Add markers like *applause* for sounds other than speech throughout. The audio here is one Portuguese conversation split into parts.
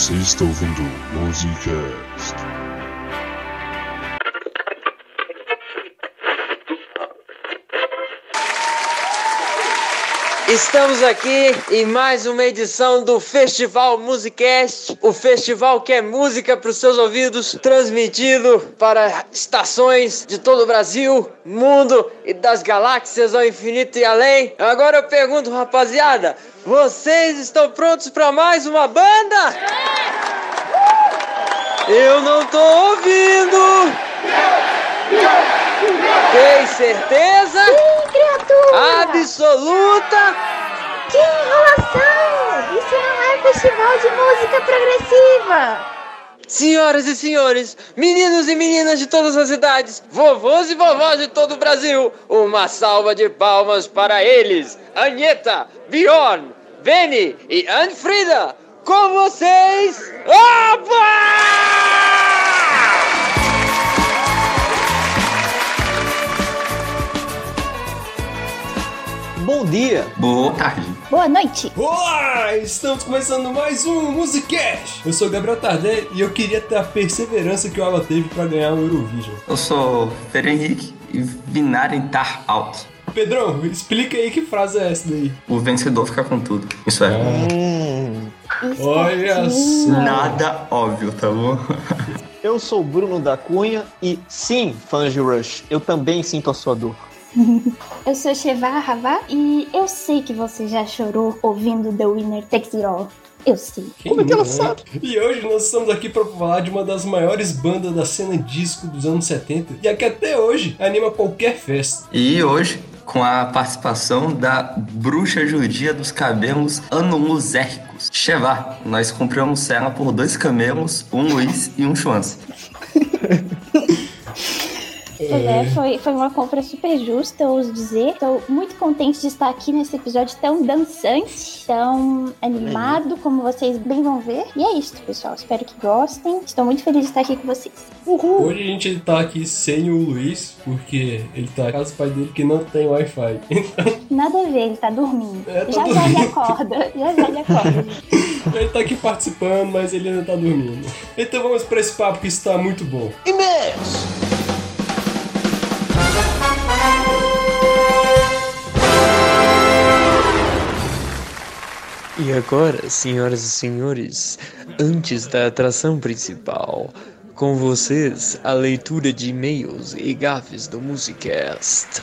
Você está ouvindo Musicast. Estamos aqui em mais uma edição do Festival Musicast, o festival que é música para os seus ouvidos, transmitido para estações de todo o Brasil, mundo e das galáxias ao infinito e além. Agora eu pergunto, rapaziada, vocês estão prontos para mais uma banda? Eu não tô ouvindo! Tem certeza? Sim, criatura! Absoluta! Que enrolação! Isso não é festival de música progressiva! Senhoras e senhores, meninos e meninas de todas as idades, vovôs e vovós de todo o Brasil, uma salva de palmas para eles, Anieta, Bjorn, Veni e Anfrida, com vocês, Opa! Bom dia! Boa tarde. Boa noite! Olá! Estamos começando mais um Musicast! Eu sou o Gabriel Tardelli e eu queria ter a perseverança que o Ava teve para ganhar o Eurovision. Eu sou Fer Henrique e Vinaren tar alto. Pedrão, explica aí que frase é essa daí. O vencedor fica com tudo. Isso é. Olha Espertinho. só. Nada óbvio, tá bom? Eu sou o Bruno da Cunha e sim, fãs de Rush, eu também sinto a sua dor. *laughs* Eu sou Sheva Havá e eu sei que você já chorou ouvindo The Winner Takes It All. Eu sei. Como é que ela sabe? E hoje nós estamos aqui para falar de uma das maiores bandas da cena disco dos anos 70 e a que até hoje anima qualquer festa. E hoje, com a participação da bruxa judia dos cabelos anomosérricos, Sheva. Nós compramos ela por dois camelos, um Luiz e um Schwanz. *laughs* Pois é, foi, foi uma compra super justa, eu ouso dizer. Estou muito contente de estar aqui nesse episódio tão dançante, tão animado, como vocês bem vão ver. E é isso, pessoal. Espero que gostem. Estou muito feliz de estar aqui com vocês. Hoje a gente tá aqui sem o Luiz, porque ele tá na casa do pai dele que não tem Wi-Fi. *laughs* Nada a ver, ele tá dormindo. É, tá já já ele dormindo. acorda. Já já ele acorda. *laughs* Ele tá aqui participando, mas ele ainda tá dormindo. Então vamos pra esse papo que está muito bom. E agora, senhoras e senhores, antes da atração principal, com vocês a leitura de e-mails e gafes do Musicast.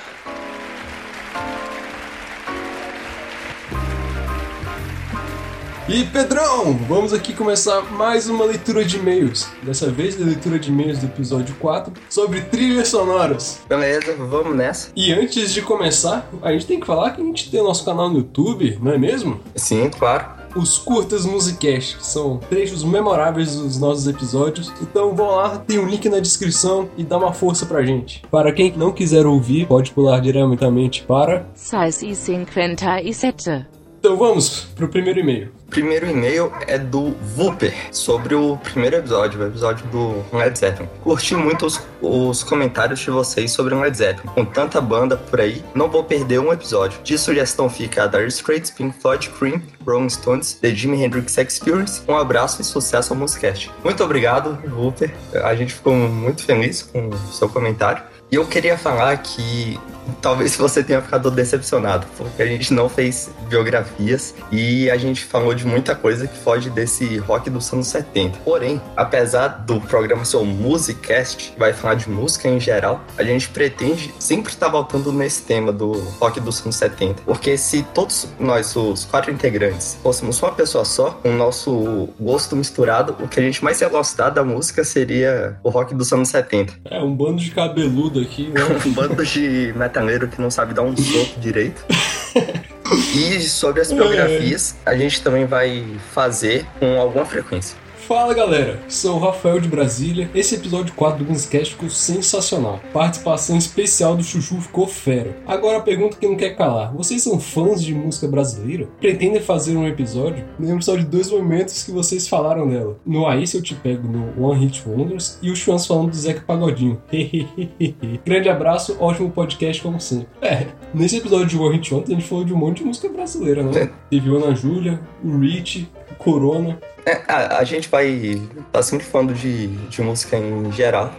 E Pedrão, vamos aqui começar mais uma leitura de e-mails. Dessa vez a leitura de e-mails do episódio 4 sobre trilhas sonoras. Beleza, vamos nessa? E antes de começar, a gente tem que falar que a gente tem o nosso canal no YouTube, não é mesmo? Sim, claro. Os curtas Musicast, que são trechos memoráveis dos nossos episódios. Então vão lá, tem um link na descrição e dá uma força pra gente. Para quem não quiser ouvir, pode pular diretamente para. Sais e cinquenta e sete. Então vamos pro primeiro e-mail. Primeiro e-mail é do Wooper, sobre o primeiro episódio, o episódio do Led Zeppelin. Curti muito os, os comentários de vocês sobre o Led Zeppelin. Com tanta banda por aí, não vou perder um episódio. De sugestão fica a Dire Straits, Pink Floyd, Cream, Rolling Stones, The Jimi Hendrix Experience. Um abraço e sucesso ao Musicast. Muito obrigado, Wooper. A gente ficou muito feliz com o seu comentário. E eu queria falar que talvez *laughs* você tenha ficado decepcionado, porque a gente não fez biografias e a gente falou de muita coisa que foge desse rock dos anos 70. Porém, apesar do programa ser o Musicast, que vai falar de música em geral, a gente pretende sempre estar voltando nesse tema do rock dos anos 70. Porque se todos nós, os quatro integrantes, fôssemos uma pessoa só, com o nosso gosto misturado, o que a gente mais ia gostar da música seria o rock dos anos 70. É um bando de cabeludo aqui, né? *laughs* Um bando de metaleiro que não sabe dar um soco direito. *laughs* E sobre as biografias, a gente também vai fazer com alguma frequência. Fala galera, sou o Rafael de Brasília. Esse episódio 4 do Gunscast ficou sensacional. Participação especial do Chuchu ficou fera. Agora a pergunta que não quer calar: vocês são fãs de música brasileira? Pretendem fazer um episódio? Lembro só de dois momentos que vocês falaram nela: no Aí Se Eu Te Pego no One Hit Wonders e o Chuans falando do Zeca Pagodinho. *laughs* Grande abraço, ótimo podcast como sempre. É, nesse episódio de One Hit Wonders a gente falou de um monte de música brasileira, né? Teve o Ana Júlia, o Rich, Corona. É, a, a gente vai tá sempre falando de, de música em geral,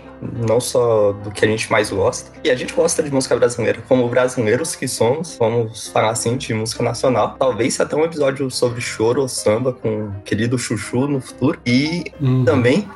não só do que a gente mais gosta. E a gente gosta de música brasileira, como brasileiros que somos, vamos falar assim de música nacional. Talvez até um episódio sobre choro ou samba com o querido Chuchu no futuro. E Uhum. também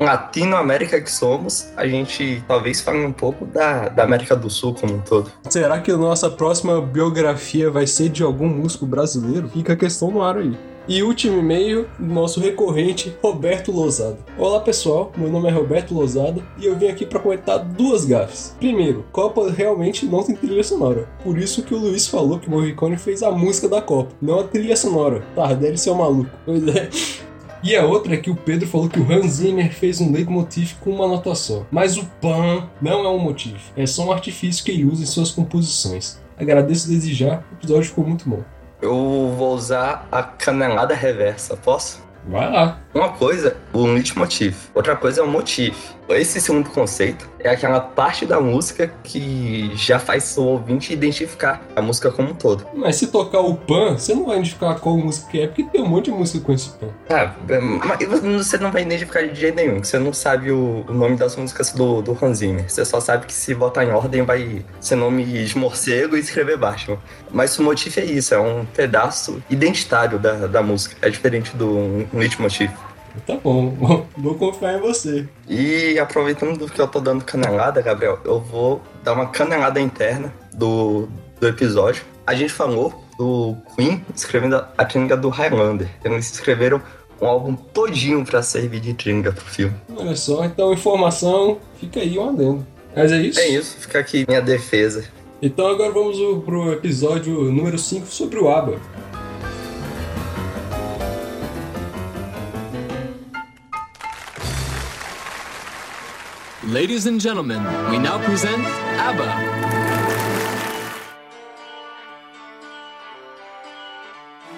Latino-América que somos, a gente talvez fale um pouco da, da América do Sul como um todo. Será que a nossa próxima biografia vai ser de algum músico brasileiro? Fica a questão no ar aí. E último e-mail, do nosso recorrente Roberto Lozada. Olá pessoal, meu nome é Roberto Lozada e eu vim aqui para comentar duas gafes. Primeiro, Copa realmente não tem trilha sonora. Por isso que o Luiz falou que o Morricone fez a música da Copa, não a trilha sonora. Tá, deve ser um maluco. Pois é. E a outra é que o Pedro falou que o Hans Zimmer fez um leitmotiv com uma nota só. Mas o pan não é um motivo, é só um artifício que ele usa em suas composições. Agradeço desde já, o episódio ficou muito bom. Eu vou usar a canelada reversa, posso? Vai lá. Uma coisa, o leitmotiv. Outra coisa é o motif. Esse segundo conceito é aquela parte da música que já faz o ouvinte identificar a música como um todo. Mas se tocar o pan, você não vai identificar qual música é, porque tem um monte de música com esse pan. Ah, mas você não vai identificar de jeito nenhum, você não sabe o, nome das músicas do, do Hans Zimmer. Você só sabe que se botar em ordem vai ser nome de morcego e escrever Batman. Mas o motif é isso, é um pedaço identitário da, da música. É diferente do leitmotiv. Tá bom, vou confiar em você. E aproveitando que eu tô dando canelada, Gabriel, eu vou dar uma canelada interna do, do episódio. A gente falou do Queen escrevendo a tringa do Highlander. Eles escreveram um álbum todinho pra servir de tringa pro filme. Olha só, então informação, fica aí um adendo. Mas é isso? É isso, fica aqui minha defesa. Então agora vamos pro episódio número 5 sobre o ABBA. Ladies and gentlemen, we now present ABBA.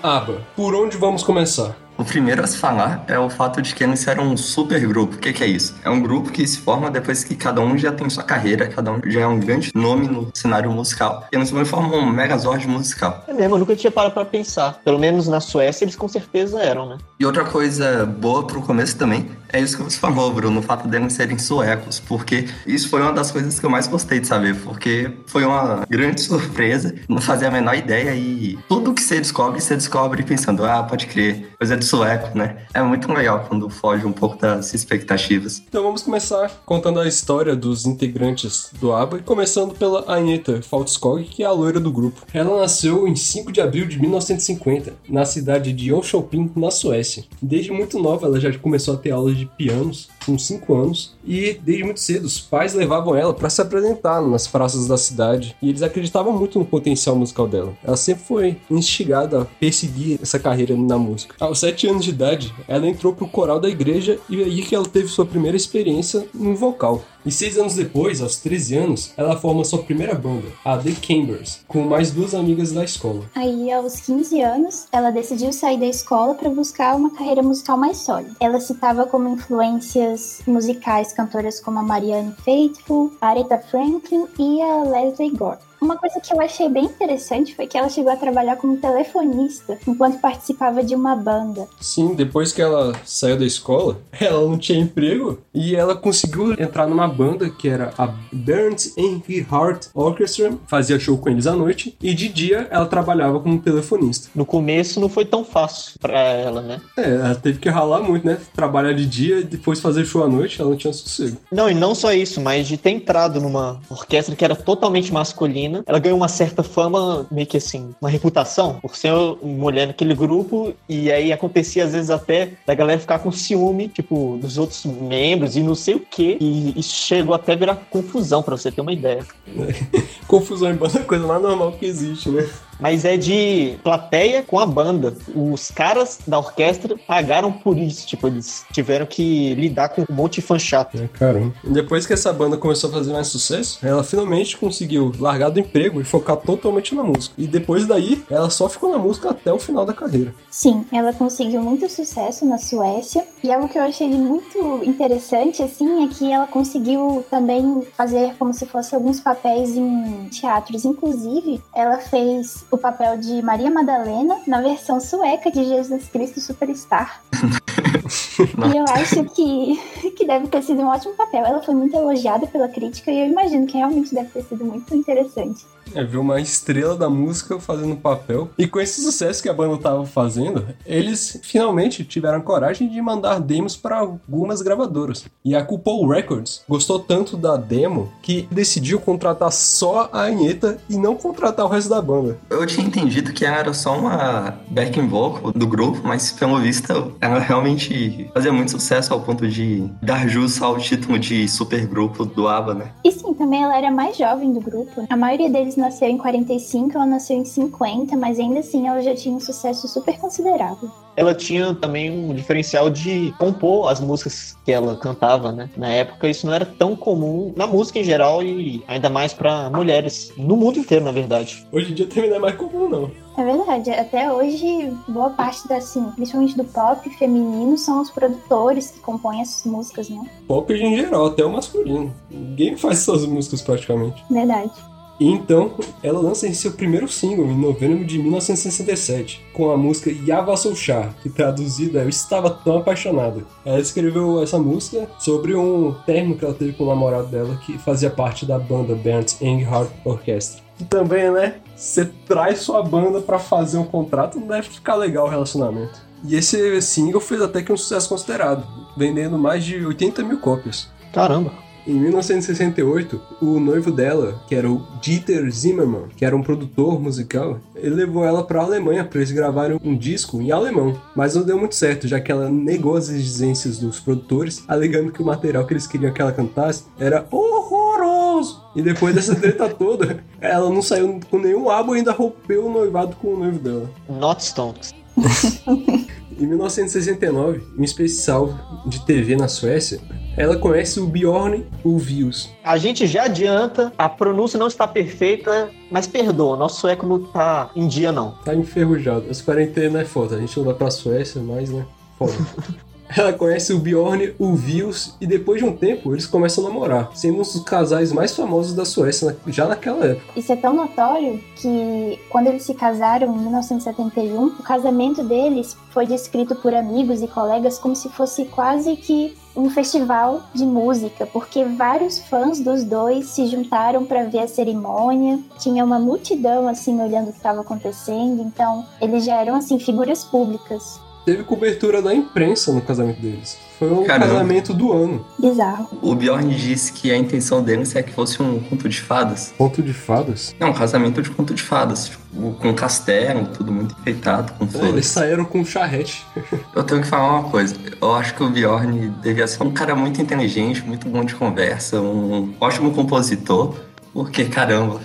ABBA, por onde vamos começar? O primeiro a se falar é o fato de que eles eram um super grupo. O que, que é isso? É um grupo que se forma depois que cada um já tem sua carreira, cada um já é um grande nome no cenário musical. E eles formam um megazord musical. É mesmo, eu nunca tinha parado pra pensar. Pelo menos na Suécia eles com certeza eram, né? E outra coisa boa pro começo também é isso que você falou, Bruno, o fato deles serem suecos, porque isso foi uma das coisas que eu mais gostei de saber, porque foi uma grande surpresa, não fazia a menor ideia e tudo que você descobre, você descobre pensando, ah, pode crer, coisa de sueco, né? É muito legal quando foge um pouco das expectativas. Então vamos começar contando a história dos integrantes do ABBA, começando pela Anita Faltskog, que é a loira do grupo. Ela nasceu em 5 de abril de 1950, na cidade de Jönköping, na Suécia. Desde muito nova ela já começou a ter aulas de pianos, com 5 anos, e desde muito cedo os pais levavam ela para se apresentar nas praças da cidade, e eles acreditavam muito no potencial musical dela. Ela sempre foi instigada a perseguir essa carreira na música. Aos 7 anos de idade, ela entrou pro coral da igreja e é aí que ela teve sua primeira experiência no vocal. E seis anos depois, aos 13 anos, ela forma sua primeira banda, a The Cambers, com mais duas amigas da escola. Aí, aos 15 anos, ela decidiu sair da escola para buscar uma carreira musical mais sólida. Ela citava como influências musicais cantoras como a Marianne Faithfull, Aretha Franklin e a Leslie Gore. Uma coisa que eu achei bem interessante foi que ela chegou a trabalhar como telefonista enquanto participava de uma banda. Sim, depois que ela saiu da escola, *laughs* ela não tinha emprego e ela conseguiu entrar numa banda que era a Burnt Envy Heart Orchestra, fazia show com eles à noite e de dia ela trabalhava como telefonista. No começo não foi tão fácil pra ela, né? É, ela teve que ralar muito, né? Trabalhar de dia e depois fazer show à noite, ela não tinha sossego. Não, e não só isso, mas de ter entrado numa orquestra que era totalmente masculina, ela ganhou uma certa fama, meio que assim, uma reputação, por ser mulher naquele grupo, e aí acontecia às vezes até da galera ficar com ciúme, tipo, dos outros membros e não sei o que, e isso chegou até a virar confusão, pra você ter uma ideia. *laughs* Confusão é a coisa mais normal que existe, né? Mas é de plateia com a banda. Os caras da orquestra pagaram por isso, tipo, eles tiveram que lidar com um monte de fã chato. É, caramba. E depois que essa banda começou a fazer mais sucesso, ela finalmente conseguiu largar do emprego e focar totalmente na música. E depois daí, ela só ficou na música até o final da carreira. Sim, ela conseguiu muito sucesso na Suécia. E algo que eu achei muito interessante, assim, é que ela conseguiu também fazer como se fosse alguns papéis em teatros. Inclusive, ela fez o papel de Maria Madalena na versão sueca de Jesus Cristo Superstar. *laughs* e eu acho que, que deve ter sido um ótimo papel. Ela foi muito elogiada pela crítica e eu imagino que realmente deve ter sido muito interessante. É, ver uma estrela da música fazendo papel. E com esse sucesso que a banda tava fazendo, eles finalmente tiveram coragem de mandar demos para algumas gravadoras. E a Cupol Records gostou tanto da demo que decidiu contratar só a Anitta e não contratar o resto da banda. Eu tinha entendido que ela era só uma backing vocal do grupo, mas pelo visto ela realmente fazia muito sucesso ao ponto de dar jus ao título de supergrupo do ABBA, né? E sim, também ela era mais jovem do grupo. A maioria deles nasceu em 45, ela nasceu em 50, mas ainda assim ela já tinha um sucesso super considerável. Ela tinha também um diferencial de compor as músicas que ela cantava, né? Na época isso não era tão comum na música em geral e ainda mais para mulheres no mundo inteiro, na verdade. Hoje em dia também não é mais comum, não. É verdade, até hoje, boa parte da, assim, principalmente do pop feminino, são os produtores que compõem as músicas, né? Pop em geral, até o masculino. Ninguém faz essas músicas praticamente. Verdade. E então, ela lança seu primeiro single em novembro de 1967, com a música Yava Souchar, que traduzida é Eu Estava Tão Apaixonada. Ela escreveu essa música sobre um termo que ela teve com o namorado dela, que fazia parte da banda Bernd Engelhardt Orchestra. E também, né, você traz sua banda para fazer um contrato, não deve ficar legal o relacionamento. E esse single fez até que um sucesso considerado, vendendo mais de 80 mil cópias. Caramba! Em 1968, o noivo dela, que era o Dieter Zimmermann, que era um produtor musical, ele levou ela para a Alemanha para eles gravarem um disco em alemão. Mas não deu muito certo, já que ela negou as exigências dos produtores, alegando que o material que eles queriam que ela cantasse era horroroso. E depois dessa treta *laughs* toda, ela não saiu com nenhum álbum e ainda rompeu o noivado com o noivo dela. Not Stonks. *laughs* Em 1969, em um especial de TV na Suécia, ela conhece o Bjorn Ulvaeus. A gente já adianta, a pronúncia não está perfeita, mas perdoa, nosso sueco não tá em dia não. Tá enferrujado. As quarentena é foda, a gente não vai pra Suécia, mas né, foda. *laughs* Ela conhece o Bjorn Ulvaeus e depois de um tempo eles começam a namorar, sendo um dos casais mais famosos da Suécia já naquela época. Isso é tão notório que quando eles se casaram em 1971, o casamento deles foi descrito por amigos e colegas como se fosse quase que um festival de música, porque vários fãs dos dois se juntaram para ver a cerimônia. Tinha uma multidão assim olhando o que estava acontecendo, então eles já eram assim figuras públicas teve cobertura da imprensa no casamento deles. Foi um Caramba. casamento do ano. Bizarro. O Bjorn disse que a intenção deles é que fosse um conto de fadas. Conto de fadas? É um casamento de conto de fadas. Tipo, com castelo, tudo muito enfeitado, com flores. eles saíram com charrete. *laughs* Eu tenho que falar uma coisa. Eu acho que o Bjorn devia ser um cara muito inteligente, muito bom de conversa, um ótimo compositor. Porque, caramba.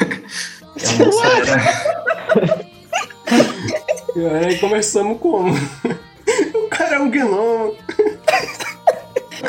a moça era... E aí começamos como? *laughs* o cara é um gnomo.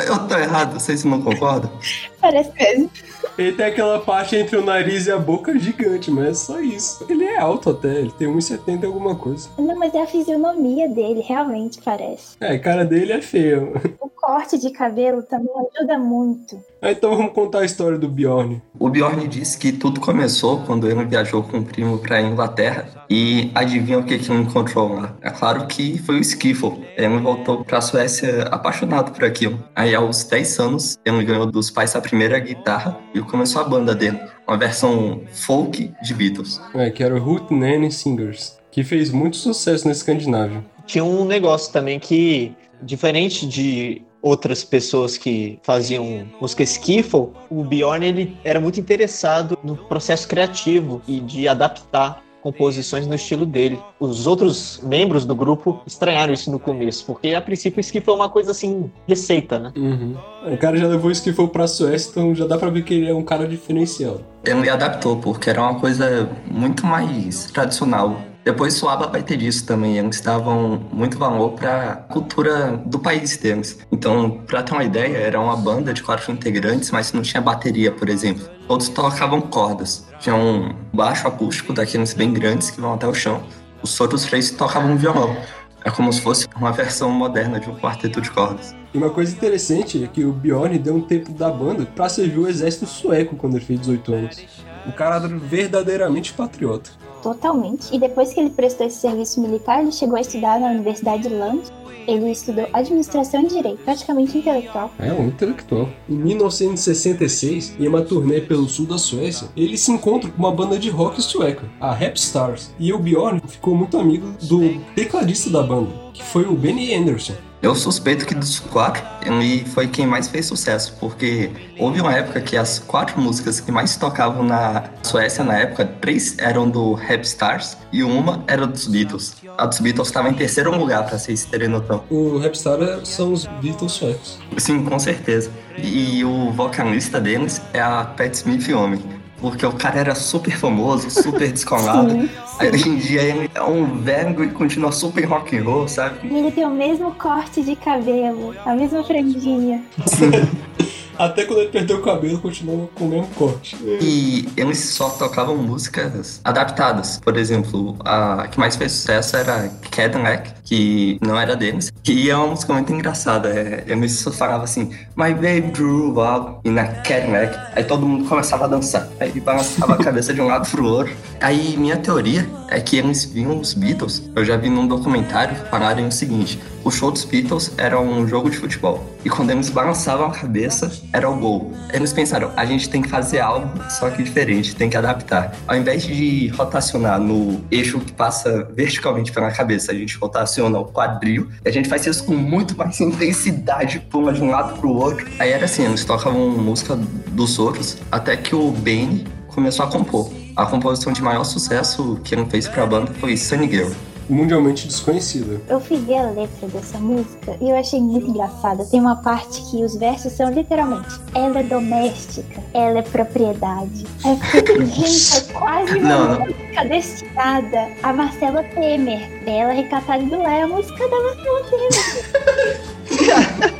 Eu tô errado, vocês não concordam? Parece mesmo. Ele tem aquela parte entre o nariz e a boca gigante, mas é só isso. Ele é alto até, ele tem 1,70 alguma coisa. Não, mas é a fisionomia dele, realmente parece. É, a cara dele é feio. O corte de cabelo também ajuda muito. Ah, então vamos contar a história do Bjorn. O Bjorn disse que tudo começou quando ele viajou com o primo pra Inglaterra. E adivinha o que, que ele encontrou lá? É claro que foi o Skiffle. Ele voltou pra Suécia apaixonado por aquilo. Aí, aos 10 anos, ele ganhou dos pais a primeira guitarra e começou a banda dele. Uma versão folk de Beatles. É, que era o Hoot Nanny Singers. Que fez muito sucesso na Escandinávia. Tinha um negócio também que, diferente de outras pessoas que faziam música skiffle, o Bjorn ele era muito interessado no processo criativo e de adaptar composições no estilo dele. Os outros membros do grupo estranharam isso no começo, porque a princípio o skiffle é uma coisa assim, receita, né? Uhum. O cara já levou o skiffle pra Suécia, então já dá pra ver que ele é um cara diferenciado. Ele adaptou, porque era uma coisa muito mais tradicional depois o ABBA vai ter disso também. Eles davam muito valor para a cultura do país deles. Então, para ter uma ideia, era uma banda de quatro integrantes, mas não tinha bateria, por exemplo. Todos tocavam cordas. Tinha um baixo acústico daqueles bem grandes que vão até o chão. Os outros três tocavam violão. É como se fosse uma versão moderna de um quarteto de cordas. E uma coisa interessante é que o Bjorn deu um tempo da banda para servir o exército sueco quando ele fez 18 anos. Um cara verdadeiramente patriota. Totalmente. E depois que ele prestou esse serviço militar, ele chegou a estudar na Universidade de Lund. Ele estudou administração e direito, praticamente intelectual. É um intelectual. Em 1966, em uma turnê pelo sul da Suécia, ele se encontra com uma banda de rock sueca, a Rap Stars. E o Bjorn ficou muito amigo do tecladista da banda, que foi o Benny Anderson. Eu suspeito que dos quatro, ele foi quem mais fez sucesso, porque houve uma época que as quatro músicas que mais tocavam na Suécia na época, três eram do Rap Stars e uma era dos Beatles. A dos Beatles estava em terceiro lugar, pra vocês terem noção. O Rap Star são os Beatles suecos. Sim, com certeza. E o vocalista deles é a Pat Smith Homem. Porque o cara era super famoso, super descolado. *laughs* Sim, Aí sim. hoje em dia ele é um velho e continua super rock and roll, sabe? Ele tem o mesmo corte de cabelo, a mesma franjinha. *laughs* Até quando ele perdeu o cabelo, continuou com o mesmo corte. E eles só tocavam músicas adaptadas. Por exemplo, a que mais fez sucesso era Cadillac, que não era deles. E é uma música muito engraçada. É, eles só falavam assim, My baby drew up in a Cadillac. Aí todo mundo começava a dançar. Aí ele balançava a cabeça de um lado pro outro. Aí minha teoria é que eles viam os Beatles. Eu já vi num documentário falarem o seguinte: o show dos Beatles era um jogo de futebol. E quando eles balançavam a cabeça, era o gol. Eles pensaram, a gente tem que fazer algo, só que diferente, tem que adaptar. Ao invés de rotacionar no eixo que passa verticalmente pela cabeça, a gente rotaciona o quadril. E a gente faz isso com muito mais *laughs* intensidade, pula de um lado pro outro. Aí era assim, eles tocavam música dos outros, até que o Benny começou a compor. A composição de maior sucesso que ele fez pra banda foi Sunny Girl. Mundialmente desconhecida. Eu fui ver a letra dessa música e eu achei muito engraçada. Tem uma parte que os versos são literalmente: ela é doméstica, ela é propriedade. Aí eu fiquei, *laughs* gente, é quase uma Não, não. música destinada a Marcela Temer. Bela recatada do é a música da Marcela Temer. *laughs*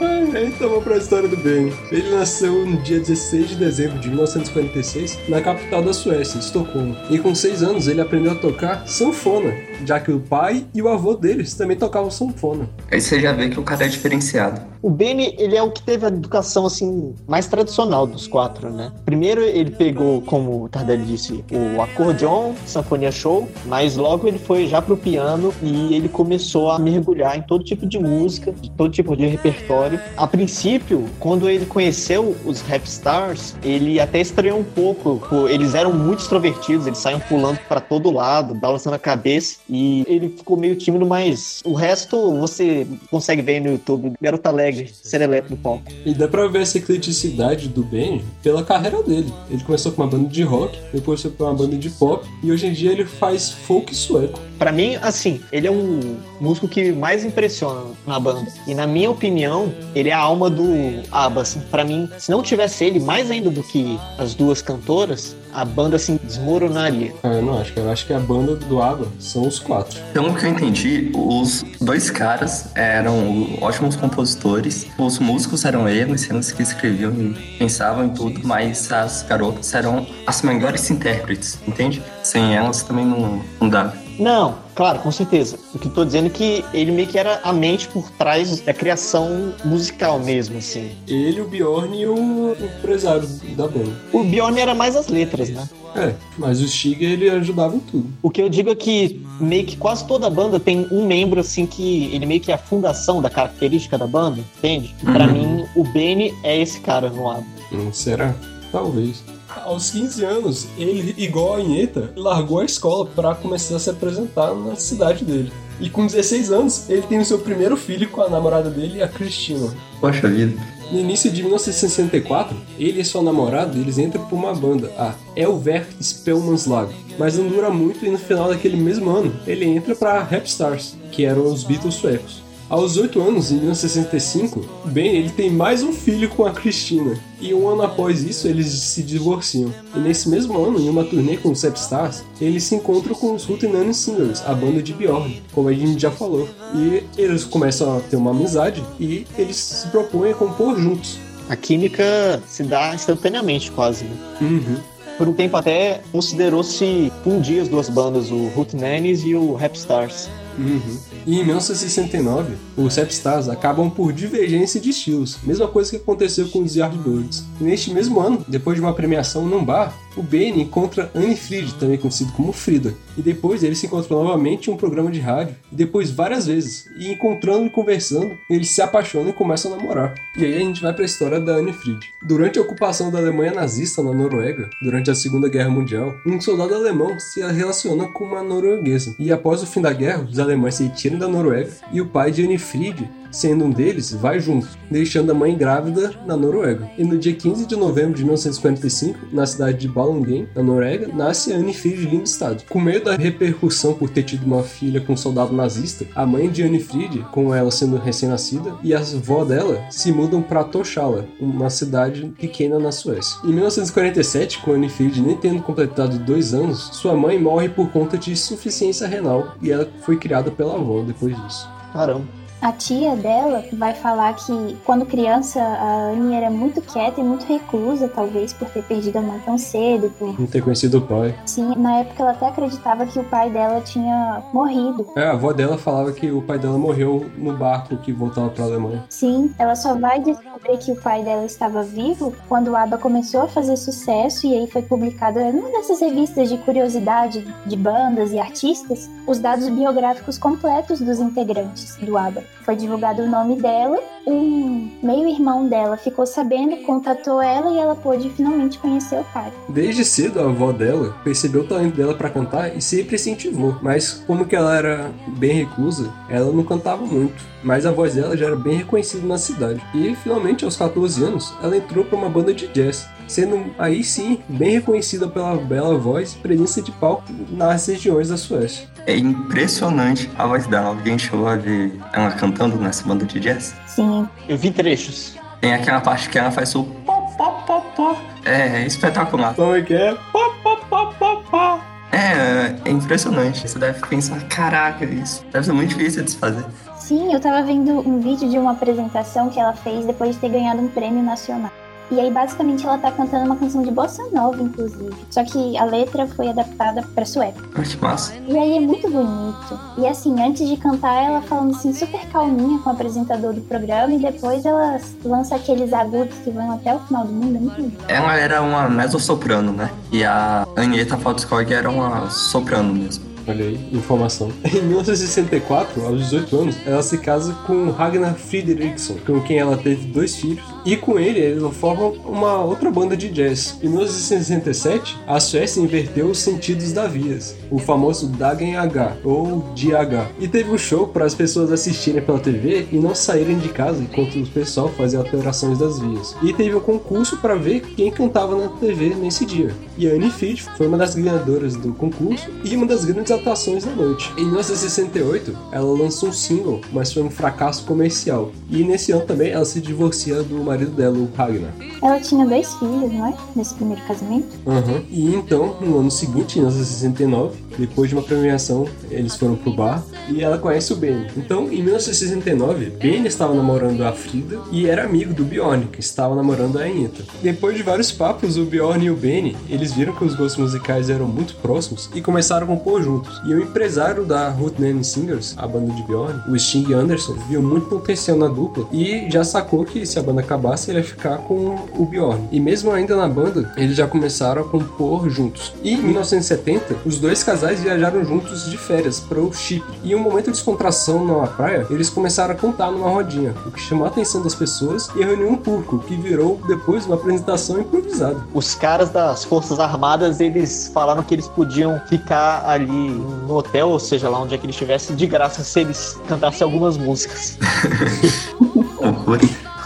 *laughs* Então vamos pra história do Ben. Ele nasceu no dia 16 de dezembro de 1946 na capital da Suécia, Estocolmo. E com 6 anos ele aprendeu a tocar sanfona, já que o pai e o avô deles também tocavam sanfona. Aí você já vê que o cara é diferenciado. O Benny, ele é o que teve a educação, assim, mais tradicional dos quatro, né? Primeiro ele pegou, como o Tardelli disse, o acordeon, sanfonia show, mas logo ele foi já pro piano e ele começou a mergulhar em todo tipo de música, de todo tipo de repertório. A princípio, quando ele conheceu os rap stars, ele até estranhou um pouco, eles eram muito extrovertidos, eles saíam pulando para todo lado, balançando a cabeça, e ele ficou meio tímido, mas o resto você consegue ver no YouTube, garoto alegre, serelepe no palco. E dá pra ver essa ecleticidade do Ben pela carreira dele. Ele começou com uma banda de rock, depois foi pra uma banda de pop, e hoje em dia ele faz folk sueco. Pra mim, assim, ele é um músico que mais impressiona na banda. E na minha opinião, ele é a alma do ABBA, assim. Pra mim, se não tivesse ele, mais ainda do que as duas cantoras, a banda, assim, desmoronaria. Ah, eu não acho, eu acho que a banda do ABBA são os quatro. Pelo que eu entendi, os dois caras eram ótimos compositores, os músicos eram eles, eles que escreviam e pensavam em tudo, mas as garotas eram as melhores intérpretes, entende? Sem elas também não, não dá. Não, claro, com certeza. O que eu tô dizendo é que ele meio que era a mente por trás da criação musical mesmo, assim. Ele, o Bjorn e o empresário da banda. O Bjorn era mais as letras, né? É, mas o Stiga ele ajudava em tudo. O que eu digo é que meio que quase toda banda tem um membro assim que ele meio que é a fundação da característica da banda, entende? Pra Uhum. mim, o Benny é esse cara no álbum. Hum, será? Talvez. Aos 15 anos, ele, igual a Inheta, largou a escola para começar a se apresentar na cidade dele. E com 16 anos, ele tem o seu primeiro filho com a namorada dele, a Cristina. Poxa vida. No início de 1964, ele e sua namorada eles entram por uma banda, a Elver Spellmanslag. Mas não dura muito e no final daquele mesmo ano, ele entra para Rapstars, que eram os Beatles suecos. Aos 8 anos, em 1965, Ben ele tem mais um filho com a Cristina. E um ano após isso, eles se divorciam. E nesse mesmo ano, em uma turnê com os Stars, ele se encontra com os Hootenanny Singers, a banda de Bjorn, como a gente já falou. E eles começam a ter uma amizade e eles se propõem a compor juntos. A química se dá instantaneamente, quase, né? Uhum. Por um tempo até considerou-se fundir as duas bandas, o Hootenannies e o Rapstars. Uhum. E em 1969, os Stars acabam por divergência de estilos, mesma coisa que aconteceu com os Yardbirds. E neste mesmo ano, depois de uma premiação num bar, o Benny encontra Anne Fried, também conhecido como Frida, e depois eles se encontram novamente em um programa de rádio, e depois várias vezes, e encontrando e conversando, eles se apaixonam e começam a namorar. E aí a gente vai para a história da Anne Fried. Durante a ocupação da Alemanha nazista na Noruega, durante a Segunda Guerra Mundial, um soldado alemão se relaciona com uma norueguesa, e após o fim da guerra, os alemães se retiram da Noruega, e o pai de Anne Fried sendo um deles, vai junto, deixando a mãe grávida na Noruega. E no dia 15 de novembro de 1945, na cidade de Ballangen, na Noruega, nasce Anne Fried Lindstad. Com medo da repercussão por ter tido uma filha com um soldado nazista, a mãe de Anne Fried, com ela sendo recém-nascida, e a avó dela se mudam para Toshala, uma cidade pequena na Suécia. Em 1947, com Anne Fried nem tendo completado dois anos, sua mãe morre por conta de insuficiência renal e ela foi criada pela avó depois disso. Caramba. A tia dela vai falar que quando criança a Anne era muito quieta e muito reclusa, talvez por ter perdido a mãe tão cedo. Por... Não ter conhecido o pai. Sim, na época ela até acreditava que o pai dela tinha morrido. É, a avó dela falava que o pai dela morreu no barco que voltava pra Alemanha. Sim, ela só vai descobrir que o pai dela estava vivo quando o ABBA começou a fazer sucesso e aí foi publicado numa dessas revistas de curiosidade de bandas e artistas os dados biográficos completos dos integrantes do ABBA foi divulgado o nome dela. Um meio-irmão dela ficou sabendo, contatou ela e ela pôde finalmente conhecer o pai. Desde cedo, a avó dela percebeu o talento dela para cantar e sempre incentivou. Mas, como que ela era bem reclusa, ela não cantava muito. Mas a voz dela já era bem reconhecida na cidade. E, finalmente, aos 14 anos, ela entrou para uma banda de jazz sendo aí sim bem reconhecida pela bela voz e presença de palco nas regiões da Suécia. É impressionante a voz dela. Alguém chegou a ver ela cantando nessa banda de jazz? Sim. Eu vi trechos. Tem aquela parte que ela faz o pó, pó, pó, pó. É, espetacular. Como é que é? Pó, pó, pó, pó, pó. É, é impressionante. Você deve pensar, caraca, isso deve ser muito difícil de se fazer. Sim, eu tava vendo um vídeo de uma apresentação que ela fez depois de ter ganhado um prêmio nacional. E aí, basicamente, ela tá cantando uma canção de bossa nova, inclusive. Só que a letra foi adaptada pra sueco. Ah, que massa. E aí é muito bonito. E assim, antes de cantar, ela falando assim, super calminha com o apresentador do programa. E depois ela lança aqueles agudos que vão até o final do mundo. É muito bonito. Ela era uma mezzo-soprano, né? E a Anitta Faltskog era uma soprano mesmo. Olha aí, informação. *laughs* Em 1964, aos 18 anos, ela se casa com Ragnar Fridriksson, com quem ela teve dois filhos, e com ele eles formam uma outra banda de jazz. Em 1967, a Suécia inverteu os sentidos da vias, o famoso Dagen H ou DH, e teve um show para as pessoas assistirem pela TV e não saírem de casa enquanto o pessoal fazia alterações das vias. E teve um concurso para ver quem cantava na TV nesse dia. E a Annie Fried foi uma das ganhadoras do concurso e uma das grandes atuações da noite. Em 1968, ela lançou um single, mas foi um fracasso comercial. E nesse ano também ela se divorcia do marido dela, o Ragnar. Ela tinha dois filhos, não é? Nesse primeiro casamento. Uhum. E então, no ano seguinte, em 1969, depois de uma premiação, eles foram pro bar e ela conhece o Ben. Então, em 1969, Ben estava namorando a Frida e era amigo do Bjorn, que estava namorando a Anitta. Depois de vários papos, o Bjorn e o Ben, eles viram que os gostos musicais eram muito próximos e começaram a compor juntos. E o empresário da Name Singers, a banda de Bjorn, o Sting Anderson, viu muito potencial na dupla e já sacou que se a banda acabasse, ele ia ficar com o Bjorn. E mesmo ainda na banda, eles já começaram a compor juntos. E em 1970, os dois casais viajaram juntos de férias para o Chipre. E em um momento de descontração na praia, eles começaram a cantar numa rodinha, o que chamou a atenção das pessoas e reuniu um público, que virou depois uma apresentação improvisada. Os caras das Forças Armadas, eles falaram que eles podiam ficar ali no hotel, ou seja, lá onde é que eles estivessem, de graça se eles cantassem algumas músicas. *laughs*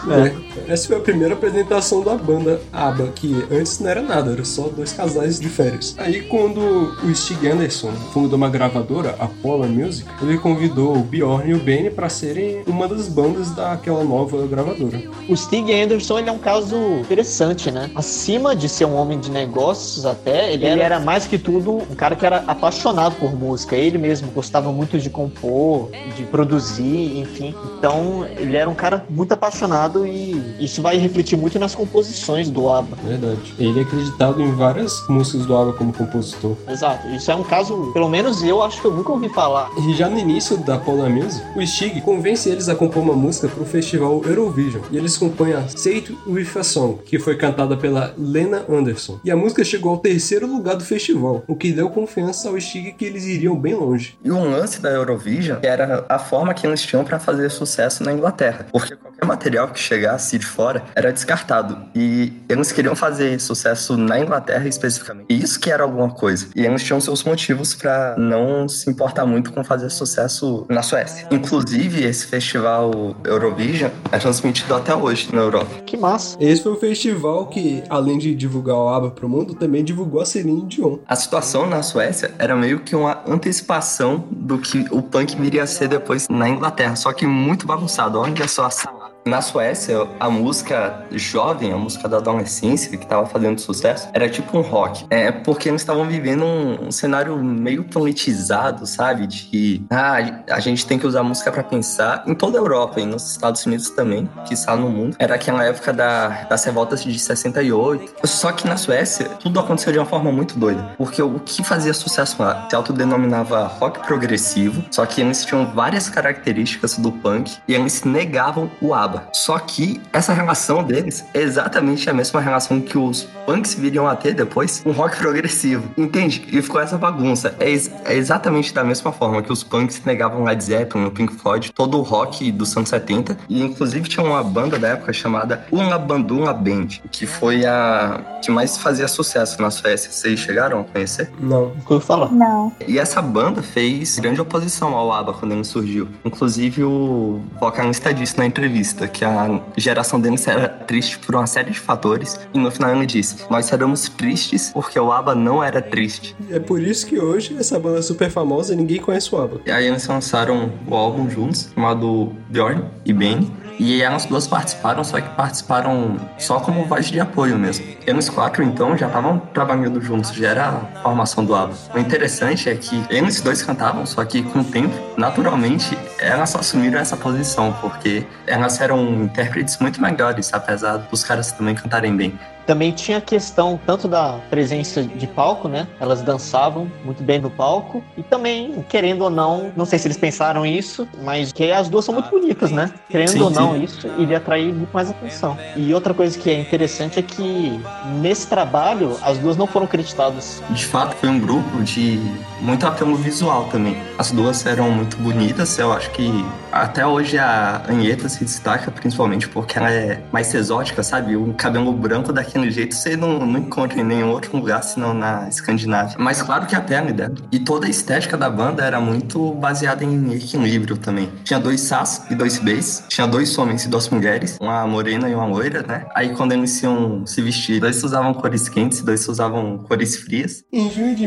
É. Essa foi a primeira apresentação da banda ABBA, que antes não era nada, era só dois casais de férias. Aí quando o Stig Anderson fundou uma gravadora, a Polar Music, ele convidou o Bjorn e o Benny para serem uma das bandas daquela nova gravadora. O Stig Anderson ele é um caso interessante, né? Acima de ser um homem de negócios até, ele, ele era mais que tudo um cara que era apaixonado por música. Ele mesmo gostava muito de compor, de produzir, enfim. Então ele era um cara muito apaixonado e isso vai refletir muito nas composições do ABBA. Verdade. Ele é acreditado em várias músicas do ABBA como compositor. Exato. Isso é um caso, pelo menos eu acho que eu nunca ouvi falar. E já no início da Polar Music, o Stig convence eles a compor uma música para o festival Eurovision. E eles compõem a It With A Song, que foi cantada pela Lena Anderson. E a música chegou ao terceiro lugar do festival, o que deu confiança ao Stig que eles iriam bem longe. E um lance da Eurovision era a forma que eles tinham para fazer sucesso na Inglaterra. Porque qualquer material que chegasse de fora era descartado. E eles queriam fazer sucesso na Inglaterra especificamente. E isso que era alguma coisa. E eles tinham seus motivos para não se importar muito com fazer sucesso na Suécia. Inclusive, esse festival Eurovision é transmitido até hoje na Europa. Que massa. Esse foi o festival que, além de divulgar o ABBA pro mundo, também divulgou a Celine Dion. A situação na Suécia era meio que uma antecipação do que o punk viria a ser depois na Inglaterra, só que muito bagunçado. Olha só a sala. Na Suécia, a música jovem, a música da adolescência que estava fazendo sucesso, era tipo um rock. É porque eles estavam vivendo um, um, cenário meio politizado, sabe? De ah, a gente tem que usar música para pensar. Em toda a Europa e nos Estados Unidos também, que está no mundo. Era aquela época da, das revoltas de 68. Só que na Suécia, tudo aconteceu de uma forma muito doida. Porque o que fazia sucesso lá se autodenominava rock progressivo, só que eles tinham várias características do punk e eles negavam o ABBA. Só que essa relação deles é exatamente a mesma relação que os punks viriam a ter depois, um rock progressivo. Entende? E ficou essa bagunça. É, ex é exatamente da mesma forma que os punks negavam Led Zeppelin, o Pink Floyd, todo o rock dos anos 70. E inclusive tinha uma banda da época chamada Una Banduna Band, que foi a que mais fazia sucesso na Suécia. Vocês chegaram a conhecer? Não. Nunca ouvi falar. Não. E essa banda fez grande oposição ao ABBA quando ele surgiu. Inclusive o vocalista disse na entrevista que a geração deles era triste por uma série de fatores. E no final ele disse: Nós seremos tristes porque o ABBA não era triste. É por isso que hoje essa banda é super famosa e ninguém conhece o ABBA. E aí eles lançaram o álbum juntos, chamado Bjorn e Benny. E elas duas participaram, só que participaram só como voz de apoio mesmo. Eles quatro, então, já estavam trabalhando juntos, já era a formação do ABBA. O interessante é que eles dois cantavam, só que com o tempo, naturalmente, elas assumiram essa posição, porque elas eram intérpretes muito melhores, apesar dos caras também cantarem bem. Também tinha a questão tanto da presença de palco, né? Elas dançavam muito bem no palco. E também, querendo ou não, não sei se eles pensaram isso, mas que as duas são muito bonitas, né? Querendo Sim, ou não, sim. isso iria atrair muito mais atenção. E outra coisa que é interessante é que nesse trabalho as duas não foram creditadas. De fato, foi um grupo de muito apelo visual também. As duas eram muito bonitas, eu acho que até hoje a Anheta se destaca principalmente porque ela é mais exótica, sabe? O cabelo branco daquele jeito você não, não encontra em nenhum outro lugar senão na Escandinávia. Mas claro que a pele dela. E toda a estética da banda era muito baseada em equilíbrio também. Tinha dois sas e dois bs, tinha dois homens e duas mulheres, uma morena e uma loira, né? Aí quando eles iam se vestir, dois usavam cores quentes, dois usavam cores frias. Em junho de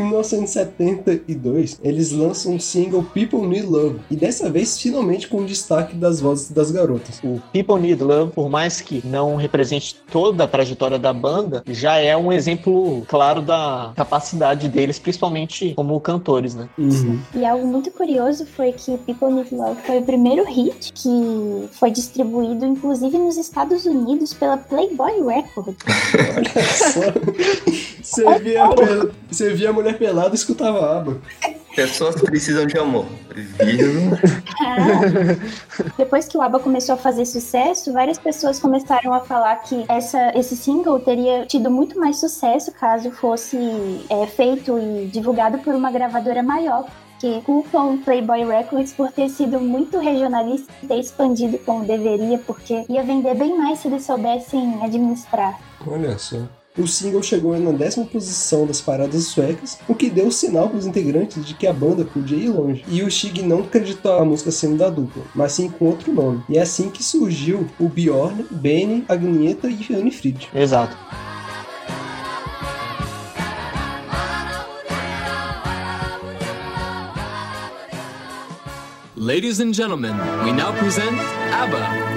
1972, eles lançam o single People Need Love, e dessa vez finalmente com o destaque das vozes das garotas. O People Need Love, por mais que não represente toda a trajetória da banda, já é um exemplo claro da capacidade deles, principalmente como cantores, né? Uhum. E algo muito curioso foi que People Need Love foi o primeiro hit que foi distribuído, inclusive nos Estados Unidos, pela Playboy Records. Olha só. *laughs* Você via, a você via a mulher pelada e escutava aba. Pessoas precisam de amor. Viram? Depois que o ABBA começou a fazer sucesso, várias pessoas começaram a falar que essa, esse single teria tido muito mais sucesso caso fosse é, feito e divulgado por uma gravadora maior. Que culpam Playboy Records por ter sido muito regionalista e ter expandido como deveria, porque ia vender bem mais se eles soubessem administrar. Olha só. O single chegou na décima posição das paradas suecas, o que deu sinal para os integrantes de que a banda podia ir longe. E o Stig não acreditou a música sendo da dupla, mas sim com outro nome. E é assim que surgiu o Bjorn, Benny, Agneta e Anne Fried. Exato. Ladies and gentlemen, we now present ABBA.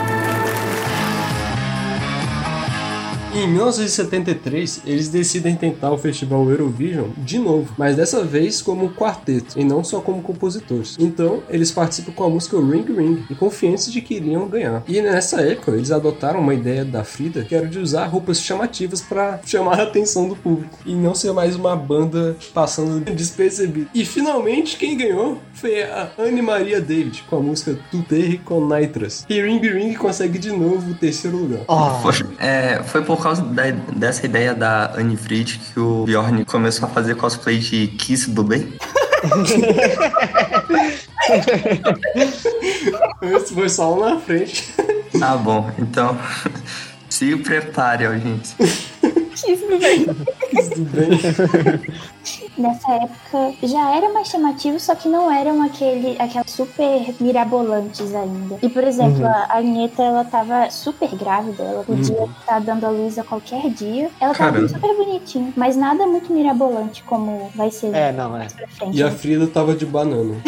Em 1973, eles decidem tentar o festival Eurovision de novo, mas dessa vez como quarteto e não só como compositores. Então, eles participam com a música Ring Ring e confiantes de que iriam ganhar. E nessa época, eles adotaram uma ideia da Frida que era de usar roupas chamativas para chamar a atenção do público e não ser mais uma banda passando despercebida. E finalmente, quem ganhou foi a Anne Maria David com a música Tuterre com Nitras. E Ring Ring consegue de novo o terceiro lugar. Foi, é, foi por causa da- dessa ideia da Anne Fried que o Bjorn começou a fazer cosplay de Kiss do bem. *laughs* Esse foi só um na frente. Ah, bom, então *laughs* se prepare, ó, gente. *laughs* Isso bem. Tudo bem. Nessa época já era mais chamativo, só que não eram aquele, aquelas super mirabolantes ainda. E, por exemplo, a Agneta, ela tava super grávida, ela podia estar dando a luz a qualquer dia. Ela tava Caramba. super bonitinha, mas nada muito mirabolante como vai ser É, não, é. frente. E a né? Frida tava de banana. *laughs*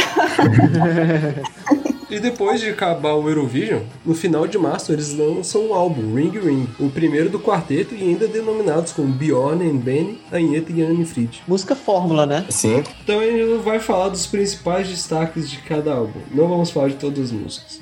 E depois de acabar o Eurovision, no final de março eles lançam um álbum, Ring Ring, o primeiro do quarteto e ainda denominados como Bjorn and Benny, Agneta e Anne Fried. Música fórmula, né? Sim, Então a gente vai falar dos principais destaques de cada álbum. Não vamos falar de todas as músicas.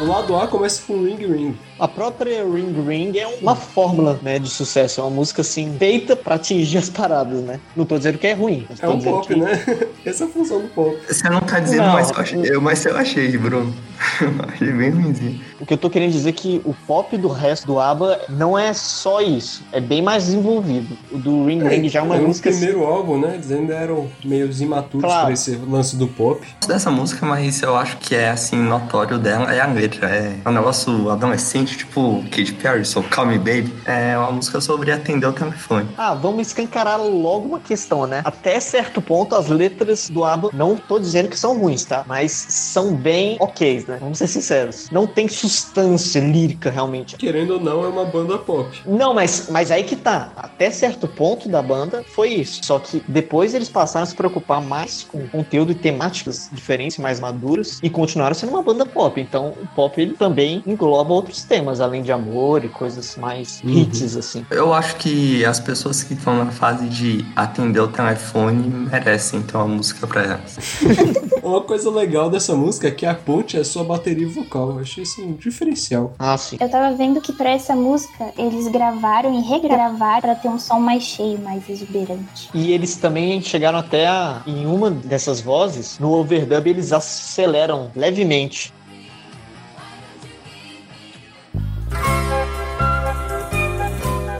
O lado A começa com Ring Ring. A própria Ring Ring é uma fórmula, né, de sucesso. É uma música, assim, feita pra atingir as paradas, né? Não tô dizendo que é ruim. É um pop, que- né? *laughs* Essa é a função do pop. você não tá dizendo, Não. mas, eu achei, eu, mas eu achei, Bruno. *laughs* Eu achei bem ruimzinho. O que eu tô querendo dizer é que o pop do resto do ABBA não é só isso. É bem mais desenvolvido. O do Ring Ring já é uma é música... o assim, primeiro álbum, né? Eles ainda eram meio imaturos Claro. pra esse lance do pop. Dessa música, mas eu acho que é assim, notório dela é a letra. É um negócio adolescente, tipo Katy Perry, so Call Me Baby. É uma música sobre atender o telefone. Ah, vamos escancarar logo uma questão, né? Até certo ponto, as letras do ABBA, não tô dizendo que são ruins, tá? Mas são bem ok, né? Vamos ser sinceros. Não tem substância lírica, realmente. Querendo ou não, é uma banda pop. Não, mas, mas aí que tá. Até certo ponto da banda foi isso. Só que depois eles passaram a se preocupar mais com conteúdo e temáticas diferentes, mais maduras, e continuaram sendo uma banda pop. Então o pop ele também engloba outros temas, além de amor e coisas mais Uhum. hits, assim. Eu acho que as pessoas que estão na fase de atender o telefone merecem então a música pra elas. *laughs* Uma coisa legal dessa música é que a ponte é sua bateria vocal. Eu achei isso um diferencial. Ah, sim. Eu tava vendo que pra essa música eles gravaram e regravaram pra ter um som mais cheio, mais exuberante. E eles também chegaram até a, em uma dessas vozes, no overdub eles aceleram levemente.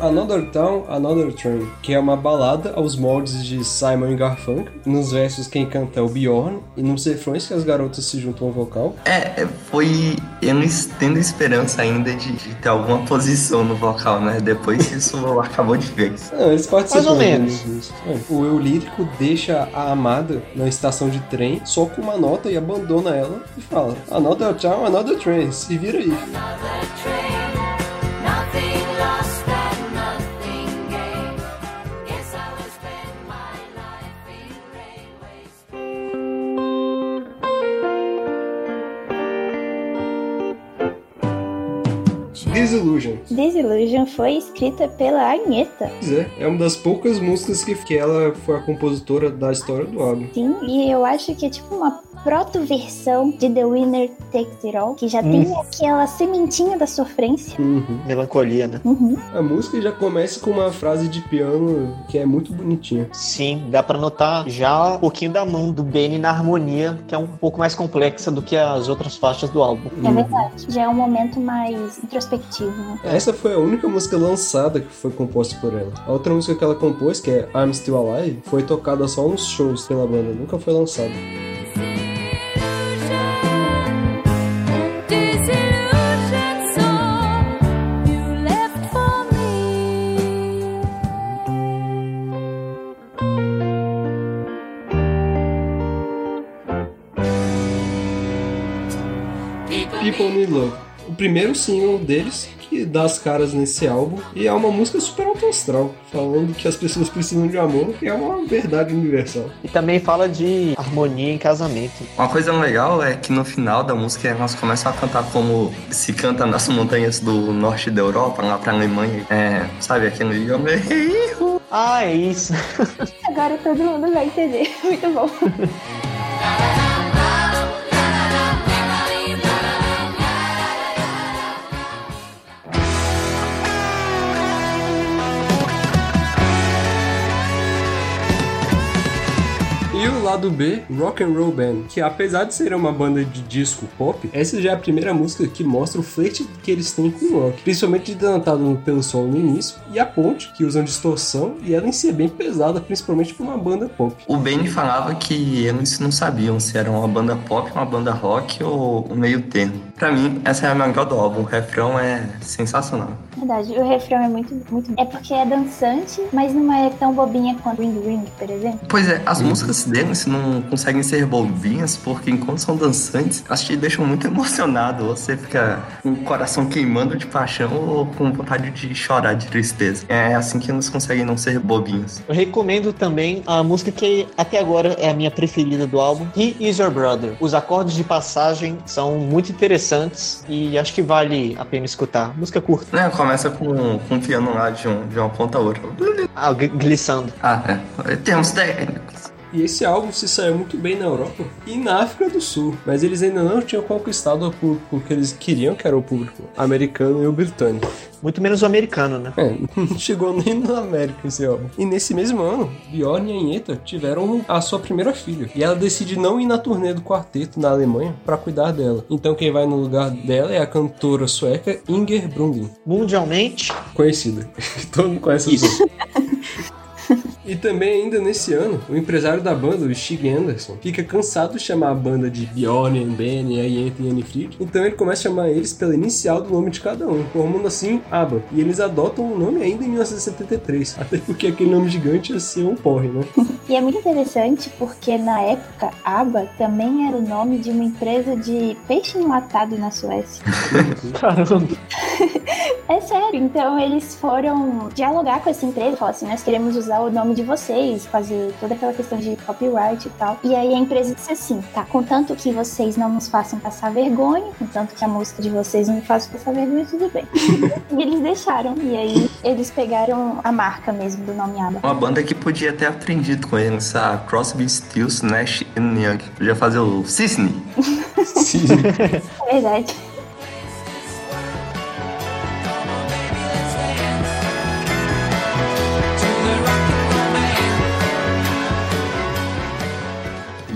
Another Town, Another Train, que é uma balada aos moldes de Simon e Garfunkel. Nos versos quem canta é o Bjorn e nos refrões que as garotas se juntam ao vocal. É, é, foi eles tendo esperança ainda de, de ter alguma posição no vocal, né? Depois isso acabou de vez. Não, eles participam. Mais ou menos. É, O eu lírico deixa a amada na estação de trem só com uma nota e abandona ela e fala: Another Town, Another Train, se vira aí. Disillusion. Foi escrita pela Agneta. Pois é, é uma das poucas músicas que, que ela foi a compositora da história do álbum. Sim, e eu acho que é tipo uma proto-versão de The Winner Takes It All, que já tem aquela sementinha da sofrência. Uhum. Melancolia, né? Uhum. A música já começa com uma frase de piano que é muito bonitinha. Sim, dá pra notar já um pouquinho da mão do Benny na harmonia, que é um pouco mais complexa do que as outras faixas do álbum. É verdade. Já é um momento mais introspectivo, né? Essa foi a única música lançada que foi composta por ela. A outra música que ela compôs, que é I'm Still Alive, foi tocada só nos shows pela banda, nunca foi lançada. Primeiro single deles, que dá as caras nesse álbum. E é uma música super alto astral, falando que as pessoas precisam de amor, que é uma verdade universal. E também fala de harmonia em casamento. Uma coisa legal é que no final da música elas começam a cantar como se canta nas montanhas do norte da Europa, lá pra Alemanha. É, sabe aquele. Ah, é isso. Agora todo mundo vai entender. Muito bom. *laughs* lado B, Rock and Roll Band, que apesar de ser uma banda de disco pop, essa já é a primeira música que mostra o flerte que eles têm com o rock, principalmente denotado pelo solo no início e a ponte, que usam distorção e ela em si é bem pesada, principalmente para uma banda pop. O Benny falava que eles não sabiam se era uma banda pop, uma banda rock ou meio termo. Pra mim, essa é a melhor do álbum. O refrão é sensacional. Verdade, o refrão é muito, muito. É porque é dançante, mas não é tão bobinha quanto Ring Ring, por exemplo. Pois é, as músicas deles não conseguem ser bobinhas porque enquanto são dançantes, elas te deixam muito *laughs* emocionado. Você fica com o coração queimando de paixão ou com vontade de chorar de tristeza. É assim que eles conseguem não ser bobinhos. Eu recomendo também a música que até agora é a minha preferida do álbum, He Is Your Brother. Os acordes de passagem são muito interessantes e acho que vale a pena escutar. Música curta. Né, começa com, com um piano lá de, um, de uma ponta a outra. Ah, gl- glissando. Ah, é. Temos técnicos. E esse álbum se saiu muito bem na Europa e na África do Sul, mas eles ainda não tinham conquistado o público que eles queriam, que era o público americano e o britânico. Muito menos o americano, né? É, *laughs* não chegou nem na América esse álbum. E nesse mesmo ano, Bjorn e Anheta tiveram a sua primeira filha. E ela decide não ir na turnê do quarteto na Alemanha para cuidar dela. Então quem vai no lugar dela é a cantora sueca Inger Brundin, Mundialmente, conhecida. *laughs* Todo mundo conhece Isso. *laughs* E também ainda nesse ano, o empresário da banda, o Stig Anderson, fica cansado de chamar a banda de Bjorn, Ben, e Anifrid, então ele começa a chamar eles pela inicial do nome de cada um, formando assim ABBA. E eles adotam o nome ainda em 1973, até porque aquele nome gigante ia ser um porre, né? E é muito interessante porque na época, ABBA também era o nome de uma empresa de peixe enlatado na Suécia. caramba. *laughs* É sério, então eles foram dialogar com essa empresa, falaram assim, nós queremos usar o nome de vocês, fazer toda aquela questão de copyright e tal. E aí a empresa disse assim, tá, contanto que vocês não nos façam passar vergonha, contanto que a música de vocês não me faça passar vergonha, tudo bem. *laughs* e eles deixaram, e aí eles pegaram a marca mesmo do nome ABBA. Uma banda que podia ter aprendido com eles, a Crosby, Stills, Nash Young. Podia fazer o Cisne. Sim. *laughs* É verdade.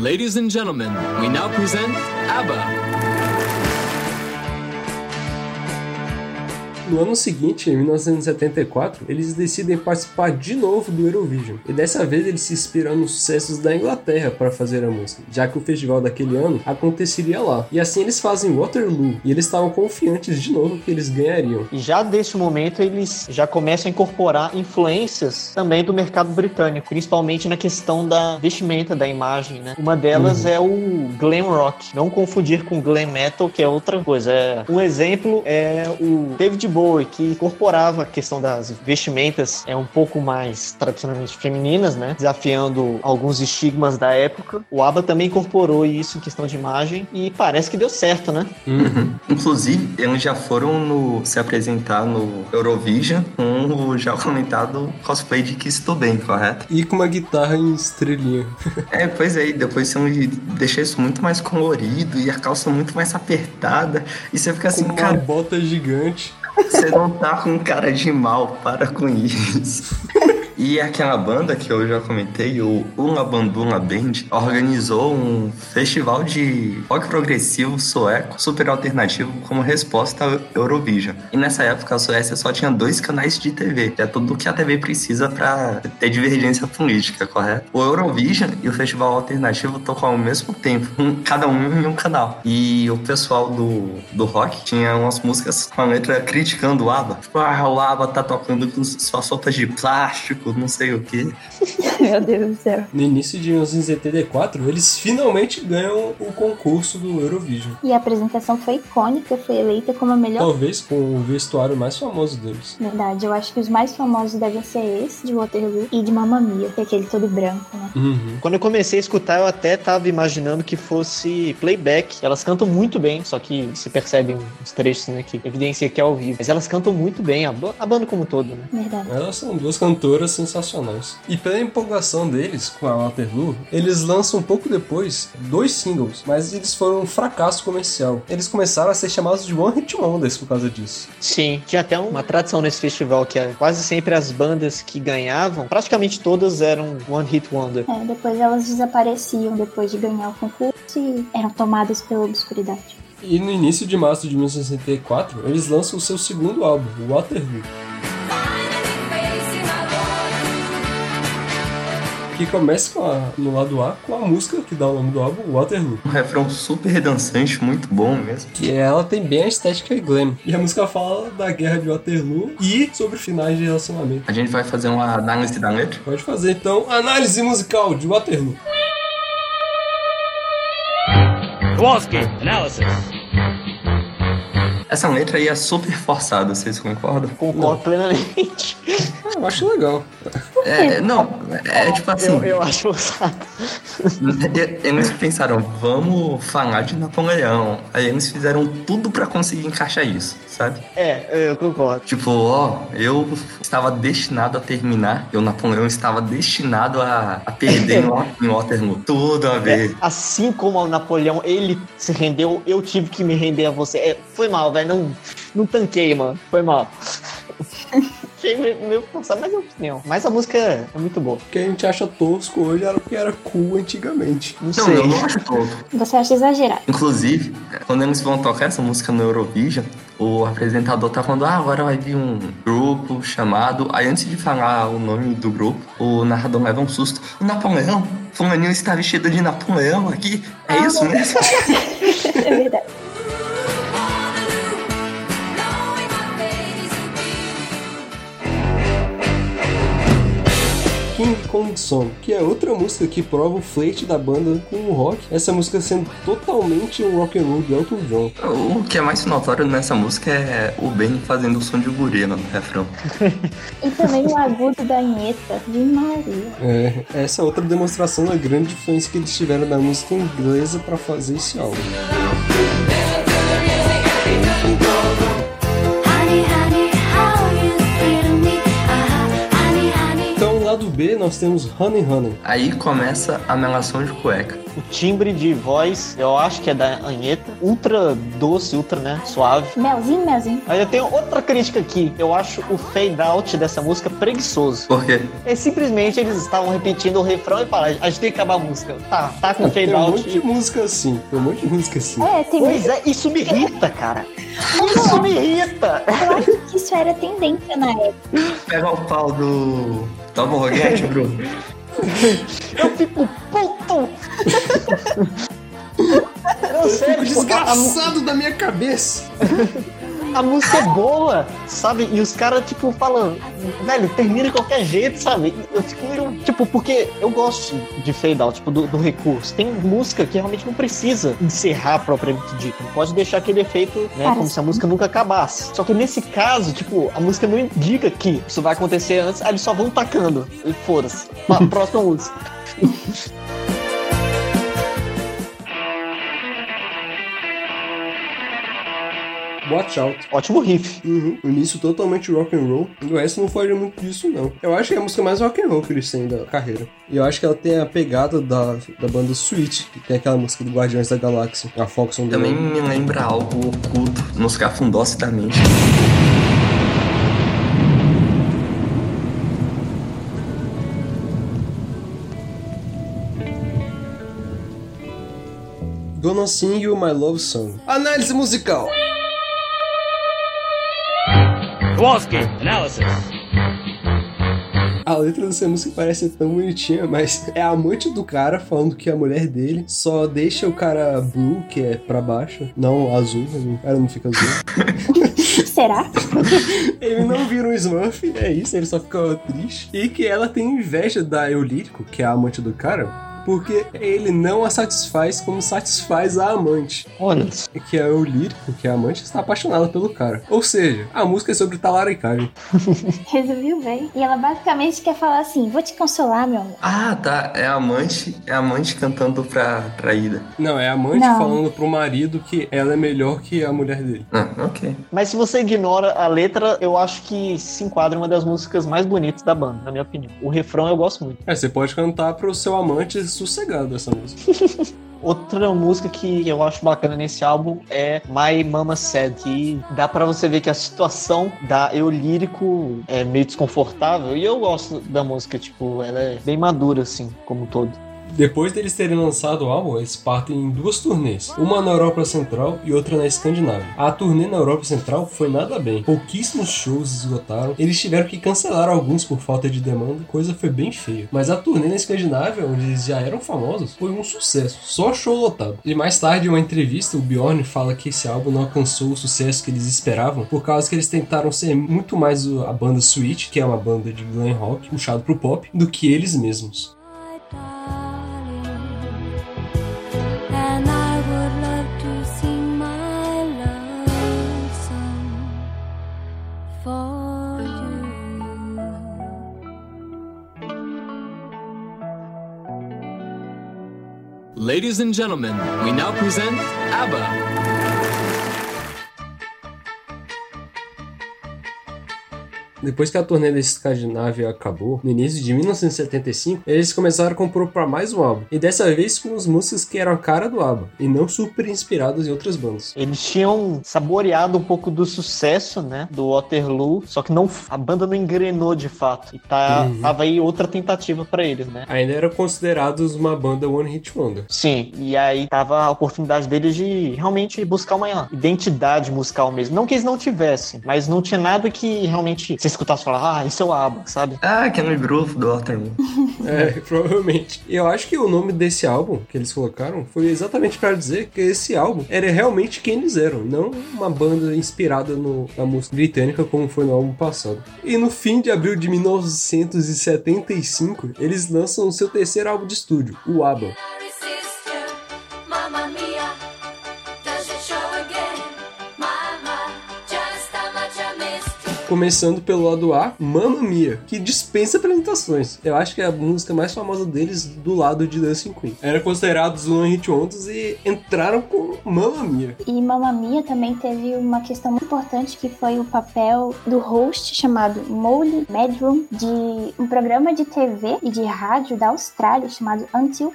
Ladies and gentlemen, we now present ABBA. No ano seguinte, em 1974, eles decidem participar de novo do Eurovision. E dessa vez eles se inspiram nos sucessos da Inglaterra para fazer a música, já que o festival daquele ano aconteceria lá. E assim eles fazem Waterloo, e eles estavam confiantes de novo que eles ganhariam. E já desse momento eles já começam a incorporar influências também do mercado britânico, principalmente na questão da vestimenta, da imagem, né? Uma delas é o glam rock, não confundir com glam metal, que é outra coisa. É, um exemplo é o David Bowie, que incorporava a questão das vestimentas é um pouco mais tradicionalmente femininas, né? Desafiando alguns estigmas da época. O ABBA também incorporou isso em questão de imagem e parece que deu certo, né? Inclusive, eles já foram no- se apresentar no Eurovision com o já comentado cosplay de Kiss Tô Bem, correto? E com uma guitarra em estrelinha. *laughs* É, pois é, e depois você deixa isso muito mais colorido e a calça muito mais apertada. E você fica assim, Com uma cara, bota gigante. Você não tá com cara de mal, para com isso. E aquela banda que eu já comentei, o Uma Banduna Band, organizou um festival de rock progressivo sueco super alternativo como resposta ao Eurovision. E nessa época a Suécia só tinha dois canais de TV, que é tudo que a TV precisa para ter divergência política, correto? O Eurovision e o festival alternativo tocam ao mesmo tempo, cada um em um canal. E o pessoal do, do rock tinha umas músicas com a letra criticando o ABBA. Tipo, ah, o ABBA tá tocando com suas roupas de plástico, por não sei o que. *laughs* Meu Deus do céu. No início de 1984, eles finalmente ganham o concurso do Eurovision. E a apresentação foi icônica, foi eleita como a melhor. Talvez com o vestuário mais famoso deles. Verdade, eu acho que os mais famosos devem ser esse, de Waterloo, e de Mamma Mia, que é aquele todo branco, né? Uhum. Quando eu comecei a escutar, eu até tava imaginando que fosse playback. Elas cantam muito bem, só que se percebem uns trechos, né, que evidencia que é ao vivo. Mas elas cantam muito bem, a, a banda como um todo, né? Verdade. Elas são duas cantoras sensacionais. E pela empolgação deles com a Waterloo, eles lançam um pouco depois dois singles, mas eles foram um fracasso comercial. Eles começaram a ser chamados de One Hit Wonders por causa disso. Sim, tinha até uma tradição nesse festival que é quase sempre as bandas que ganhavam, praticamente todas eram One Hit Wonder. É, depois elas desapareciam depois de ganhar o concurso e eram tomadas pela obscuridade. E no início de março de 1964, eles lançam o seu segundo álbum, Waterloo. Que começa com a- no lado A com a música que dá o nome do álbum, Waterloo. Um refrão super dançante, muito bom mesmo. Que ela tem bem a estética glam. E a música fala da guerra de Waterloo e sobre finais de relacionamento. A gente vai fazer uma análise da letra. Pode fazer então análise musical de Waterloo. Kowalski, analysis. Essa letra aí é super forçada, vocês concordam? Concordo plenamente. Eu acho legal. É, não, é tipo assim. Eu, *laughs* eu acho forçado. Eles pensaram, vamos falar de Napoleão. Aí eles fizeram tudo pra conseguir encaixar isso, sabe? É, eu concordo. Tipo, ó, eu estava destinado a terminar, e o Napoleão estava destinado a, a perder em Wa- em Waterloo. Tudo a ver. Assim como o Napoleão, ele se rendeu, eu tive que me render a você. É, foi mal, velho. Não, não tanquei, mano. Foi mal. Achei meio, forçado, mas é opinião. Mas a música é muito boa. O que a gente acha tosco hoje era porque era cool antigamente. Não, Não, sei. eu não acho todo. Você acha exagerado? Inclusive, quando eles vão tocar essa música no Eurovision, o apresentador tá falando, ah, agora vai vir um grupo chamado. Aí antes de falar o nome do grupo, o narrador leva um susto. O Napoleão? Fulaninho está vestido de Napoleão aqui? É isso mesmo? *laughs* É verdade. King Kong Song, que é outra música que prova o flerte da banda com o rock. Essa música sendo totalmente um rock and roll de Elton John. O que é mais notório nessa música é o Ben fazendo o som de gorila no refrão. E também o agudo da Anheta, de Maria. É, essa é outra demonstração da grande influência que eles tiveram da música inglesa para fazer esse álbum. Lado B, nós temos Honey Honey. Aí começa a melação de cueca. O timbre de voz, eu acho que é da Anheta. Ultra doce, ultra, né? Suave. Melzinho, melzinho. Mas eu tenho outra crítica aqui. Eu acho o fade out dessa música preguiçoso. Por quê? É simplesmente eles estavam repetindo o refrão e falaram, a gente tem que acabar a música. Tá, tá com fade Tem um out. monte de música assim. Tem um monte de música assim. É, tem Pois é, isso me irrita, cara. Isso me irrita. Eu acho que isso era tendência na época. Pega o pau do. Toma o roguete, *laughs* Bruno. Eu fico puto. Eu mu- Desgraçado da minha cabeça! A música é boa, sabe? E os caras, tipo, falam, velho, termina de qualquer jeito, sabe? Eu fico meio, tipo, porque eu gosto de fade out, tipo, do, do recurso. Tem música que realmente não precisa encerrar propriamente dito. Pode deixar aquele efeito, né? Como se a música nunca acabasse. Só que nesse caso, tipo, a música não indica que isso vai acontecer antes, aí eles só vão tacando. E foda-se. *laughs* Próxima música. Watch Out. Ótimo riff. Uhum. O início totalmente rock and roll. O resto não foge muito disso, não. Eu acho que é a música mais rock and roll que eles têm da carreira. E eu acho que ela tem a pegada da, da banda Sweet, que tem aquela música do Guardiões da Galáxia. A Fox on the Também me lembra algo oculto nos cafundós da mente. Gonna Sing You My Love Song. Análise musical. Kowalski, analysis. A letra dessa música parece tão bonitinha, mas é a amante do cara falando que a mulher dele só deixa o cara blue, que é pra baixo, não azul, o cara não fica azul. *laughs* Será? *laughs* Ele não vira um Smurf, é isso, ele só fica triste. E que ela tem inveja da Eulírico, que é a amante do cara, porque ele não a satisfaz como satisfaz a amante. Olha, Que é o lírico, que é a amante, está apaixonada pelo cara. Ou seja, a música é sobre talaricagem. *laughs* Resumiu bem. E ela basicamente quer falar assim: vou te consolar, meu amor. Ah, tá. É a amante, é a amante cantando pra traída. Não, é a amante Não. falando pro marido que ela é melhor que a mulher dele. Ah, ok. mas se você ignora a letra, eu acho que se enquadra em uma das músicas mais bonitas da banda, na minha opinião. O refrão eu gosto muito. É, você pode cantar pro seu amante sossegado essa música. *laughs* Outra música que eu acho bacana nesse álbum é My Mama Said, que dá pra você ver que a situação da eu lírico é meio desconfortável e eu gosto da música, tipo, ela é bem madura assim, como um todo. Depois deles terem lançado o álbum, eles partem em duas turnês, uma na Europa Central e outra na Escandinávia. A turnê na Europa Central foi nada bem, pouquíssimos shows esgotaram, eles tiveram que cancelar alguns por falta de demanda, coisa foi bem feia. Mas a turnê na Escandinávia, onde eles já eram famosos, foi um sucesso, só show lotado. E mais tarde, em uma entrevista, o Bjorn fala que esse álbum não alcançou o sucesso que eles esperavam, por causa que eles tentaram ser muito mais a banda Sweet, que é uma banda de glam rock puxado pro pop, do que eles mesmos. Ladies and gentlemen, we now present ABBA. Depois que a turnê da Escandinávia acabou, no início de 1975, eles começaram a compor para mais um álbum. E dessa vez com as músicas que eram a cara do ABBA, e não super inspiradas em outras bandas. Eles tinham saboreado um pouco do sucesso, né, do Waterloo, só que não a banda não engrenou de fato. E tá, Uhum. tava aí outra tentativa pra eles, né? Ainda eram considerados uma banda One Hit Wonder. Sim, e aí tava a oportunidade deles de realmente buscar uma identidade musical mesmo. Não que eles não tivessem, mas não tinha nada que realmente você escutasse falar, ah, isso é o ABBA, sabe? Ah, Kenny Groove do Waterloo. *laughs* É, provavelmente. Eu acho que o nome desse álbum que eles colocaram foi exatamente para dizer que esse álbum era realmente quem eles eram, não uma banda inspirada no- na música britânica como foi no álbum passado. E no fim de abril de 1975, eles lançam o seu terceiro álbum de estúdio, o ABBA. Começando pelo lado A, Mamma Mia, que dispensa apresentações. Eu acho que é a música mais famosa deles do lado de Dancing Queen. Era considerados One Hit Wonders e entraram com Mamma Mia. E Mamma Mia também teve uma questão muito importante que foi o papel do host chamado Molly Medrum de um programa de TV e de rádio da Austrália chamado Until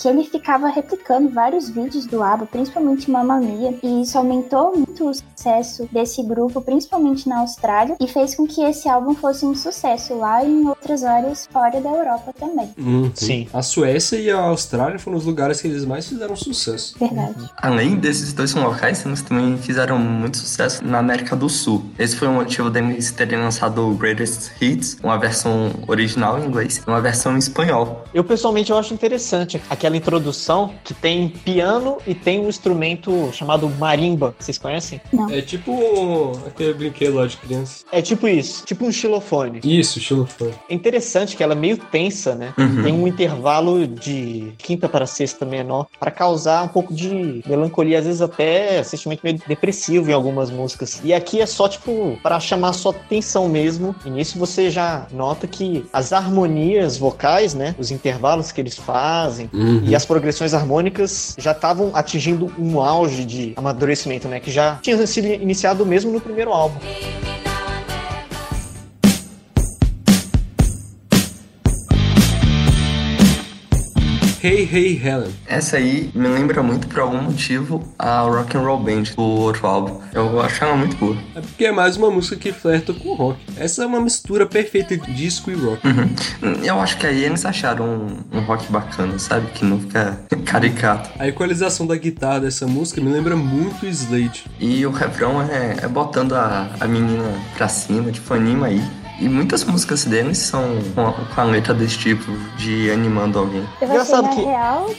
Que ele ficava replicando vários vídeos do ABBA, principalmente Mamma Mia, e isso aumentou muito o sucesso desse grupo, principalmente na Austrália, e fez com que esse álbum fosse um sucesso lá e em outras áreas fora da Europa também. Sim. A Suécia e a Austrália foram os lugares que eles mais fizeram sucesso. Verdade. Além desses dois locais, eles também fizeram muito sucesso na América do Sul. Esse foi o motivo deles terem lançado o Greatest Hits, uma versão original em inglês e uma versão em espanhol. Eu pessoalmente eu acho interessante aquela introdução que tem piano e tem um instrumento chamado marimba. Vocês conhecem? É tipo aquele brinquedo lá de criança. É tipo isso, tipo um xilofone. Isso, fã. É interessante que ela é meio tensa, né? Uhum. Tem um intervalo de quinta para sexta menor para causar um pouco de melancolia, às vezes até sentimento meio depressivo em algumas músicas. E aqui é só tipo para chamar sua atenção mesmo. E nisso você já nota que as harmonias vocais, né, os intervalos que eles fazem e as progressões harmônicas já estavam atingindo um auge de amadurecimento, né, que já tinha sido iniciado mesmo no primeiro álbum. Hey Hey Helen. Essa aí me lembra muito, por algum motivo, a Rock and Roll Band do outro álbum. Eu acho ela muito boa. É porque é mais uma música que flerta com rock. Essa é uma mistura perfeita de disco e rock. Uhum. Eu acho que aí eles acharam um, um rock bacana, sabe? Que não fica *laughs* caricato. A equalização da guitarra dessa música me lembra muito Slade. E o refrão é, é botando a, a menina pra cima, tipo, anima aí. E muitas músicas deles são com a, com a letra desse tipo, de animando alguém. Eu Engraçado que- real.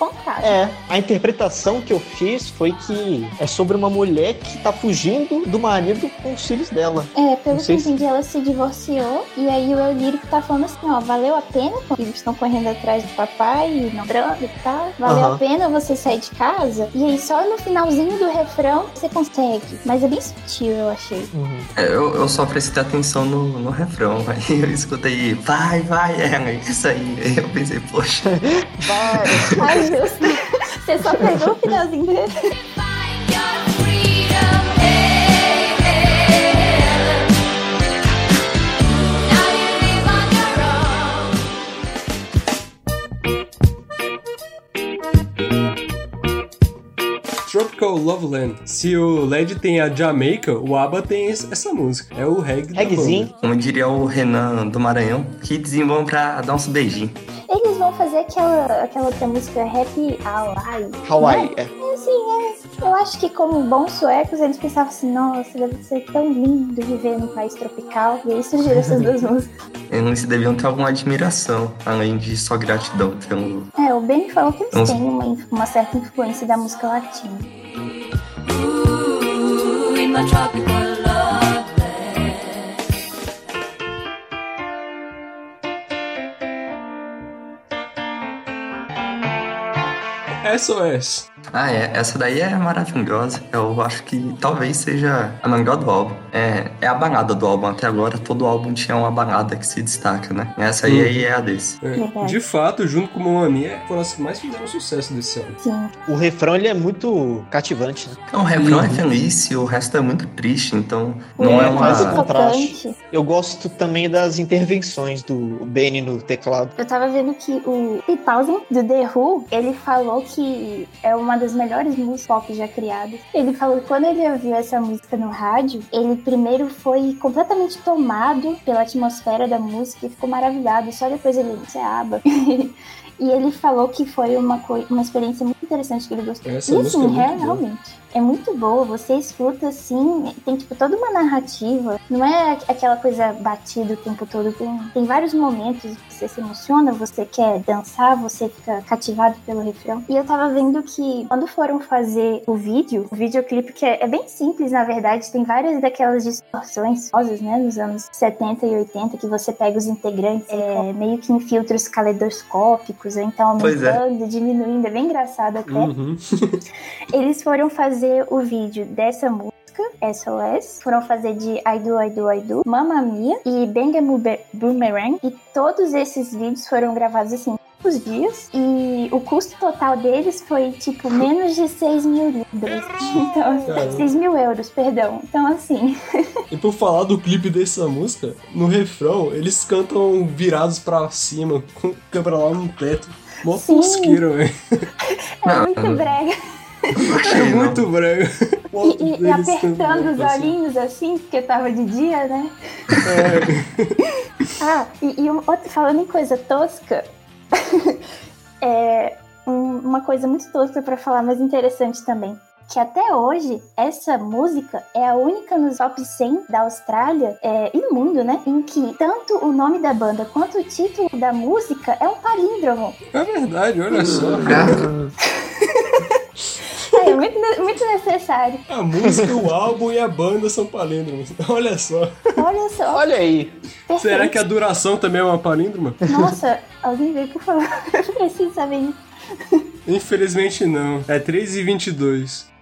É, a interpretação que eu fiz foi que é sobre uma mulher que tá fugindo do marido com os filhos dela. É, pelo que eu se- entendi, ela se divorciou e aí o lírico tá falando assim, ó, valeu a pena, porque eles estão correndo atrás do papai e não dando e tal. Valeu a pena você sair de casa? E aí só no finalzinho do refrão você consegue. Mas é bem sutil, eu achei. É, Eu, eu só prestei atenção no, no refrão, aí *laughs* eu escutei, vai, vai, ela, isso aí. Aí eu pensei, poxa, Vai! Ai, justo. Você só pegou o finalzinho dele. Tropical Loveland. Se o LED tem a Jamaica, o ABBA tem essa música. É o reggae Reggaezinho. como diria o Renan do Maranhão, kidzinho vão pra dar uns beijinhos. Eles vão fazer aquela, aquela outra música Happy Hawaii. Hawaii, é. E assim, é, eu acho que como bons suecos, eles pensavam assim, nossa, deve ser tão lindo viver num país tropical. E aí surgiram essas duas *laughs* músicas. Eles deviam ter alguma admiração, além de só gratidão pelo. É, o Ben falou que eles têm uma, uma certa influência da música latina. SOS. Ah, é, essa daí é maravilhosa. Eu acho que talvez seja a melhor do álbum. É, é a balada do álbum. Até agora, todo álbum tinha uma balada que se destaca, né? Essa aí, aí é a desse. É, de fato, junto com Mamma Mia, foram as que mais fizeram sucesso desse álbum. Sim. O refrão ele é muito cativante, né? Então, o refrão é Uhum. feliz e o resto é muito triste. Então, O não é é uma. contraste. tocante. Eu gosto também das intervenções do Benny no teclado. Eu tava vendo que o P-Thousand, do The Who, ele falou que é uma das melhores músicas pop já criadas. Ele falou que quando ele ouviu essa música no rádio, ele primeiro foi completamente tomado pela atmosfera da música e ficou maravilhado. Só depois ele disse, é aba. *laughs* E ele falou que foi uma, uma experiência muito interessante que ele gostou. Essa e música assim, é realmente, é muito boa. Você escuta assim, tem tipo toda uma narrativa. Não é aqu- aquela coisa batida o tempo todo. Tem, tem vários momentos que você se emociona, você quer dançar, você fica cativado pelo refrão. E eu tava vendo que quando foram fazer o vídeo, o videoclipe que é, é bem simples, na verdade, tem várias daquelas distorções famosas, né, nos anos 70 e 80, que você pega os integrantes é, meio que em filtros caleidoscópicos, ou então é. aumentando, diminuindo, é bem engraçado até. Uhum. *laughs* Eles foram fazer o vídeo dessa música, SOS. Foram fazer de I Do, I Do, I Do, Mamma Mia e Bang Boomer- Boomerang. E todos esses vídeos foram gravados assim, poucos dias. E o custo total deles foi tipo menos de 6 mil libras. *laughs* Então, Caramba. 6 mil euros, perdão. Então, assim, *laughs* E por falar do clipe dessa música, no refrão, eles cantam virados pra cima, com a câmera lá no teto. Mó Sim. tosqueiro, velho. é muito brega. É muito brega. O E, e- e apertando os cima. olhinhos assim, porque tava de dia, né? É. *laughs* Ah, e, e um- outra, falando em coisa tosca, *laughs* é um- uma coisa muito tosca pra falar, mas interessante também. Que até hoje, essa música é a única nos top 100 da Austrália é, e no mundo, né? Em que tanto o nome da banda quanto o título da música é um palíndromo. É verdade, olha só. *laughs* É muito, muito necessário. A música, o álbum e a banda são palíndromos. *laughs* Olha só. Olha só. Olha aí. perfeito. Será que a duração também é uma palíndroma? Nossa, alguém veio, por favor. *laughs* Eu preciso saber isso. Infelizmente não. É 3 e 22.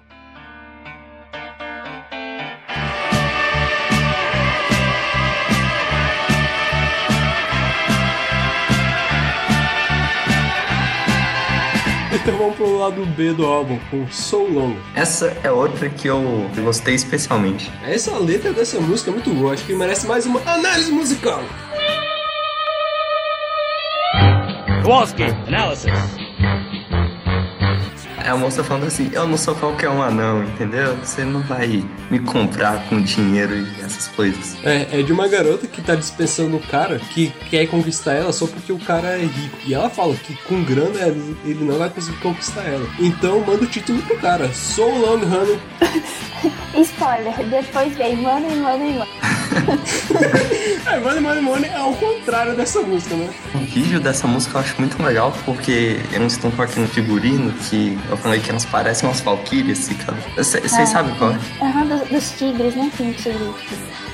Então vamos pro lado B do álbum, com So Long. Essa é outra que eu gostei especialmente. Essa letra dessa música é muito boa, acho que merece mais uma análise musical. Kowalski, analysis. É a moça falando assim, eu não sou qualquer uma não, entendeu? Você não vai me comprar com dinheiro e essas coisas. É, é de uma garota que tá dispensando o cara que quer conquistar ela só porque o cara é rico. E ela fala que com grana ele não vai conseguir conquistar ela. Então manda o título pro cara: So Long Honey. *laughs* Spoiler, depois vem Money, Money, Money. *laughs* É, Money Money Money é o contrário dessa música, né? O vídeo dessa música eu acho muito legal porque eles estão com aquele figurino que eu falei que elas parecem umas valquírias. e cada- Vocês Ah. sabem qual é? Aham, dos, dos tigres, né? Tem tigre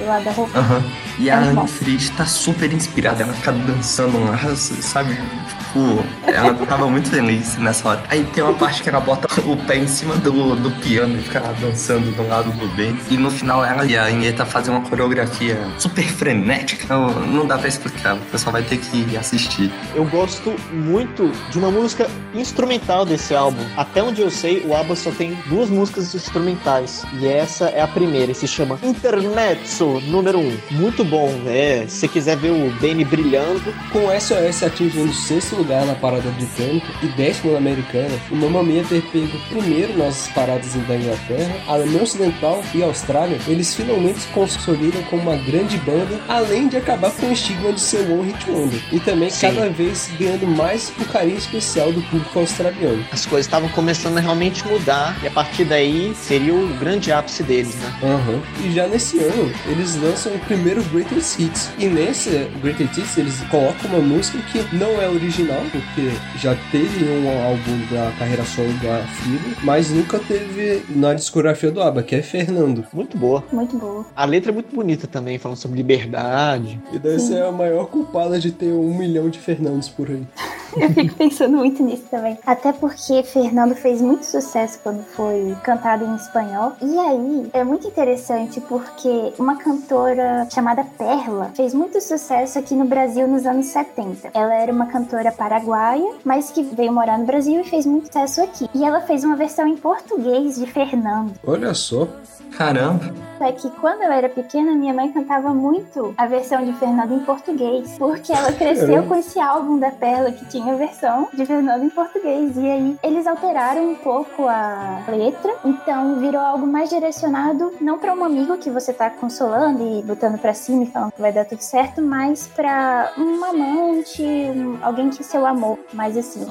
lado da roupa. Aham. E a É bom. Anne Fried tá super inspirada, ela fica dançando lá, sabe? Tipo, ela tava muito feliz nessa hora. Aí tem uma parte que ela bota o pé em cima do, do piano e fica lá dançando do lado do bem. E no final ela e a Anheta fazem uma coreografia super frenética. Não, não dá pra explicar, o pessoal vai ter que assistir. Eu gosto muito de uma música instrumental desse álbum. Até onde eu sei, o ABBA só tem duas músicas instrumentais. E essa é a primeira, e se chama Intermezzo número 1. Um. Muito bom, né? Se você quiser ver o Benny brilhando, Com o SOS atingindo o sexto lugar na parada britânica e décimo na americana, o Mamma Mia ter pego primeiro nas paradas da Inglaterra, Alemanha Ocidental e Austrália, eles finalmente se consolidam como uma grande banda, além de acabar com o estigma de ser One Hit Wonder. E também Sim. cada vez ganhando mais o carinho especial do público australiano. as coisas estavam começando a realmente mudar. E a partir daí seria o grande ápice deles, né? Aham. E já nesse ano, eles lançam o primeiro Greatest Hits. E nesse Greatest Hits, eles colocam uma música que não é original, porque já teve um álbum da carreira solo da Phoebe, mas nunca teve na discografia do ABBA, que é Fernando. Muito boa. Muito boa. A letra é muito bonita também, falando sobre liberdade. E deve ser a maior culpada de ter um milhão de Fernandos por aí. *laughs* Eu fico pensando muito nisso também. Até porque Fernando fez muito sucesso quando foi cantado em espanhol. E aí é muito interessante porque uma cantora chamada Perla fez muito sucesso aqui no Brasil nos anos 70. Ela era uma cantora paraguaia, mas que veio morar no Brasil e fez muito sucesso aqui. E ela fez uma versão em português de Fernando. Olha só. Caramba, É que quando eu era pequena, minha mãe cantava muito a versão de Fernando em português, porque ela cresceu Caramba. com esse álbum da Perla que tinha a versão de Fernando em português. E aí eles alteraram um pouco a letra, então virou algo mais direcionado não para um amigo que você tá consolando e botando pra cima e falando que vai dar tudo certo, mas pra um amante, um- alguém que seu amor. Mas assim,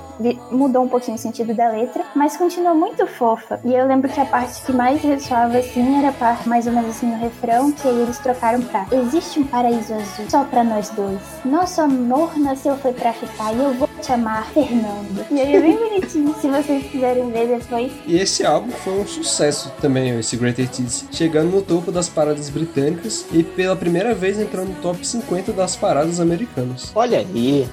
mudou um pouquinho o sentido da letra, mas continua muito fofa. E eu lembro que a parte que mais ressoava assim era parte mais ou menos assim no refrão, que aí eles trocaram pra Existe um paraíso azul só pra nós dois. Nosso amor nasceu foi pra ficar e eu vou te amar, Fernando. E aí é bem bonitinho, se vocês quiserem ver depois. E esse álbum foi um sucesso também, esse Greatest Hits, chegando no topo das paradas britânicas e pela primeira vez entrando no top 50 das paradas americanas. Olha aí.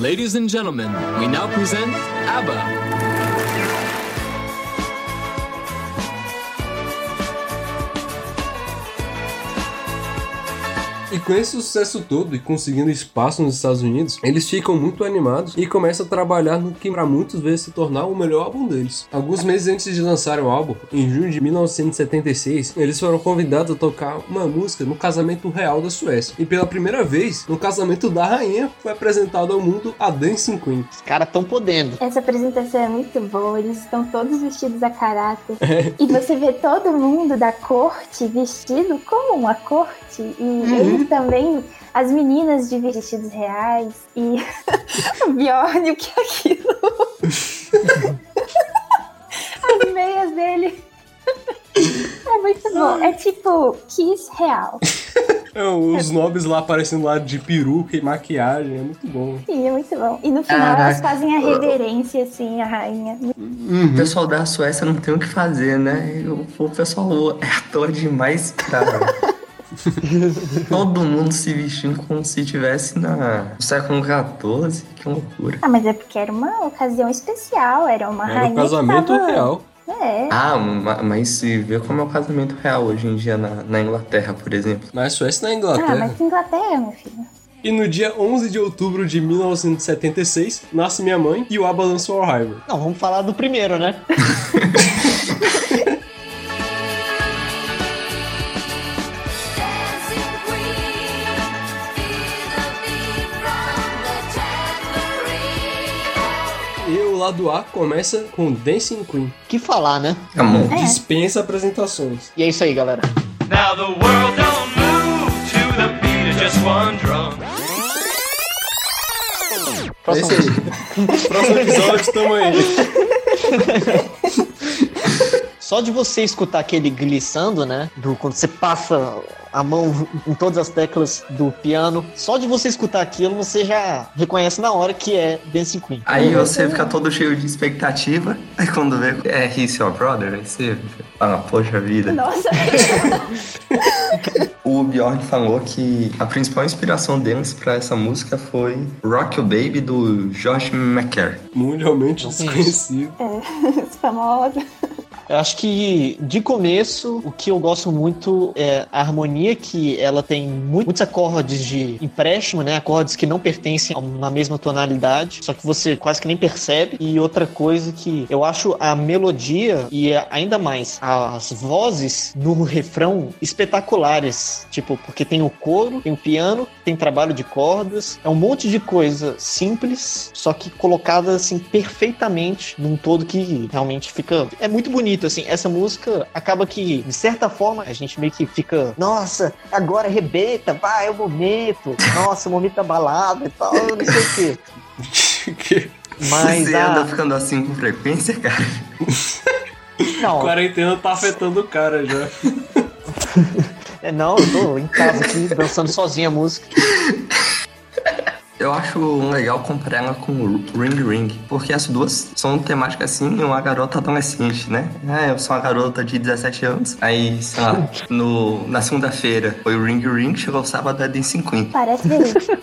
Ladies and gentlemen, we now present ABBA. E com esse sucesso todo e conseguindo espaço nos Estados Unidos, eles ficam muito animados e começam a trabalhar no que para muitos vezes se tornar o melhor álbum deles. Alguns meses antes de lançarem o álbum, em junho de 1976, eles foram convidados a tocar uma música no casamento real da Suécia. E pela primeira vez, no casamento da rainha, foi apresentado ao mundo a Dancing Queen. Os caras tão podendo. Essa apresentação é muito boa, eles estão todos vestidos a caráter. E você vê todo mundo da corte vestido como uma corte. E eles também, as meninas de vestidos reais. E *laughs* o Bjorn, o que é aquilo? *laughs* as meias dele. É muito bom. É tipo Kiss real. É, Os nobres lá aparecendo lá de peruca e maquiagem, é muito bom. Sim, é muito bom. E no final Caraca. elas fazem a reverência, assim, a rainha. o pessoal da Suécia não tem o que fazer, né? O, o pessoal é ator demais, cara. *laughs* *laughs* Todo mundo se vestindo como se estivesse na- no século XIV, que loucura. Ah, mas é porque era uma ocasião especial, era uma Era rainha um casamento tava... real. É. Ah, ma- mas se vê como é o casamento real hoje em dia na, na Inglaterra, por exemplo. Na Suécia na Ah, Inglaterra. mas que Inglaterra, meu filho. E no dia 11 de outubro de 1976, nasce minha mãe e o ABBA lançou o Rival. Não, vamos falar do primeiro, né? *laughs* lado A começa com Dancing Queen. Que falar, né? Amor. É. Dispensa apresentações. E é isso aí, galera. Now the world don't move to the beat of just one drum. Próximo, É Próximo episódio, tamo aí. Só de você escutar aquele glissando, né? Do, quando você passa a mão em todas as teclas do piano, só de você escutar aquilo, você já reconhece na hora que é Dancing Queen. Aí você fica todo cheio de expectativa, *laughs* aí quando vê é He's Your Brother, aí você fala, poxa vida. Nossa, *laughs* O Bjorn falou que a principal inspiração deles pra essa música foi Rock Your Baby do Josh McCare. Mundialmente desconhecido. *laughs* famosa. Eu acho que de começo o que eu gosto muito é a harmonia que ela tem mu- muitos acordes de empréstimo, né? Acordes que não pertencem a uma mesma tonalidade, só que você quase que nem percebe. E outra coisa que eu acho a melodia e ainda mais as vozes no refrão espetaculares, tipo, porque tem o coro, tem o piano, tem trabalho de cordas, é um monte de coisa simples, só que colocada assim perfeitamente num todo que realmente fica é muito bonito assim. Essa música acaba que de certa forma a gente meio que fica, nossa, agora arrebenta, vai, é o momento. Nossa, o momento da balada e tal, não sei o quê. *laughs* Mas você a- anda ficando assim com frequência, cara? não, *laughs* Quarentena tá afetando o cara já. *laughs* é, não, eu tô em casa aqui dançando sozinha a música. Eu acho legal comparar ela com Ring Ring, porque as duas são temáticas assim, uma garota adolescente, né? É, eu sou uma garota de 17 anos, aí, sei lá, no, na segunda-feira foi o Ring Ring, chegou o sábado é Dancing Queen. Parece verídico.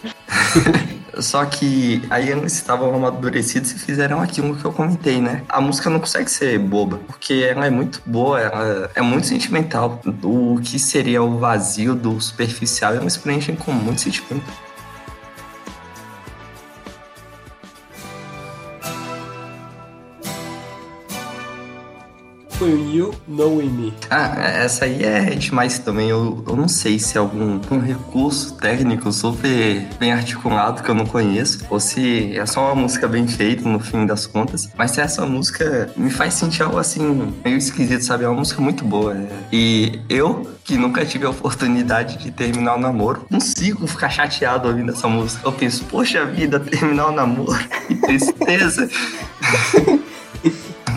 *laughs* Só que aí eles estavam amadurecidos e fizeram aquilo que eu comentei, né? A música não consegue ser boba, porque ela é muito boa, ela é muito sentimental. O que seria o vazio do superficial, eles preenchem com muito sentimento. Foi o You Knowing Me. Ah, essa aí é demais também. Eu, eu não sei se é algum um recurso técnico super bem articulado que eu não conheço, ou se é só uma música bem feita no fim das contas. Mas essa música me faz sentir algo assim, meio esquisito, sabe? É uma música muito boa. é. E eu, que nunca tive a oportunidade de terminar o namoro, consigo ficar chateado ouvindo essa música. Eu penso, poxa vida, terminar o namoro, que tristeza. *laughs*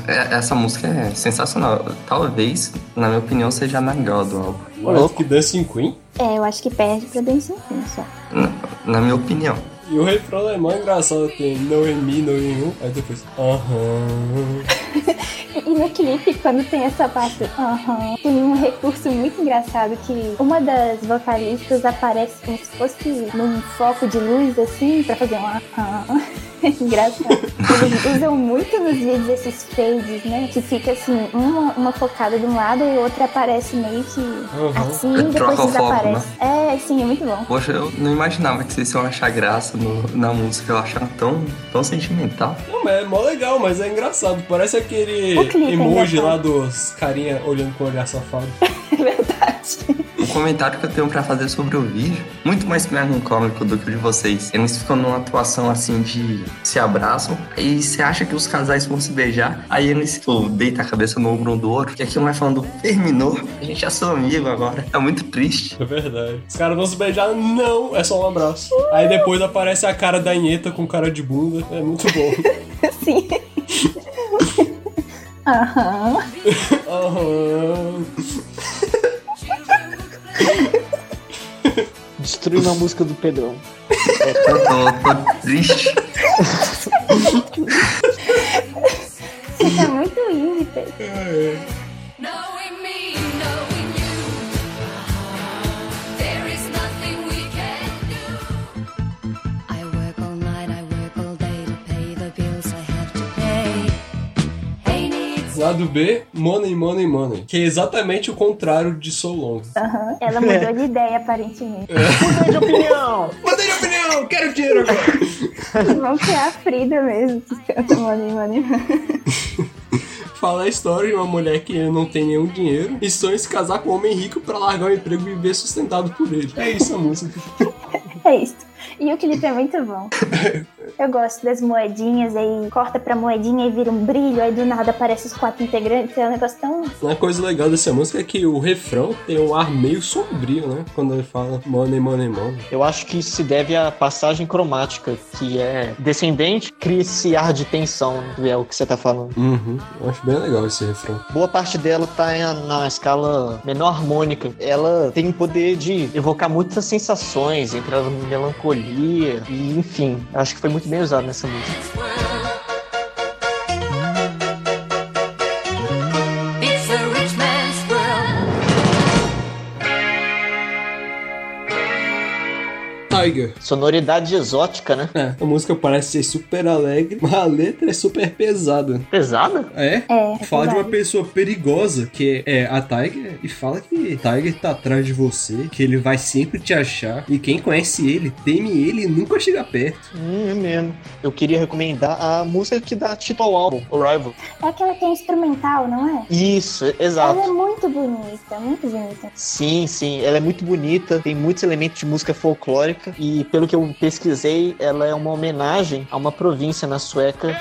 É, Essa música é sensacional. Talvez, na minha opinião, seja a melhor do álbum. Mais que Dancing Queen. É, eu acho que perde pra Dancing Queen só. Na, na minha opinião. E o refrão é mó engraçado, tem Knowing Me, Knowing You. Aí depois, aham. *laughs* E no clipe, quando tem essa parte, aham, tem um recurso muito engraçado que uma das vocalistas aparece como se fosse num foco de luz, assim, pra fazer um aham. *laughs* engraçado. Eles usam muito nos vídeos esses fades, né? Que fica assim, uma, uma focada de um lado e outra aparece meio que assim, e depois desaparece. É, sim, é muito bom. Poxa, eu não imaginava que vocês iam achar graça no- na música. Eu achava tão, tão sentimental. Não, mas é mó legal, mas é engraçado. Parece aquele é emoji engraçado. lá dos carinha olhando com o olhar safado. *laughs* O comentário que eu tenho pra fazer sobre o vídeo, muito mais melancólico do que o de vocês. Eles ficam numa atuação assim de se abraçam, e você acha que os casais vão se beijar, aí eles tipo, deitam a cabeça no ombro um do outro, e aquilo vai falando, terminou, a gente é seu amigo agora. É muito triste. É verdade. Os caras vão se beijar, não, é só um abraço. Aí depois aparece a cara da Inheta com cara de bunda. É muito bom. *laughs* Sim. Aham. Aham. Destruindo a música do Pedrão. Eu tô, tô triste. Você tá muito indie, Pedro. Knowing Lado B, Money, Money, Money. Que é exatamente o contrário de So Long. Aham. Ela mudou de ideia, aparentemente. Mudei de opinião! *laughs* Mudei de opinião, quero dinheiro agora. Vamos criar a Frida mesmo, que canta Money, Money, Money. Fala a história de uma mulher que não tem nenhum dinheiro e sonha em se casar com um homem rico pra largar o emprego e viver sustentado por ele. É isso a música. *laughs* É isso. E o clipe é muito bom. *laughs* Eu gosto das moedinhas, aí corta pra moedinha e vira um brilho, aí do nada aparece os quatro integrantes, é um negócio tão. Uma coisa legal dessa música é que o refrão tem um ar meio sombrio, né? Quando ele fala money, money, money. Eu acho que isso se deve à passagem cromática, que é descendente, cria esse ar de tensão, né? é o que você tá falando. Uhum. Eu acho bem legal esse refrão. Boa parte dela tá na escala menor harmônica. Ela tem o poder de evocar muitas sensações, entre a melancolia e, enfim, acho que foi muito bem usado nessa música. Tiger. Sonoridade exótica, né? É, a música parece ser super alegre, mas a letra é super pesada. Pesada? É? É, Fala de uma pessoa perigosa, que é a Tiger, e fala que Tiger tá atrás de você, que ele vai sempre te achar, e quem conhece ele, teme ele e nunca chega perto. Hum, é mesmo. Eu queria recomendar a música que dá título ao álbum, Arrival. É aquela que é instrumental, não é? Isso, Ela é exato. muito bonita, muito bonita. Sim, sim, ela é muito bonita, tem muitos elementos de música folclórica e pelo que eu pesquisei, ela é uma homenagem a uma província na Sueca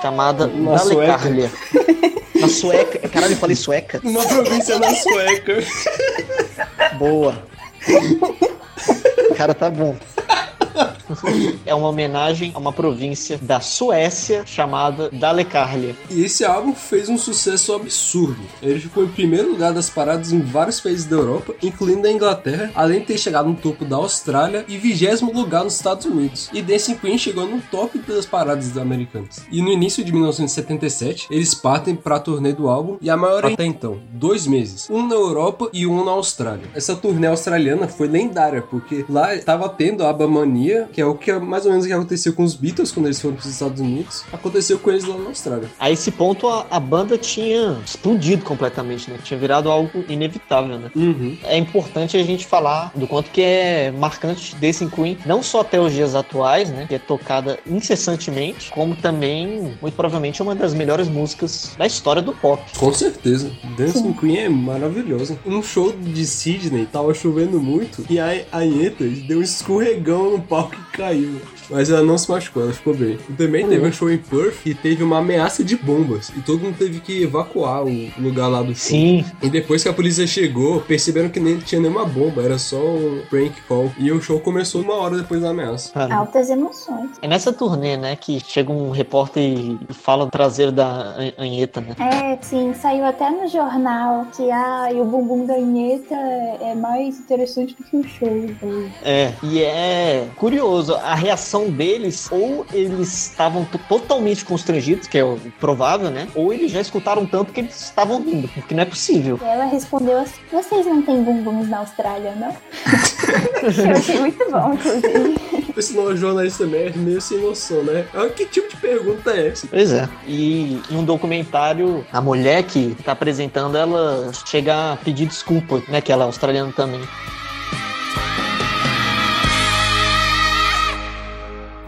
chamada Na Dalecarlia. Na Sueca, caralho, eu falei sueca? Uma província na Sueca. Boa. Cara, tá bom. É uma homenagem a uma província da Suécia chamada Dalecarlia. E esse álbum fez um sucesso absurdo. Ele ficou em primeiro lugar das paradas em vários países da Europa, incluindo a Inglaterra, além de ter chegado no topo da Austrália e vigésimo lugar nos Estados Unidos. E Dancing Queen chegou no top das paradas americanas. E no início de 1977, eles partem para a turnê do álbum e a maior até então, dois meses, um na Europa e um na Austrália. Essa turnê australiana foi lendária porque lá estava tendo a Abamania, que é o que mais ou menos o que aconteceu com os Beatles quando eles foram para os Estados Unidos, aconteceu com eles lá na Austrália. A esse ponto, a, a banda tinha explodido completamente, né? Tinha virado algo inevitável, né? Uhum. É importante a gente falar do quanto que é marcante Dancing Queen, não só até os dias atuais, né? Que é tocada incessantemente, como também, muito provavelmente, é uma das melhores músicas da história do pop. Com certeza. Dancing Queen é maravilhosa. Um show de Sydney tava chovendo muito e a Anheta deu um escorregão no palco e caiu. Mas ela não se machucou, ela ficou bem. E também teve um show em Perth e teve uma ameaça de bombas. E todo mundo teve que evacuar o lugar lá do show. Sim, E depois que a polícia chegou, perceberam que nem tinha nenhuma bomba, era só um prank call. E o show começou uma hora depois da ameaça. cara. Altas emoções. É nessa turnê, né, que chega um repórter e fala do traseiro da An- Anheta, né? É, sim, saiu até no jornal que ah, o bumbum da Inheta é mais interessante do que o show. É, e é curioso, a reação deles, ou eles estavam to- totalmente constrangidos, que é o provável, né? Ou eles já escutaram tanto que eles estavam rindo, porque não é possível. E ela respondeu assim: vocês não têm bumbuns na Austrália, não? *laughs* Eu achei muito bom, inclusive. Esse novo jornalista também é meio sem noção, né? Ah, Que tipo de pergunta é essa? Pois é. E em um documentário, a mulher que tá apresentando, ela chega a pedir desculpa, né? Que ela é australiana também.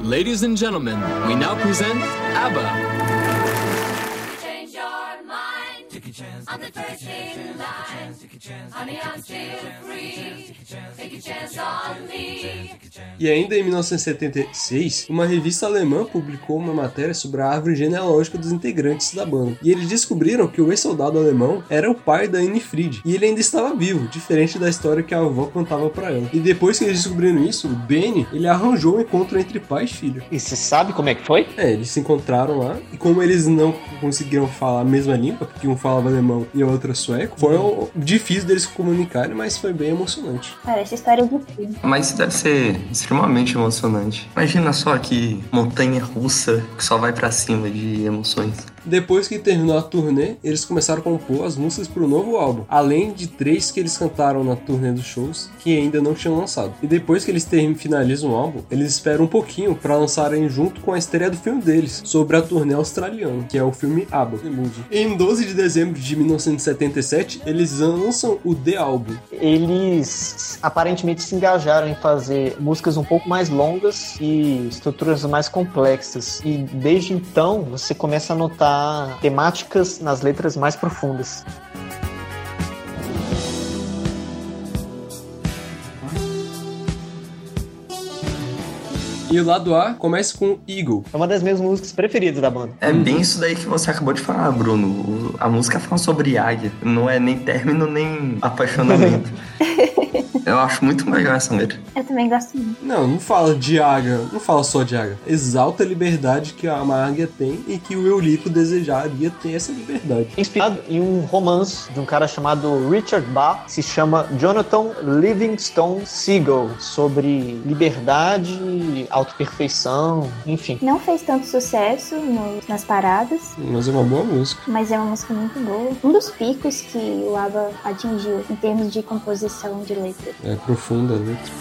Ladies and gentlemen, we now present ABBA. Mind. I'm the first in line. Honey, I'm still free. Take a chance on me. E ainda em 1976, uma revista alemã publicou uma matéria sobre a árvore genealógica dos integrantes da banda. E eles descobriram que o ex-soldado alemão era o pai da Anne Fried. E ele ainda estava vivo, diferente da história que a avó contava pra ela. E depois que eles descobriram isso, o Benny, ele arranjou um encontro entre pai e filho. E você sabe como é que foi? É, eles se encontraram lá. E como eles não conseguiram falar a mesma língua, porque um falava alemão e a outra sueco, foi difícil deles se comunicarem, mas foi bem emocionante. Parece história de filme. Mas isso deve ser extremamente emocionante. Imagina só que montanha russa que só vai pra cima de emoções. Depois que terminou a turnê, eles começaram a compor as músicas para o novo álbum, além de três que eles cantaram na turnê dos shows que ainda não tinham lançado. E depois que eles terminam, finalizam o álbum, eles esperam um pouquinho para lançarem junto com a estreia do filme deles, sobre a turnê australiana, que é o filme ABBA. Em 12 de dezembro de 1977, eles lançam o The Album. Eles aparentemente se engajaram em fazer músicas um pouco mais longas e estruturas mais complexas. E desde então você começa a notar temáticas nas letras mais profundas. E o lado A começa com Eagle. É uma das minhas músicas preferidas da banda. É bem isso daí que você acabou de falar, Bruno. A música fala sobre águia. Não é nem término, nem apaixonamento. *laughs* Eu acho muito legal essa letra. Eu também gosto muito. Não, não fala de águia, não fala só de águia. Exalta a liberdade que a uma águia tem e que o Eurico desejaria ter essa liberdade. Inspirado em um romance de um cara chamado Richard Bach, que se chama Jonathan Livingstone Seagull, sobre liberdade, autoperfeição, enfim. Não fez tanto sucesso no- nas paradas, Mas é uma boa música. mas é uma música muito boa. Um dos picos que o ABBA atingiu em termos de composição de letra. É profunda a letra.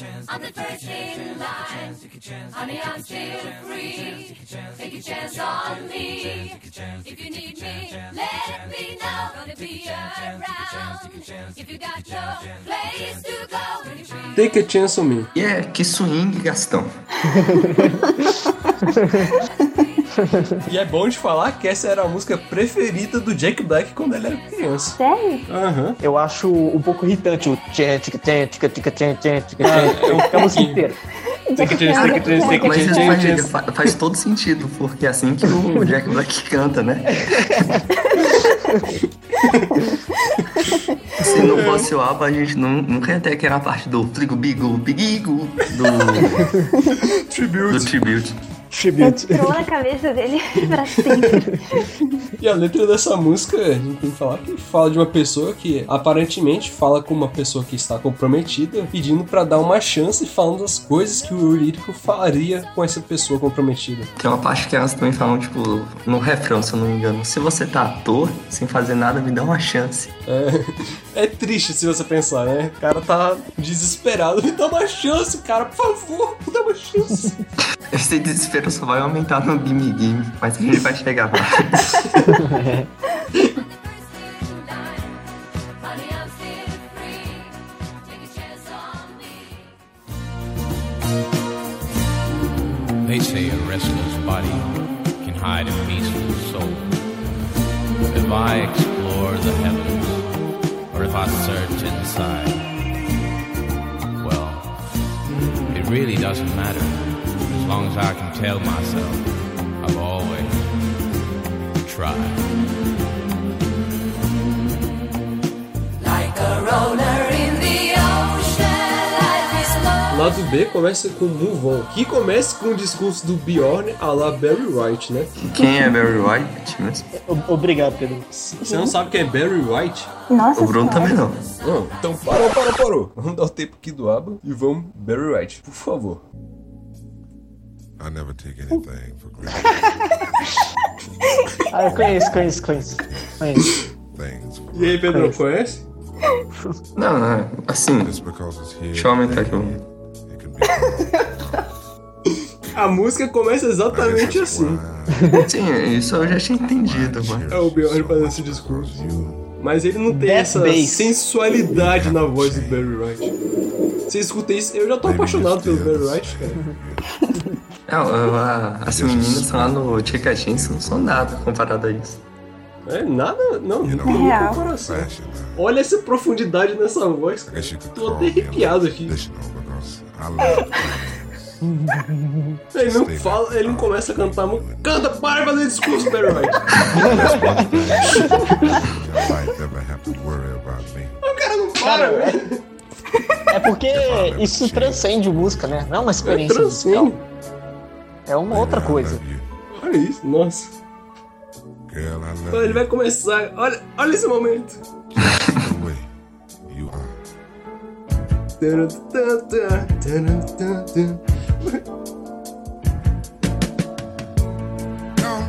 Mind, I'm the first in line. Honey, I'm still free. Take a chance on me. If you need me, let me know. Gonna be around. If you got no place to go, when you're free. Take a Chance on Me. E é que swing, Gastão. *laughs* E é bom de falar que essa era a música preferida do Jack Black quando ele era criança. Sério? Aham. Eu acho um pouco irritante o tchan, tica, tchan, tica, tica, tchan, tchan, tica, tchan. é um É a música inteira. Jack Mas faz todo sentido, porque é assim que o Jack Black canta, né? *laughs* Se não fosse o ABBA, a gente não, nunca ia ter aquela parte do Trigo Bigo Bigigo do, *laughs* Tribute. do Tribute. Tribute. Entrou na cabeça dele *laughs* pra sempre. E a letra dessa música, a gente tem que falar que fala de uma pessoa que aparentemente fala com uma pessoa que está comprometida, pedindo pra dar uma chance e falando as coisas que o Eurico faria com essa pessoa comprometida. Tem uma parte que elas também falam, tipo, no refrão, se eu não me engano. Se você tá à toa, sem fazer nada, me dá uma chance. É, é triste se você pensar, né? O cara tá desesperado. Me dá uma chance, cara, por favor, me dá uma chance. *laughs* Esse desespero só vai aumentar no Gimme Gimme, mas a gente vai chegar lá. They say a restless body can hide a peaceful soul. If I explore the heavens, or if I search inside, well, it really doesn't matter long as I can tell myself I've always tried. Like a roller in the ocean, life is slow. Lado B começa com Move On, que começa com o discurso do Bjorn a la Barry White, né? Quem é Barry White mesmo? O- Obrigado, Pedro. Você não sabe quem é Barry White? Nossa O Bruno senhora. também não. Não, então parou, parou, parou. Vamos dar o tempo aqui do aba e vamos Barry White, por favor. I never take anything for granted. Ah, eu conheço, conheço, conheço. conheço. Things for E aí, Pedro, conhece? Não, não, assim, deixa eu aumentar aqui. um. Be A música começa exatamente assim. Sim, isso eu já tinha entendido, mano. É o Bjorn fazendo esse discurso. Mas ele não tem Death essa Bass. sensualidade na voz do Barry White. Você escuta isso, eu já tô apaixonado pelo Barry White, cara. É, a- as meninas lá no Chica Jeans não são nada comparado a isso. É nada, não, não tem Real. comparação. Uh, Olha essa profundidade nessa voz, cara. Tô até arrepiado a aqui. *laughs* Ele não fala, ele não começa a cantar, mas canta, para de fazer discurso, Barry White. *laughs* O cara não para, velho. É porque isso transcende música, né? Não é uma experiência transcende. musical. É uma outra coisa. Olha isso, nossa. Love ele vai começar, olha, olha esse momento.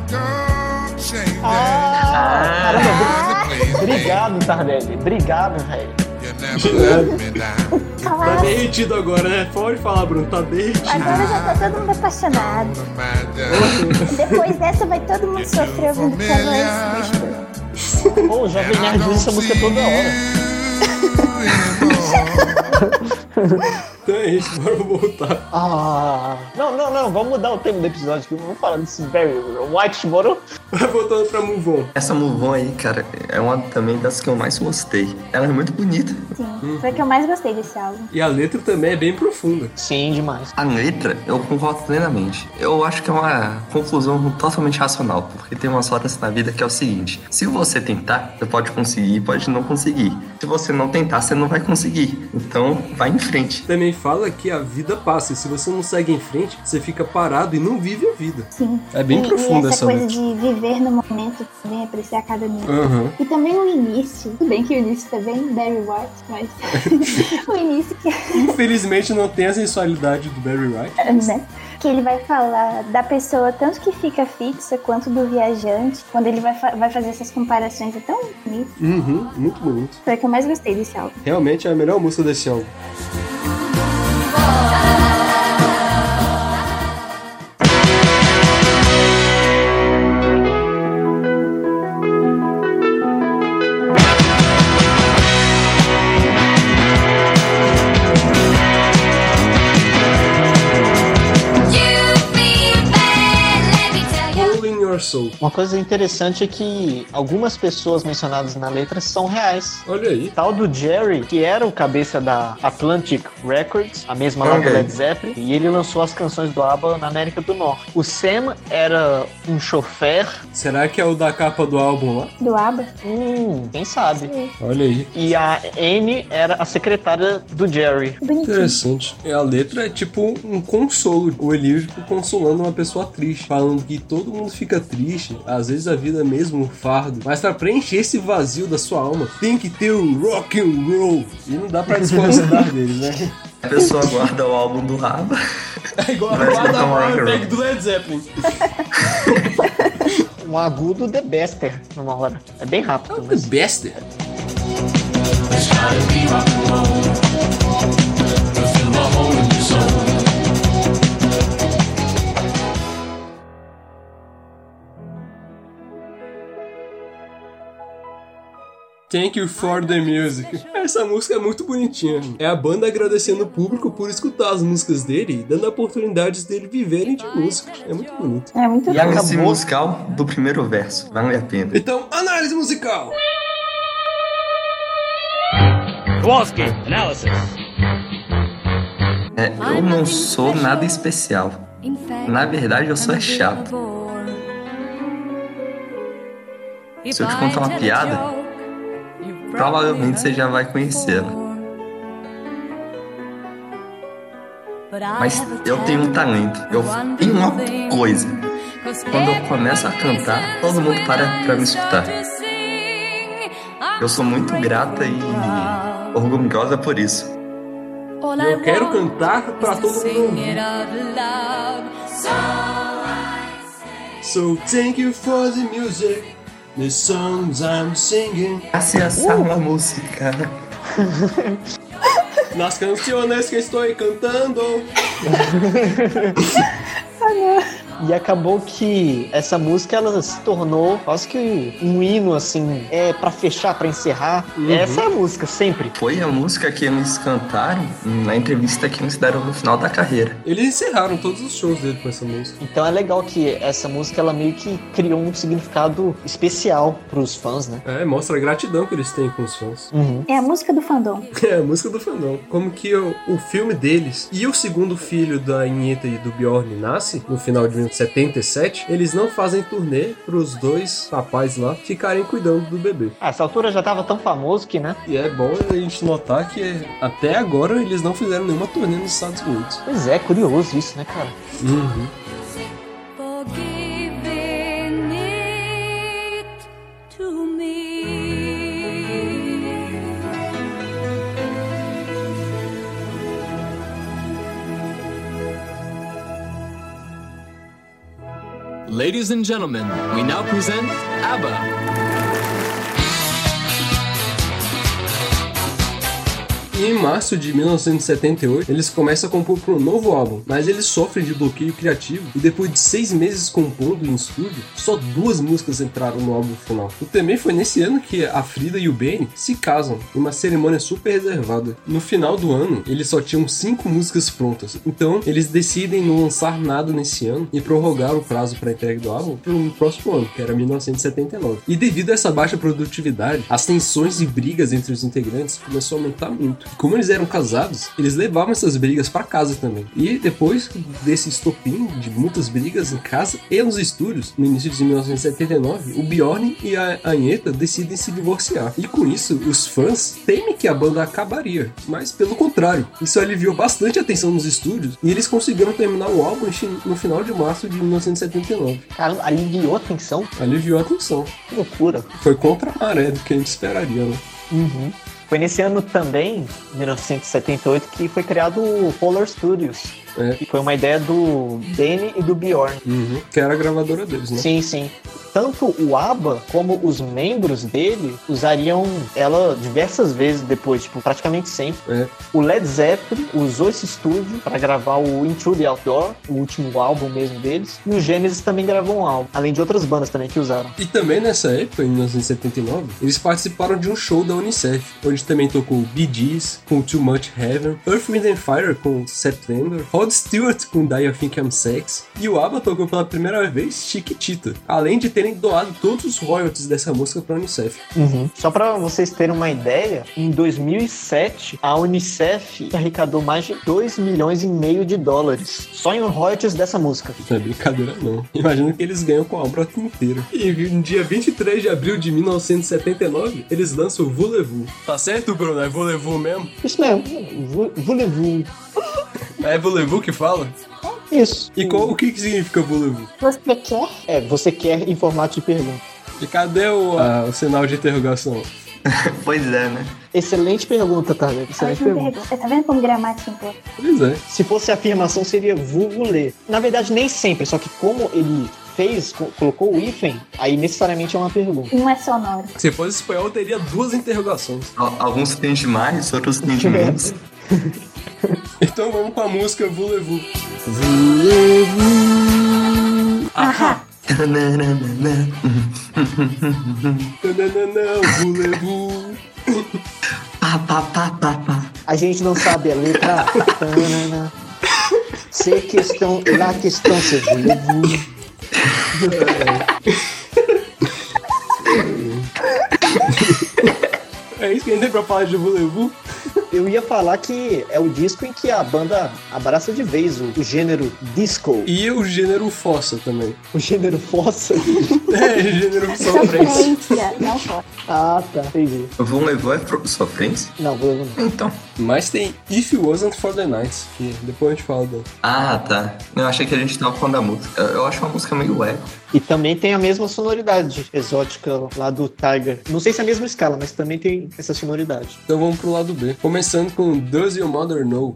go changing. Obrigado, Tardelli. Obrigado, velho. Tá derretido agora, né? Pode falar, Bruno, tá derretido. Agora já tá todo mundo apaixonado. Depois dessa vai todo mundo sofrer ouvindo Carlos. Pô, o Jovem Nerd essa música toda hora. *laughs* Então é isso, bora voltar. Ah, não, não, não, vamos mudar o tema do episódio aqui. Vamos falar desse Barry White, moro? Voltando pra Move On. Essa Move On aí, cara, é uma também das que eu mais gostei. Ela é muito bonita. Sim, foi a que eu mais gostei desse álbum. E a letra também é bem profunda. Sim, demais. A letra, eu concordo plenamente. Eu acho que é uma conclusão totalmente racional, porque tem umas horas na vida que é o seguinte: se você tentar, você pode conseguir, pode não conseguir. Se você não tentar, você não vai conseguir. Então, vai em frente. Também fala que a vida passa, e se você não segue em frente, você fica parado e não vive a vida. Sim. É bem e, profunda e essa essa coisa de viver no momento também, apreciar cada minuto. Aham. E também o início. Tudo bem que o início tá bem Barry White, mas *laughs* o início que, Infelizmente não tem a sensualidade do Barry White. né? que ele vai falar da pessoa tanto que fica fixa quanto do viajante. Quando ele vai, fa- vai fazer essas comparações, é tão bonito. Uhum, muito bonito. Foi que mais gostei desse álbum. Realmente é a melhor música desse álbum. Uma coisa interessante é que algumas pessoas mencionadas na letra são reais. Olha aí. Tal do Jerry, que era o cabeça da Atlantic Records, a mesma lá do. Led Zeppelin, e ele lançou as canções do ABBA na América do Norte. O Sam era um chofer. Será que é o da capa do álbum lá? Do ABBA? Hum, quem sabe? Olha aí. E a Amy era a secretária do Jerry. Bonitinho. Interessante. E a letra é tipo um consolo. O tipo, consolando uma pessoa triste. Falando que todo mundo fica triste. Às vezes a vida é mesmo um fardo. Mas pra preencher esse vazio da sua alma, tem que ter o rock and roll. E não dá pra desconsiderar *laughs* deles, né? A pessoa guarda o álbum do Raba. *laughs* É igual a Vai guarda escutar um rock and roll. Bag do Led Zeppelin. Um agudo The Bester numa hora. É bem rápido, The mas. Bester. Thank you for the music. Essa música é muito bonitinha. É a banda agradecendo o público por escutar as músicas dele e dando oportunidades dele viverem de música. É muito bonito. É muito E a musical do primeiro verso. Vale a pena. Então, análise musical. Kowalski, analysis. É, eu não sou nada especial. Na verdade, eu sou é chato. Se eu te contar uma piada, provavelmente você já vai conhecê-la. Mas eu tenho um talento. Eu tenho uma coisa. Quando eu começo a cantar, todo mundo para pra me escutar. Eu sou muito grata e orgulhosa por isso. Eu quero cantar pra todo mundo ouvir. So thank you for the music, the songs I'm singing. Graças a uma música. *laughs* Las canciones que estou cantando. *laughs* E acabou que essa música ela se tornou quase que um hino, assim, é para fechar, para encerrar. Essa é a música, sempre. Foi a música que eles cantaram na entrevista que eles deram no final da carreira. Eles encerraram todos os shows dele com essa música. Então é legal que essa música ela meio que criou um significado especial pros fãs, né? É, mostra a gratidão que eles têm com os fãs. É a música do fandom. *laughs* É a música do fandom. Como que o, o filme deles e o segundo filho da Inheta e do Bjorn nasce no final de 1977, eles não fazem turnê pros dois rapazes lá ficarem cuidando do bebê. Ah, essa altura já tava tão famoso que, né? E é bom a gente notar que até agora eles não fizeram nenhuma turnê nos Estados Unidos. Pois é, curioso isso, né, cara? Uhum. Ladies and gentlemen, we now present ABBA. E em março de 1978, eles começam a compor para um novo álbum, mas eles sofrem de bloqueio criativo e depois de seis meses compondo em estúdio, só duas músicas entraram no álbum final. E também foi nesse ano que a Frida e o Benny se casam, em uma cerimônia super reservada. No final do ano, eles só tinham cinco músicas prontas, então eles decidem não lançar nada nesse ano e prorrogar o prazo para entrega do álbum para o próximo ano, que era 1979. E devido a essa baixa produtividade, as tensões e brigas entre os integrantes começou a aumentar muito. Como eles eram casados, eles levavam essas brigas para casa também. E depois desse estopim de muitas brigas em casa e nos estúdios, no início de 1979, o Bjorn e a Anheta decidem se divorciar. E com isso, os fãs temem que a banda acabaria, mas pelo contrário, isso aliviou bastante a tensão nos estúdios e eles conseguiram terminar o álbum no final de março de 1979. Caramba, aliviou a tensão? Aliviou a tensão. Que loucura. Foi contra a maré do que a gente esperaria, né? Uhum. Foi nesse ano também, 1978, que foi criado o Polar Studios. É. Que foi uma ideia do Danny e do Bjorn. Uhum. Que era a gravadora deles, né? Sim, sim. Tanto o ABBA como os membros dele usariam ela diversas vezes depois, tipo, praticamente sempre. É. O Led Zeppelin usou esse estúdio para gravar o Into the Outdoor, o último álbum mesmo deles. E o Genesis também gravou um álbum, além de outras bandas também que usaram. E também nessa época, em 1979, eles participaram de um show da Unicef, onde também tocou Bee Gees com Too Much Heaven, Earth, Wind and Fire com September, Rod Stewart com Die I Think I'm Sex, e o ABBA tocou pela primeira vez Chiquitita, além de terem doado todos os royalties dessa música para a Unicef. Uhum. Só para vocês terem uma ideia, em 2007 a Unicef arrecadou mais de 2 milhões e meio de dólares só em royalties dessa música. Não é brincadeira não. Imagina que eles ganham com a obra inteira. E no dia 23 de abril de 1979, eles lançam o Voulez-Vous. Tá certo, Bruno? É Voulez-Vous mesmo? Isso mesmo, Voulez-Vous. É Voulez-Vous que fala? Isso. E qual, o que, que significa Voulez-Vous? Você quer? É, você quer em formato de pergunta. E cadê o, a, o sinal de interrogação? *laughs* pois é, né? Excelente pergunta, tá? Excelente Ótima pergunta. pergunta. Tá vendo como gramática importa? Pois é. Se fosse afirmação, seria vulvulê. Na verdade, nem sempre, só que como ele fez, co- colocou o hífen, aí necessariamente é uma pergunta. Não é sonoro. Se fosse espanhol, teria duas interrogações. Al- Alguns têm de mais, outros têm de *laughs* menos. *laughs* *laughs* Então vamos com a música Voulez-Vous. Ahá. Tananana, Voulez-Vous. Pá, pá, pá, pá, pá. A gente não sabe a letra. Tanana. C'est question, la question c'est voulez-vous. É isso que a gente tem pra falar de Voulez-Vous? Eu ia falar que é o disco em que a banda abraça de vez o, o gênero disco. E o gênero fossa também. O gênero fossa. *laughs* É, gênero sofrência. Sofrência, não foda. ah, tá. Entendi. Vão levar é sofrência? Não, vou não. Então. Mas tem If It Wasn't For The Night, que depois a gente fala dela. Ah, tá. Eu achei que a gente tava falando da música. Eu, eu acho uma música meio eco. E também tem a mesma sonoridade exótica lá do Tiger. Não sei se é a mesma escala, mas também tem essa sonoridade. Então vamos pro lado B. Começando com Does Your Mother Know?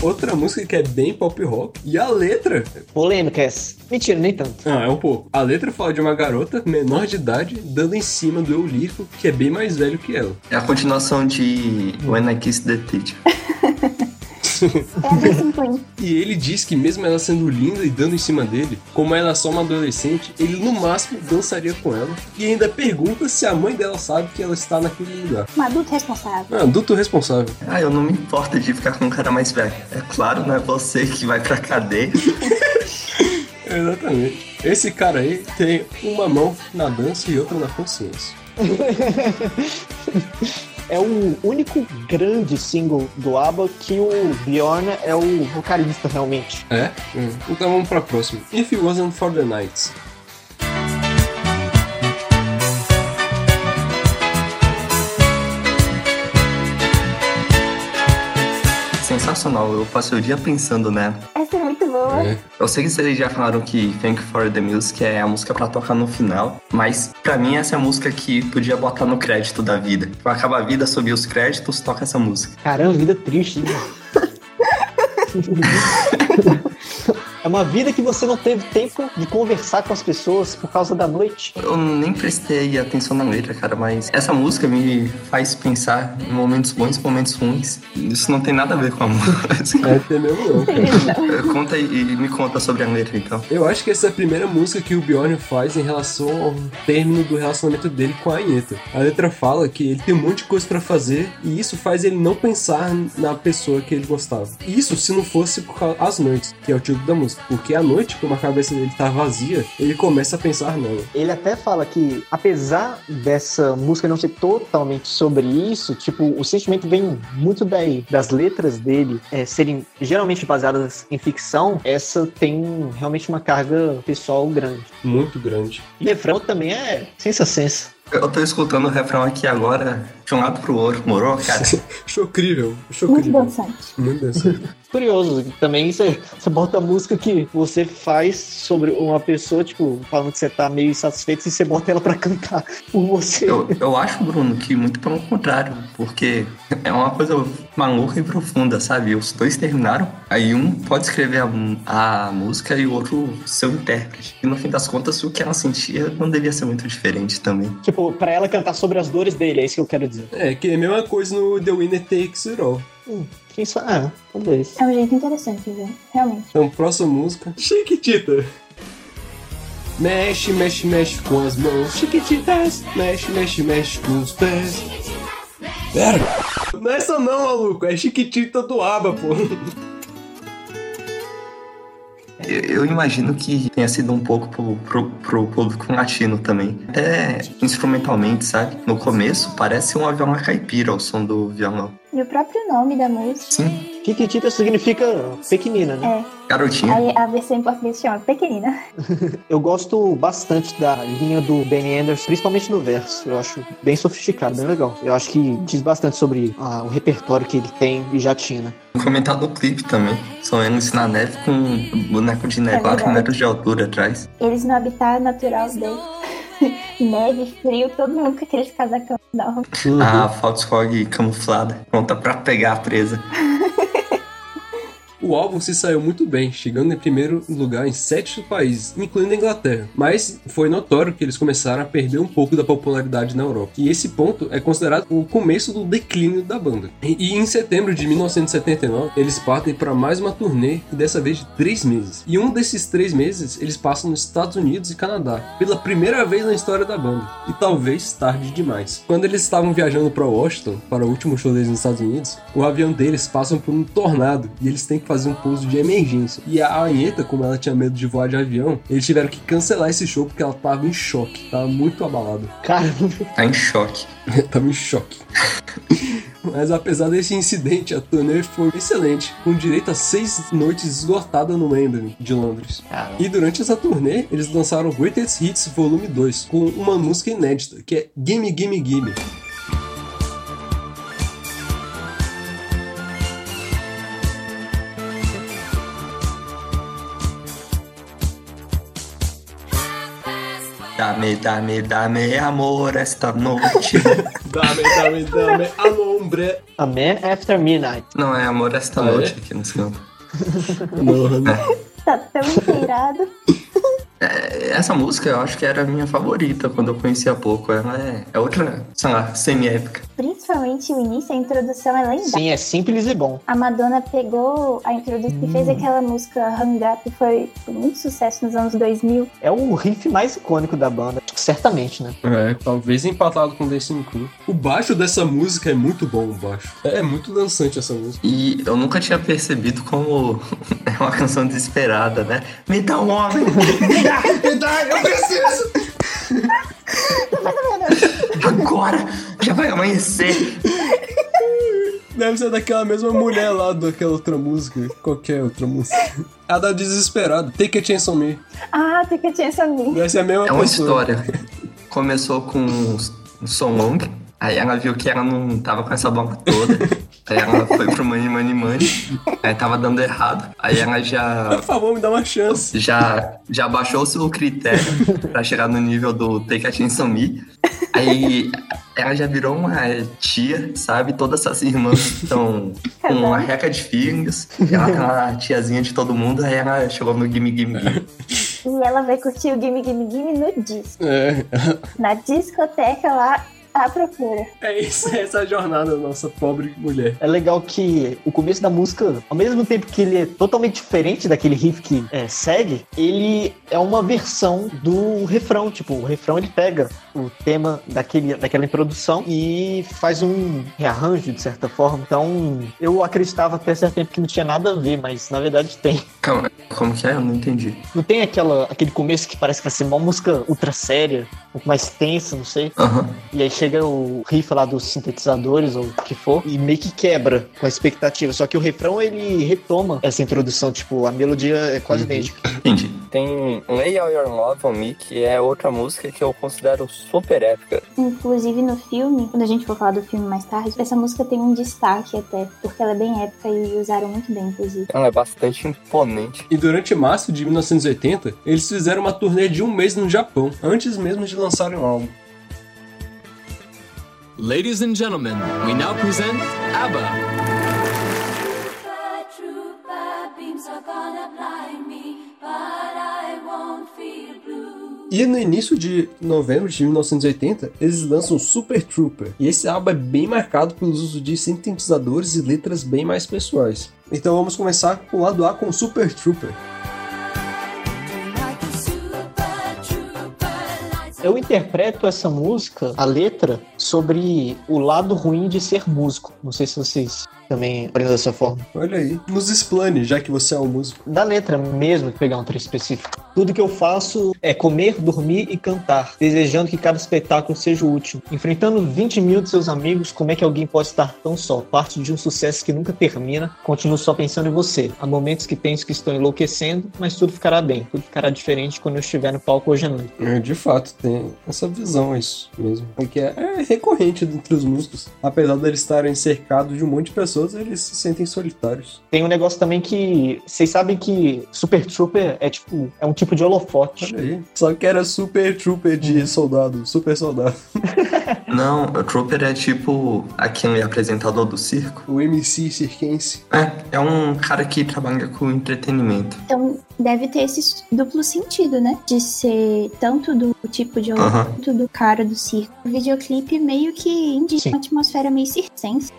Outra música que é bem pop rock. E a letra. Polêmica essa. Mentira, nem tanto. Ah, é um pouco. A letra fala de uma garota menor de idade dando em cima do eu lírico, que é bem mais velho que ela. É a continuação de When I Kiss the Teacher. *laughs* *laughs* É. E ele diz que mesmo ela sendo linda e dando em cima dele, como ela é só uma adolescente, ele no máximo dançaria com ela. E ainda pergunta se a mãe dela sabe que ela está naquele lugar. Um adulto responsável. Ah, adulto responsável. Ah, eu não me importo de ficar com um cara mais velho. É claro, não é você que vai pra cadeia. *laughs* Exatamente. Esse cara aí tem uma mão na dança e outra na consciência. *laughs* É o único grande single do ABBA que o Bjorn é o vocalista realmente. É? Hum. Então vamos pra próxima. If It Wasn't For The Nights. Sensacional, eu passei o dia pensando nela. Essa é muito boa. É. Eu sei que vocês já falaram que Thank You for the Music é a música pra tocar no final, mas pra mim essa é a música que podia botar no crédito da vida. Quando acaba a vida, subir os créditos, toca essa música. Caramba, vida triste. né? *laughs* É uma vida que você não teve tempo de conversar com as pessoas por causa da noite. Eu nem prestei atenção na letra, cara, mas essa música me faz pensar em momentos bons e momentos ruins. Isso não tem nada a ver com a música. É, tem mesmo não, cara. Conta e me conta sobre a letra, então. Eu acho que essa é a primeira música que o Bjorn faz em relação ao término do relacionamento dele com a Anitta. A letra fala que ele tem um monte de coisa pra fazer e isso faz ele não pensar na pessoa que ele gostava. Isso se não fosse por causa as noites, que é o título da música. Porque à noite, como a cabeça dele tá vazia, ele começa a pensar nela. Ele até fala que, apesar dessa música não ser totalmente sobre isso, tipo, o sentimento vem muito daí, das letras dele é, serem geralmente baseadas em ficção, essa tem realmente uma carga pessoal grande. Muito grande. E o refrão também é sensa-sensa. Eu tô escutando o refrão aqui agora, de um lado pro outro, morou, cara? Incrível, achou Muito incrível. dançante. Muito dançante. *laughs* Curioso, também você, você bota a música que você faz sobre uma pessoa, tipo, falando que você tá meio insatisfeito e você bota ela pra cantar por você. Eu, eu acho, Bruno, que muito pelo contrário, porque é uma coisa maluca e profunda, sabe? Os dois terminaram, aí um pode escrever a, a música e o outro ser o intérprete. E no fim das contas, o que ela sentia não devia ser muito diferente também. Tipo, pra ela cantar sobre as dores dele, é isso que eu quero dizer. É, que é a mesma coisa no The Winner Takes It All. Hum, quem sabe? Ah, talvez. É um jeito interessante ver, realmente. Então, próxima música. Chiquitita. Mexe, mexe, mexe com as mãos. Chiquititas. Mexe, mexe, mexe com os pés. Pera. Não é essa não, maluco. É Chiquitita do Aba, pô. Eu, imagino que tenha sido um pouco pro, pro, pro público latino também. Até instrumentalmente, sabe? No começo, parece um avião caipira o som do violão. E o próprio nome da música. Sim, Kikitita significa pequenina, né? É. garotinha. Aí a versão em português se chama Pequenina. *laughs* Eu gosto bastante da linha do Benny Anderson, principalmente no verso. Eu acho bem sofisticado, bem legal. Eu acho que diz bastante sobre ah, o repertório que ele tem e já tinha, né? Comentado no clipe também. São eles na neve com um boneco de neve, 4 verdade. metros de altura atrás. Eles no habitat natural dele. *laughs* Neve, frio, todo mundo com aqueles casacão da roupa. A Foxhog camuflada, pronta pra pegar a presa. *laughs* O álbum se saiu muito bem, chegando em primeiro lugar em sete países, incluindo a Inglaterra. Mas foi notório que eles começaram a perder um pouco da popularidade na Europa. E esse ponto é considerado o começo do declínio da banda. E, em setembro de 1979, eles partem para mais uma turnê, dessa vez de três meses. E um desses três meses, eles passam nos Estados Unidos e Canadá, pela primeira vez na história da banda. E talvez tarde demais. Quando eles estavam viajando para Washington, para o último show deles nos Estados Unidos, o avião deles passa por um tornado e eles têm fazer um pouso de emergência. E a Anitta, como ela tinha medo de voar de avião, eles tiveram que cancelar esse show porque ela tava em choque, tava muito abalada. *laughs* Cara, Tá em choque. tava em choque. Mas apesar desse incidente, a turnê foi excelente, com direito a seis noites esgotadas no Wembley de Londres. E durante essa turnê, eles lançaram Greatest Hits Volume 2, com uma música inédita, que é Gimme Gimme Gimme. Dame, dame, dame amor esta noite. *laughs* Dame, dame, dame, anombre. A Man After Midnight. Não, é amor esta Ah, é? noite aqui nesse canto. Não, Tá tão inteirado. É, Essa música eu acho que era a minha favorita quando eu conheci há pouco. Ela é, é outra, sei lá, semi-épica. Principalmente o início, a introdução é lendária. Sim, é simples e bom. A Madonna pegou a introdução e fez aquela música Hang Up, que foi muito sucesso nos anos 2000. É o riff mais icônico da banda. Certamente, né? É, talvez empatado com Dancing Queen. O baixo dessa música é muito bom, o baixo. É muito dançante essa música. E eu nunca tinha percebido como *laughs* é uma canção desesperada, né? Me dá um homem! *laughs* Me dá! Me dá! Eu preciso! Agora! Já vai amanhecer! Deve ser daquela mesma mulher lá daquela outra música. Qualquer outra música. A da Desesperado, Take a Chance on Me. Ah, tem que tinha essa minha. Deve ser a mesma É uma pessoa. história. Começou com um som long, aí ela viu que ela não tava com essa bola toda. Aí ela foi pro Money Money Money, aí tava dando errado. Aí ela já. Por favor, me dá uma chance. Já, já baixou o seu critério pra chegar no nível do Take Attention Me. Aí ela já virou uma tia, sabe? Todas essas irmãs estão com uma reca de filhos. Ela tem uma tiazinha de todo mundo, aí ela chegou no Gimme Gimme Gimme. E ela vai curtir o Gimme Gimme Gimme no disco. É, Na discoteca lá, à procura. é isso, é essa a jornada da nossa pobre mulher. É legal que o começo da música, ao mesmo tempo que ele é totalmente diferente daquele riff que é, segue, ele é uma versão do refrão. Tipo, o refrão ele pega o tema daquele, daquela introdução e faz um rearranjo, de certa forma. Então, eu acreditava até certo tempo que não tinha nada a ver, mas na verdade tem. Calma, como que é? Eu não entendi. Não tem aquela, aquele começo que parece que vai ser uma música ultra séria, um pouco mais tensa, não sei. Aham. E aí chega o riff lá dos sintetizadores ou o que for e meio que quebra com a expectativa. Só que o refrão ele retoma essa introdução, tipo, a melodia é quase idêntica. Entendi. Tem Lay All Your Love on Me, que é outra música que eu considero super épica. Inclusive no filme, quando a gente for falar do filme mais tarde, essa música tem um destaque até, porque ela é bem épica e usaram muito bem, inclusive. Ela é bastante imponente. E durante março de 1980, eles fizeram uma turnê de um mês no Japão, antes mesmo de lançarem o álbum. Ladies and gentlemen, we now present ABBA. E no início de novembro de 1980, eles lançam Super Trooper. E esse álbum é bem marcado pelo uso de sintetizadores e letras bem mais pessoais. Então vamos começar com o lado A com Super Trooper. Eu interpreto essa música, a letra, sobre o lado ruim de ser músico. Não sei se vocês também aprendem dessa forma. Olha aí, nos explane, já que você é um músico. Da letra mesmo, pegar um trecho específico. Tudo que eu faço é comer, dormir e cantar, desejando que cada espetáculo seja útil. Enfrentando 20 mil de seus amigos, como é que alguém pode estar tão só? Parte de um sucesso que nunca termina, continuo só pensando em você. Há momentos que penso que estou enlouquecendo, mas tudo ficará bem, tudo ficará diferente quando eu estiver no palco hoje à noite. É, de fato, tem essa visão, é isso mesmo. Porque é, é recorrente entre os músicos. Apesar deles estarem cercados de um monte de pessoas, eles se sentem solitários. Tem um negócio também que vocês sabem que Super Trooper é tipo é um tipo de holofote. Olha aí. Só que era Super Trooper de soldado, super soldado. *laughs* Não, o Trooper é tipo aquele apresentador do circo. O MC cirquense. É, é um cara que trabalha com entretenimento. Então deve ter esse duplo sentido, né? De ser tanto do tipo de Aham. quanto do cara do circo. O videoclipe meio que indica Sim. uma atmosfera meio circense.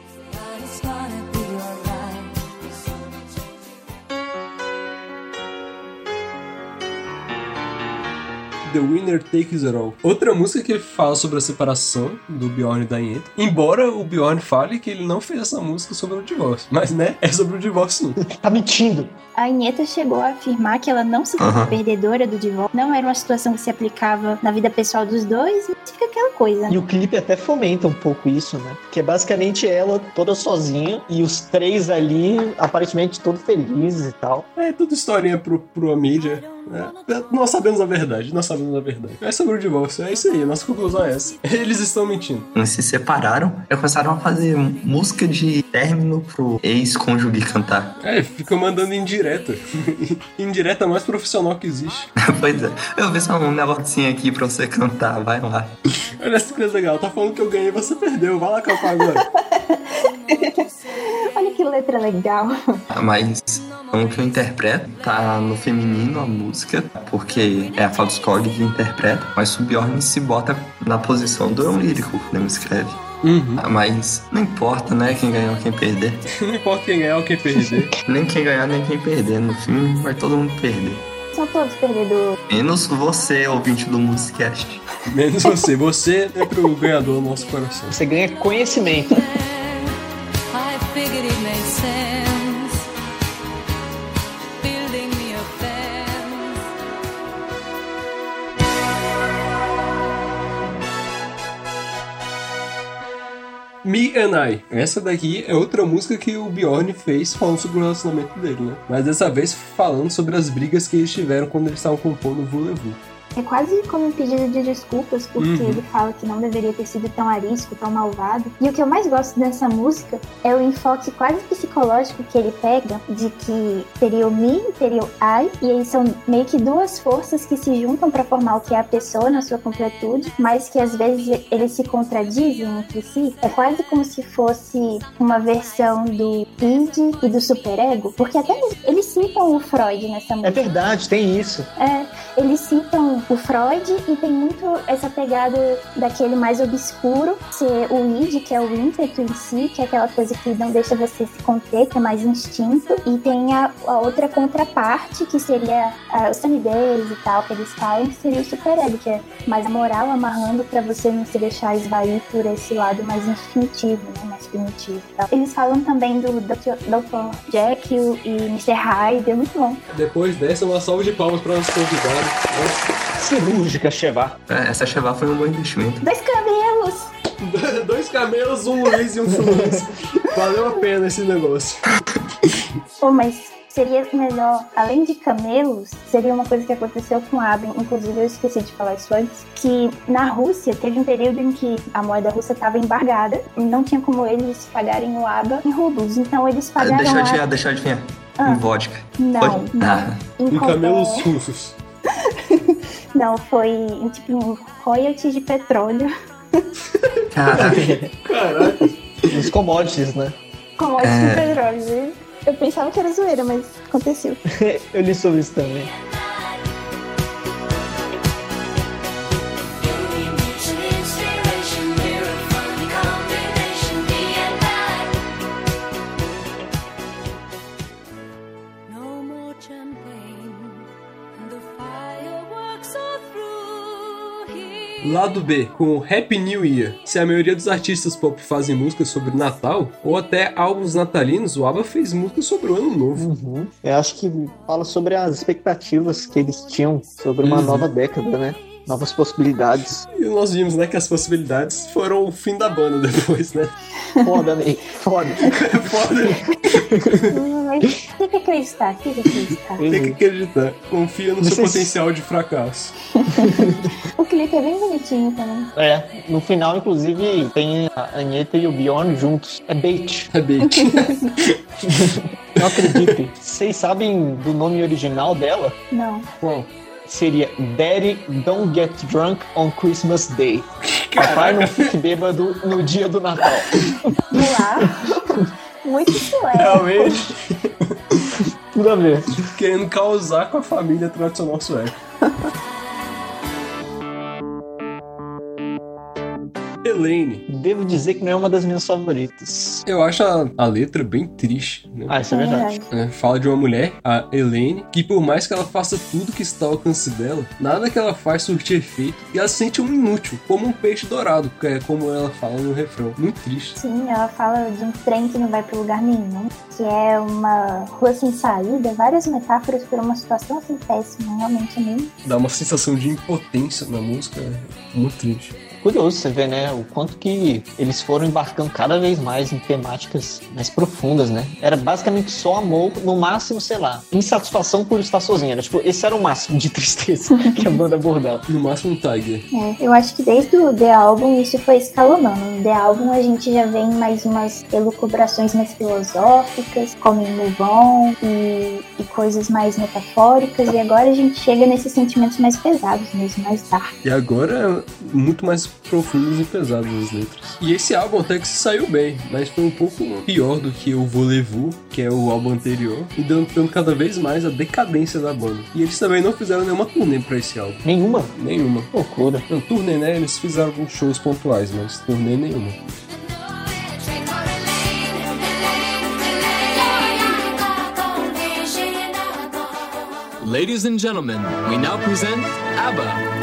The Winner Takes It All. Outra música que fala sobre a separação do Bjorn e da Yenta. Embora o Bjorn fale que ele não fez essa música sobre o divórcio. Mas, né, é sobre o divórcio sim. *laughs* Tá mentindo. A Anitta chegou a afirmar que ela não se sentia Aham. perdedora do divórcio. Não era uma situação que se aplicava na vida pessoal dos dois, mas fica aquela coisa. E o clipe até fomenta um pouco isso, né? Que é basicamente ela toda sozinha e os três ali aparentemente todos felizes e tal. É tudo historinha pro, pro mídia. É, nós sabemos a verdade, nós sabemos a verdade. É sobre o divórcio, é isso aí, a nossa conclusão é essa. *laughs* Eles estão mentindo. Eles se separaram e começaram a fazer música de término pro ex-cônjuge cantar. É, fica mandando indireta. *laughs* indireta mais profissional que existe. *laughs* pois é. Eu vi só um negocinho aqui pra você cantar, vai lá. Olha essa coisa legal, tá falando que eu ganhei, você perdeu, vai lá cantar agora. Olha que letra legal. Mas o que eu interpreto tá no feminino a música, porque é a Fábio Skog que interpreta, mas o Bjorn se bota na posição do eu lírico quando ele escreve. Uhum. Mas não importa, né? Quem ganhar ou quem perder. *laughs* Não importa quem ganhar ou quem perder. *laughs* Nem quem ganhar, nem quem perder. No fim, vai todo mundo perder. São todos perdedores. Menos você, ouvinte do Musicast. Menos você. Você é pro ganhador do nosso coração. Você ganha conhecimento. *laughs* I figured it made sense. Building me a fence. Me and I. Essa daqui é outra música que o Bjorn fez falando sobre o relacionamento dele, né? Mas dessa vez falando sobre as brigas que eles tiveram quando eles estavam compondo o Volevo. É quase como um pedido de desculpas, porque Uhum. ele fala que não deveria ter sido tão arisco, tão malvado. E o que eu mais gosto dessa música é o enfoque quase psicológico que ele pega, de que teria o me e teria o I, e aí são meio que duas forças que se juntam para formar o que é a pessoa na sua completude, mas que às vezes eles se contradizem entre si. É quase como se fosse uma versão do id e do superego, porque até eles, eles citam o Freud nessa música. É verdade, tem isso. É, eles citam o Freud e tem muito essa pegada daquele mais obscuro, ser o id, que é o ímpeto em si, que é aquela coisa que não deixa você se conter, que é mais instinto, e tem a, a outra contraparte, que seria ah, os semideus e tal, que eles falam, que seria o superego, que é mais a moral amarrando pra você não se deixar esvair por esse lado mais instintivo, né, mais primitivo tal. Eles falam também do Dr. Jekyll e Mr. Hyde, é muito bom. Depois dessa, uma salva de palmas para nosso convidado. Cirúrgica, Chevá. É, essa Chevá foi um bom investimento. Dois camelos! *laughs* Dois camelos, um Luiz e um Fluminense. Valeu a pena esse negócio. Pô, mas seria melhor, além de camelos, seria uma coisa que aconteceu com a Aben, inclusive eu esqueci de falar isso antes, que na Rússia teve um período em que a moeda russa estava embargada e não tinha como eles pagarem o ABA em rublos, então eles Ah, pagaram Deixa eu a- adivinhar, deixa eu adivinhar. Ah. Em vodka. Não, Foi? não. Ah. Em Em camelos russos. *laughs* Não, foi tipo em royalties de petróleo. Caraca. Caraca. Os commodities, né? Commodities É. de petróleo. viu? Eu pensava que era zoeira, mas aconteceu. *laughs* Eu li sobre isso também. Lado B, com Happy New Year. Se a maioria dos artistas pop fazem músicas sobre Natal, ou até álbuns natalinos, o ABBA fez músicas sobre o Ano Novo. Uhum. Eu acho que fala sobre as expectativas que eles tinham sobre uma Uhum. nova década, né? Novas possibilidades. E nós vimos, né, que as possibilidades foram o fim da banda *laughs* depois, né? Foda, né? Foda. *laughs* Mas tem que acreditar, tem que acreditar. Tem que acreditar. Confia no seu potencial de fracasso. *laughs* O clipe é bem bonitinho também. É, no final, inclusive, tem a Anitta e o Bjorn juntos. É bait. É bait. *laughs* Não acredite. Vocês sabem do nome original dela? Não. Qual? Seria Daddy Don't Get Drunk on Christmas Day. Papai não fique bêbado no dia do Natal. Lá. Muito sué. Realmente. Tudo a ver. Querendo causar com a família tradicional sueca. *laughs* Elaine. Devo dizer que não é uma das minhas favoritas. Eu acho a, a letra bem triste, né? Ah, isso é verdade. É, fala de uma mulher, a Elaine, que por mais que ela faça tudo que está ao alcance dela, nada que ela faz surte efeito e ela se sente um inútil, como um peixe dourado, que é como ela fala no refrão. Muito triste. Sim, ela fala de um trem que não vai pra lugar nenhum, que é uma rua sem saída, várias metáforas por uma situação assim péssima, realmente é meio. Dá uma sensação de impotência na música, é muito triste. Curioso você ver, né, o quanto que eles foram embarcando cada vez mais em temáticas mais profundas, né? Era basicamente só amor, no máximo, sei lá, insatisfação por estar sozinha. Era, tipo, esse era o máximo de *laughs* tristeza que a banda abordava. No máximo um Tiger. É, eu acho que desde o The Album isso foi escalonando. No The Album a gente já vem mais umas elucubrações mais filosóficas, como em Move On e, e coisas mais metafóricas, e agora a gente chega nesses sentimentos mais pesados mesmo, mais dark. E agora é muito mais profundos e pesados as letras. E esse álbum até que se saiu bem, mas foi um pouco pior do que o Volevu, que é o álbum anterior, e denotando cada vez mais a decadência da banda. E eles também não fizeram nenhuma turnê pra esse álbum. Nenhuma? Nenhuma. Loucura. Não, turnê, né? Eles fizeram alguns shows pontuais, mas turnê nenhuma. Ladies and gentlemen, we now present ABBA.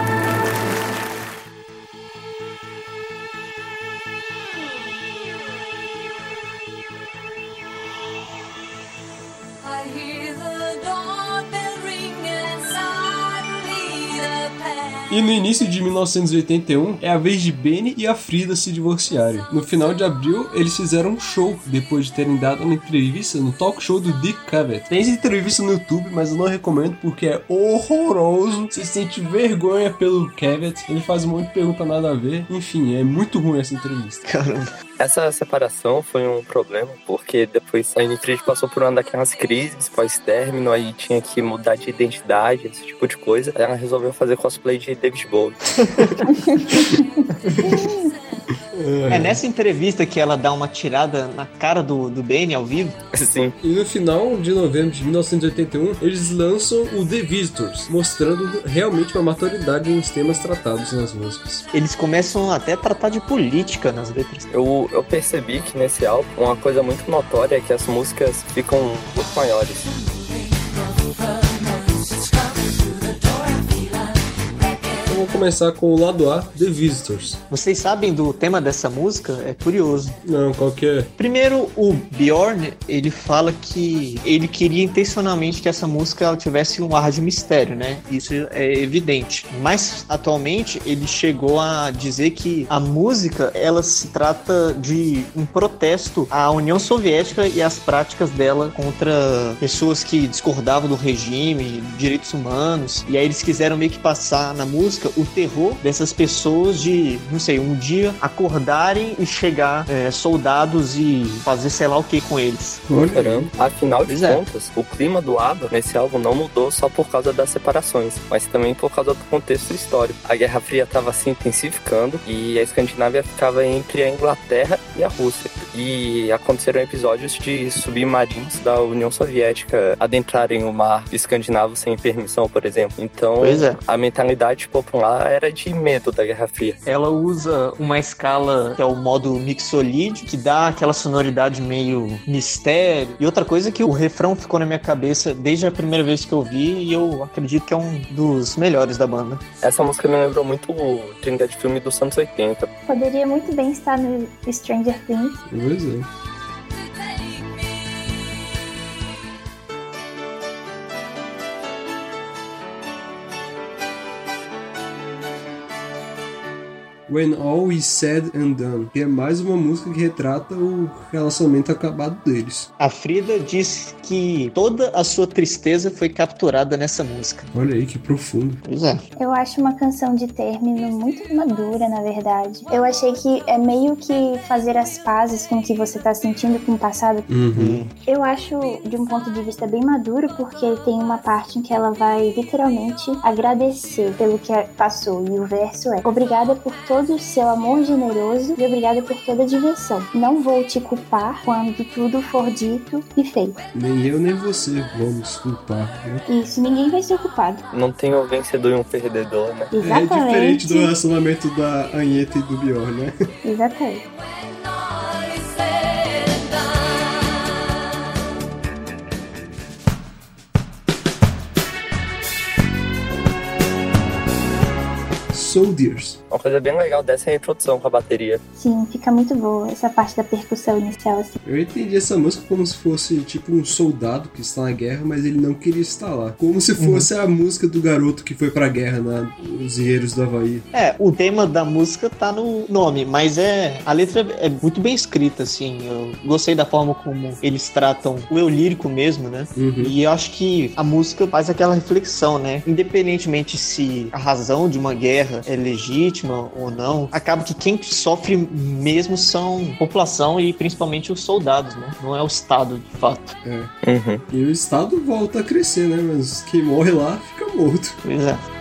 E no início de 1981, é a vez de Benny e a Frida se divorciarem. No final de abril, eles fizeram um show, depois de terem dado uma entrevista no talk show do Dick Cavett. Tem essa entrevista no YouTube, mas eu não recomendo porque é horroroso. Você sente vergonha pelo Cavett, ele faz um monte de pergunta nada a ver. Enfim, é muito ruim essa entrevista. Caramba. Essa separação foi um problema, porque depois a Winifred passou por uma daquelas crises pós-término, aí tinha que mudar de identidade, esse tipo de coisa. Ela resolveu fazer cosplay de David Bowie. *laughs* É nessa entrevista que ela dá uma tirada na cara do, do Benny ao vivo. Sim. E no final de novembro de 1981, eles lançam o The Visitors, mostrando realmente uma maturidade nos temas tratados nas músicas. Eles começam até a tratar de política nas letras. Eu, eu percebi que nesse álbum uma coisa muito notória é que as músicas ficam muito maiores. Vamos começar com o lado A, The Visitors. Vocês sabem do tema dessa música? É curioso. Não, qual que é? Primeiro, o Bjorn, ele fala que ele queria intencionalmente que essa música tivesse um ar de mistério, né? Isso é evidente. Mas atualmente ele chegou a dizer que a música ela se trata de um protesto à União Soviética e às práticas dela contra pessoas que discordavam do regime, direitos humanos. E aí eles quiseram meio que passar na música o terror dessas pessoas de, não sei, um dia acordarem e chegar é, soldados e fazer sei lá o que com eles. Caramba. Afinal de Pois é. contas, o clima do ABBA nesse álbum não mudou só por causa das separações, mas também por causa do contexto histórico. A Guerra Fria estava se intensificando e a Escandinávia ficava entre a Inglaterra e a Rússia. E aconteceram episódios de submarinos da União Soviética adentrarem o mar escandinavo sem permissão, por exemplo. Então, é. a mentalidade popular era de medo da Guerra Fria. Ela usa uma escala que é o modo mixolídio, que dá aquela sonoridade meio mistério. E outra coisa é que o refrão ficou na minha cabeça desde a primeira vez que eu vi e eu acredito que é um dos melhores da banda. Essa música me lembrou muito o trilha de filme dos anos 80. Poderia muito bem estar no Stranger Things. Pois é. When All Is Said and Done, que é mais uma música que retrata o relacionamento acabado deles. A Frida diz que toda a sua tristeza foi capturada nessa música. Olha aí que profundo. Pois é. Eu acho uma canção de término muito madura, na verdade. Eu achei que é meio que fazer as pazes com o que você tá sentindo com o passado. Uhum. Eu acho de um ponto de vista bem maduro, porque tem uma parte em que ela vai literalmente agradecer pelo que passou. E o verso é: Obrigada por todo o seu amor generoso e obrigada por toda a diversão. Não vou te culpar quando tudo for dito e feito. Nem eu nem você vamos culpar. Né? Isso, ninguém vai ser culpado. Não tem um vencedor e um perdedor, né? É Exatamente. diferente do relacionamento da Anheta e do Bjorn, né? Exatamente. Soldiers. Uma coisa bem legal dessa é a introdução com a bateria. Sim, fica muito boa essa parte da percussão inicial, assim. Eu entendi essa música como se fosse tipo um soldado que está na guerra, mas ele não queria estar lá. Como se fosse a música do garoto que foi pra guerra na Os Guerreiros do Havaí. É, o tema da música tá no nome, mas é a letra é muito bem escrita, assim. Eu gostei da forma como eles tratam o eu lírico mesmo, né? Uhum. E eu acho que a música faz aquela reflexão, né? Independentemente se a razão de uma guerra é legítima ou não, acaba que quem sofre mesmo são a população e principalmente os soldados, né? Não é o Estado, de fato. É. Uhum. E o Estado volta a crescer, né? Mas quem morre lá fica morto. Pois é.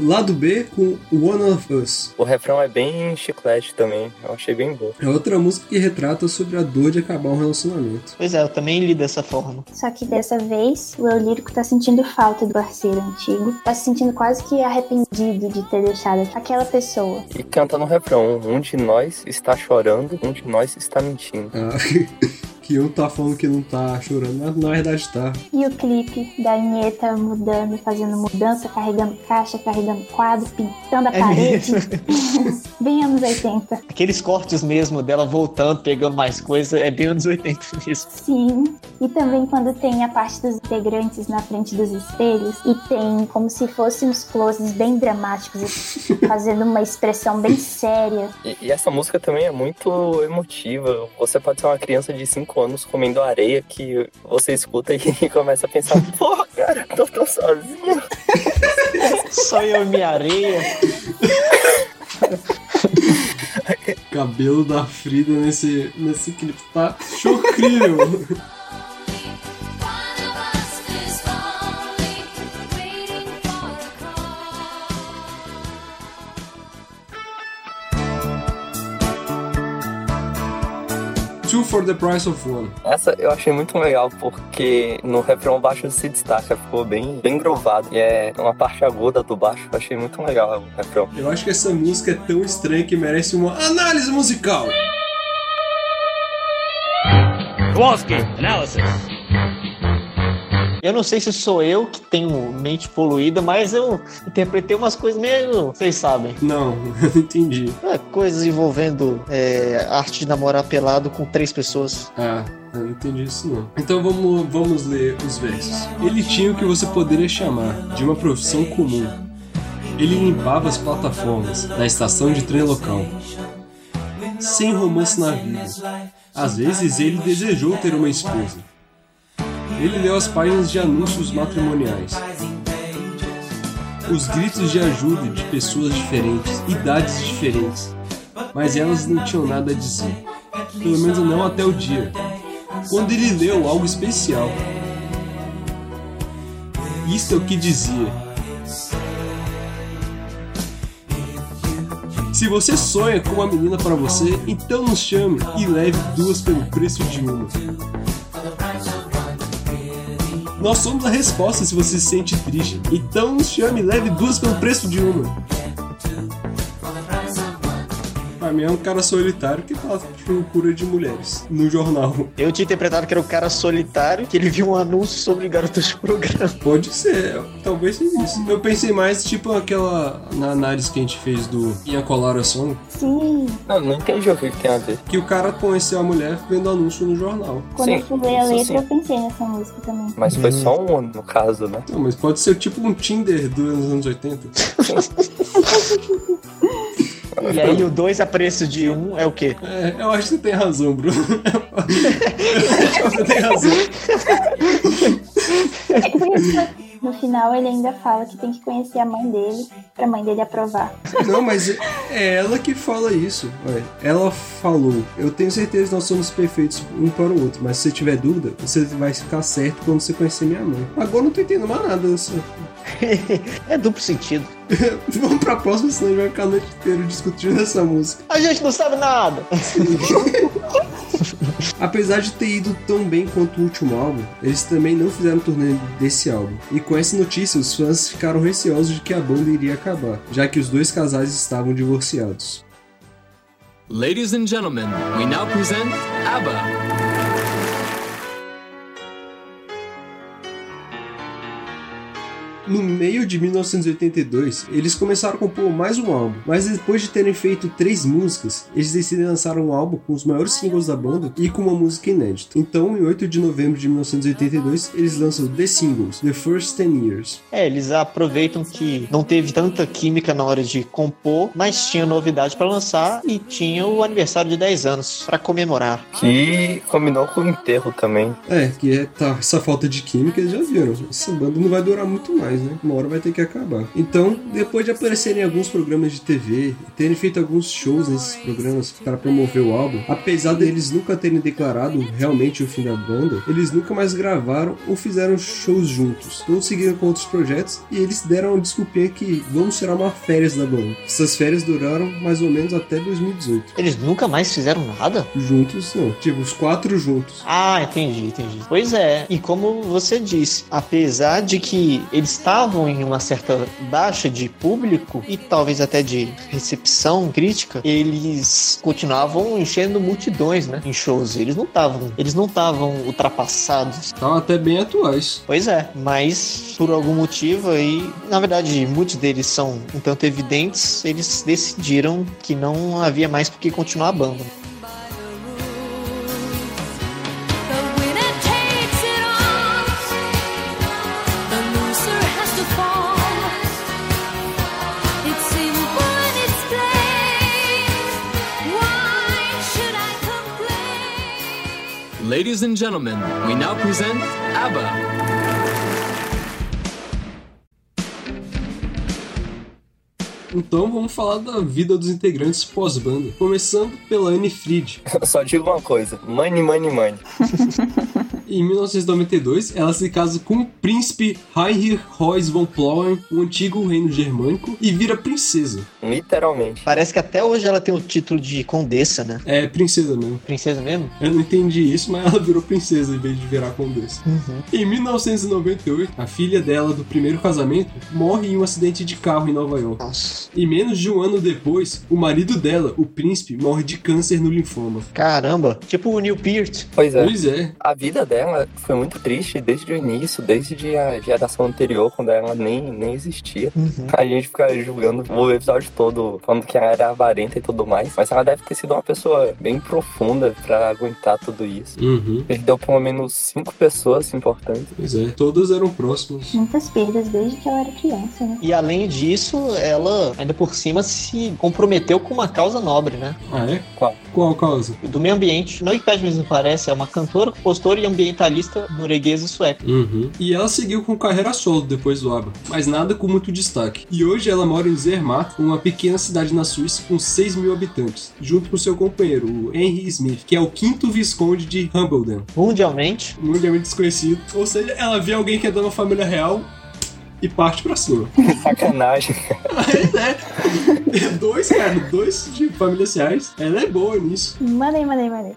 Lado B com One of Us. O refrão é bem chiclete também. Eu achei bem bom. É outra música que retrata sobre a dor de acabar um relacionamento. Pois é, eu também li dessa forma. Só que dessa vez, o eu lírico tá sentindo falta do parceiro antigo. Tá se sentindo quase que arrependido de ter deixado aquela pessoa. E canta no refrão: Um de nós está chorando, um de nós está mentindo. Ah, *laughs* Que um tá falando que não tá chorando, mas na verdade tá. E o clipe da Anitta mudando, fazendo mudança, carregando caixa, carregando quadro, pintando a É parede. *laughs* Bem anos 80. Aqueles cortes mesmo dela voltando, pegando mais coisa, é bem anos 80 mesmo. Sim. E também quando tem a parte dos integrantes na frente dos espelhos e tem como se fossem uns closes bem dramáticos, *laughs* fazendo uma expressão bem séria. E, e essa música também é muito emotiva. Você pode ser uma criança de 5 anos comendo areia que você escuta e *laughs* começa a pensar, *laughs* pô, cara, tô tão sozinho. Só eu e minha areia. Cabelo da Frida nesse, nesse clipe tá chocrível. Two for the price of one. Essa eu achei muito legal porque no refrão baixo se destaca, ficou bem, bem grovado. E é uma parte aguda do baixo, eu achei muito legal o refrão. Eu acho que essa música é tão estranha que merece uma análise musical. Kowalski, analysis. Eu não sei se sou eu que tenho mente poluída, mas eu interpretei umas coisas meio. Vocês sabem. Não, *laughs* eu não entendi. É, coisas envolvendo é, arte de namorar pelado com três pessoas. Ah, eu não entendi isso não. Então vamos, vamos ler os versos. Ele tinha o que você poderia chamar de uma profissão comum. Ele limpava as plataformas na estação de trem local. Sem romance na vida. Às vezes ele desejou ter uma esposa. Ele leu as páginas de anúncios matrimoniais. Os gritos de ajuda de pessoas diferentes, idades diferentes. Mas elas não tinham nada a dizer. Pelo menos não até o dia. Quando ele leu algo especial. Isto é o que dizia. Se você sonha com uma menina para você, então nos chame e leve duas pelo preço de uma. Nós somos a resposta se você se sente triste. Então nos chame leve duas pelo preço de uma. Pra mim é um cara solitário que tá procura de mulheres no jornal. Eu tinha interpretado que era o cara solitário, que ele viu um anúncio sobre garotas de programa. Pode ser, talvez seja isso. Eu pensei mais, tipo, aquela na análise que a gente fez do Ian Colara Song. Sim. Não, não entendi o que que tem a ver. Que o cara conheceu a mulher vendo anúncio no jornal. Quando eu fui ler a letra, sim. eu pensei nessa música também. Mas foi só um no caso, né? Não, mas pode ser tipo um Tinder dos anos 80. *laughs* E aí o dois a preço de um é o quê? É, eu acho que você tem razão, Bruno. *laughs* Eu acho que você tem razão. É no final ele ainda fala que tem que conhecer a mãe dele, pra mãe dele aprovar. Não, mas é ela que fala isso. Olha, ela falou: Eu tenho certeza que nós somos perfeitos um para o outro, mas se você tiver dúvida, você vai ficar certo quando você conhecer minha mãe. Agora eu não tô entendendo mais nada dessa. *laughs* é duplo sentido. *laughs* Vamos pra próxima, senão a gente vai ficar a noite inteira discutindo essa música. A gente não sabe nada. *laughs* *laughs* Apesar de ter ido tão bem quanto o último álbum, eles também não fizeram turnê desse álbum. E com essa notícia, os fãs ficaram receosos de que a banda iria acabar, já que os dois casais estavam divorciados. Ladies and gentlemen, we now present ABBA. No meio de 1982, eles começaram a compor mais um álbum, mas depois de terem feito três músicas, eles decidem lançar um álbum com os maiores singles da banda e com uma música inédita. Então, em 8 de novembro de 1982, eles lançam The Singles, The First Ten Years. É, eles aproveitam que não teve tanta química na hora de compor, mas tinha novidade pra lançar e tinha o aniversário de 10 anos pra comemorar. Que combinou com o enterro também. É, que é, tá, essa falta de química eles já viram. Essa banda não vai durar muito mais, né? Uma hora vai ter que acabar. Então, depois de aparecerem em alguns programas de TV e terem feito alguns shows nesses programas para promover o álbum, apesar deles nunca terem declarado realmente o fim da banda, eles nunca mais gravaram ou fizeram shows juntos. Todos seguiram com outros projetos e eles deram uma desculpinha que vamos tirar uma férias da banda. Essas férias duraram mais ou menos até 2018. Eles nunca mais fizeram nada? Juntos, não. Tipo, os quatro juntos. Ah, entendi, entendi. Pois é, e como você disse, apesar de que eles estavam em uma certa baixa de público e talvez até de recepção crítica, eles continuavam enchendo multidões, né, em shows. Eles não estavam, eles não estavam ultrapassados. Estavam até bem atuais. Pois é, mas por algum motivo aí, na verdade, muitos deles são um tanto evidentes, eles decidiram que não havia mais por que continuar a banda. Ladies and gentlemen, we now present ABBA. Então vamos falar da vida dos integrantes pós-banda. Começando pela Anne Fried. *laughs* Só digo uma coisa: money, money, money. Em 1992, ela se casa com o príncipe Heinrich Reuss von Plauen, o antigo reino germânico, e vira princesa. Literalmente. Parece que até hoje ela tem o título de condessa, né? É, princesa mesmo. Princesa mesmo? Eu não entendi isso, mas ela virou princesa em vez de virar condessa. Uhum. Em 1998, a filha dela do primeiro casamento morre em um acidente de carro em Nova York. Nossa. E menos de um ano depois, o marido dela, o príncipe, morre de câncer no linfoma. Caramba, tipo o Neil Peart. Pois é. Pois é. A vida dela foi muito triste desde o início, desde a geração anterior, quando ela nem, nem existia. Uhum. A gente fica julgando o episódio todo, falando que ela era avarenta e tudo mais. Mas ela deve ter sido uma pessoa bem profunda pra aguentar tudo isso. Uhum. Perdeu pelo menos cinco pessoas importantes. Pois é, todas eram próximas. Muitas perdas desde que ela era criança, né? E além disso, ela ainda por cima se comprometeu com uma causa nobre, né? Ah, é? Qual? Qual causa? Do meio ambiente. No Wikipedia mesmo parece, é uma cantora, compositora e ambientalista norueguesa sueca. Uhum. E ela seguiu com carreira solo depois do ABBA, mas nada com muito destaque. E hoje ela mora em Zermatt, uma pequena cidade na Suíça com 6 mil habitantes, junto com seu companheiro, o Henry Smith, que é o quinto visconde de Hambledon, Mundialmente, mundialmente desconhecido. Ou seja, ela vê alguém que é da uma família real e parte pra cima. *laughs* Sacanagem. Mas é. Dois, cara, dois de famílias reais. Ela é boa nisso. Mandei, mandei, mandei.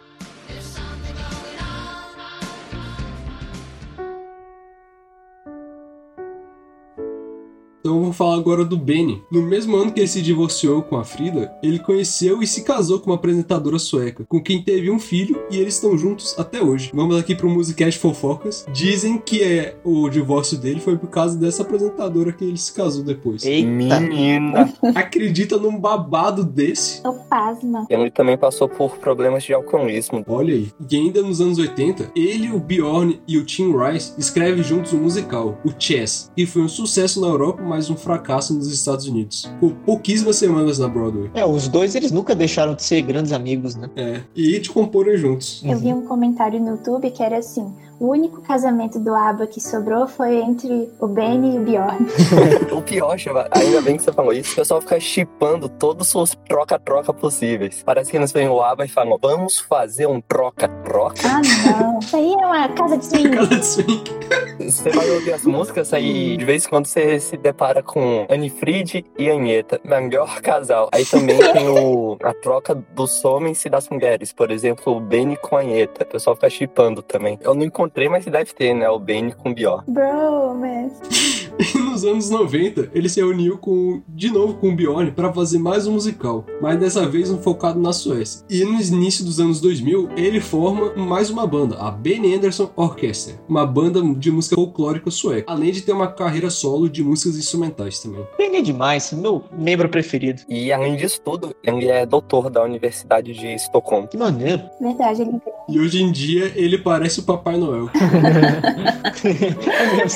Então vamos falar agora do Benny. No mesmo ano que ele se divorciou com a Frida, ele conheceu e se casou com uma apresentadora sueca, com quem teve um filho e eles estão juntos até hoje. Vamos aqui pro Musicast Fofocas. Dizem que é, o divórcio dele foi por causa dessa apresentadora que ele se casou depois. eita. Menina. *laughs* Acredita num babado desse? Tô pasma. Ele também passou por problemas de alcoolismo. Olha aí. E ainda nos anos 80, ele, o Bjorn e o Tim Rice escrevem juntos um musical, o Chess, que foi um sucesso na Europa, mas um fracasso nos Estados Unidos. Com pouquíssimas semanas na Broadway. É, os dois eles nunca deixaram de ser grandes amigos, né? É. E de comporem juntos. Eu vi um comentário no YouTube que era assim: o único casamento do ABBA que sobrou foi entre o Benny e o Bjorn. *laughs* O pior, Chava, ainda bem que você falou isso, o pessoal fica chipando todos os troca-troca possíveis. Parece que eles vêm o aba e falam, vamos fazer um troca-troca. Ah, não. Isso aí é uma casa de swing. *laughs* Cada swing. Você vai ouvir as músicas aí, de vez em quando você se depara com Anne Fried e Anitta, melhor casal. Aí também *laughs* tem o, a troca dos homens e das mulheres, por exemplo, o Benny com a Anitta. O pessoal fica chipando também. Eu não encontrei, mas deve ter, né? O Benny com o Bjorn. Bro, mas. E *laughs* nos anos 90, ele se reuniu com, de novo com o Bjorn para fazer mais um musical, mas dessa vez um focado na Suécia. E no início dos anos 2000, ele forma mais uma banda, a Ben Anderson Orchestra, uma banda de música folclórica sueca, além de ter uma carreira solo de músicas instrumentais também. Bem é demais, meu membro preferido. E além disso tudo, ele é doutor da Universidade de Estocolmo. Que maneiro. Verdade, ele E hoje em dia ele parece o Papai Noel.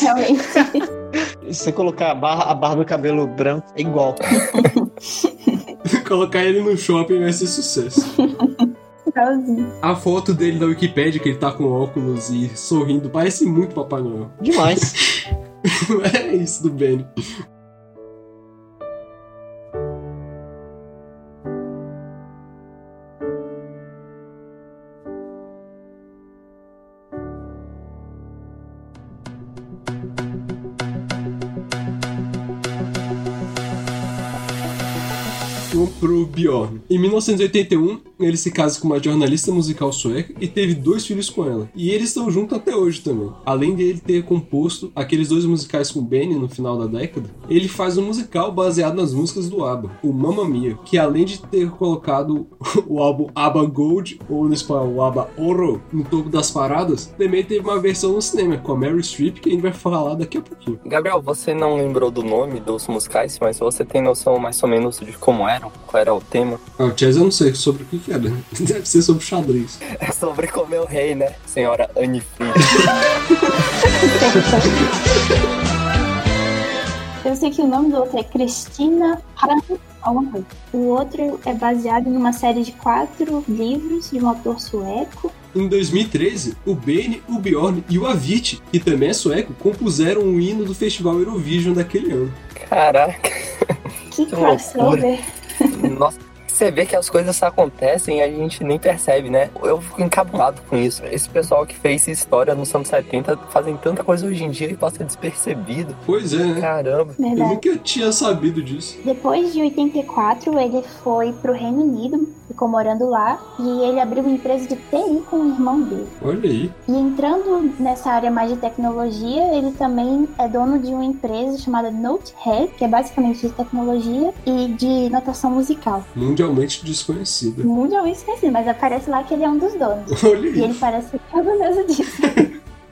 Realmente. Se você colocar a barra, a barba e o cabelo branco, é igual. *laughs* Colocar ele no shopping vai ser sucesso. A foto dele na Wikipedia, que ele tá com óculos e sorrindo, parece muito Papai Noel. Demais. *laughs* é isso do Benny. Bjorn. Em 1981, ele se casa com uma jornalista musical sueca e teve dois filhos com ela. E eles estão juntos até hoje também. Além de ele ter composto aqueles dois musicais com o Benny no final da década, ele faz um musical baseado nas músicas do ABBA, o Mamma Mia, que além de ter colocado *laughs* o álbum ABBA Gold, ou no espanhol o ABBA Oro, no topo das paradas, também teve uma versão no cinema com a Mary Streep, que a gente vai falar daqui a pouquinho. Gabriel, você não lembrou do nome dos musicais, mas você tem noção mais ou menos de como eram? Qual era o tema? Ah, o eu não sei sobre o que *laughs* Deve ser sobre xadrez. É sobre comer o rei, né? Senhora Anne. Eu sei que o nome do outro é Cristina alguma coisa. O outro é baseado numa série de quatro livros de um autor sueco. Em 2013, o Benny, o Bjorn e o Avicii, que também é sueco, compuseram o hino do festival Eurovision daquele ano. Caraca. Que Que crossover. Nossa, você vê que as coisas acontecem e a gente nem percebe, né? Eu fico encabulado com isso. Esse pessoal que fez história nos anos 70 fazem tanta coisa hoje em dia e passa despercebido. Pois é, né? Caramba. Eu Verdade. nunca tinha sabido disso. Depois de 84, ele foi pro Reino Unido, ficou morando lá, e ele abriu uma empresa de TI com o irmão dele. Olha aí. E entrando nessa área mais de tecnologia, ele também é dono de uma empresa chamada Notehead, que é basicamente de tecnologia e de notação musical. Mundialmente desconhecida. Mundialmente esquecido, mas aparece lá que ele é um dos donos. Olha E aí. ele parece orgulhoso disso.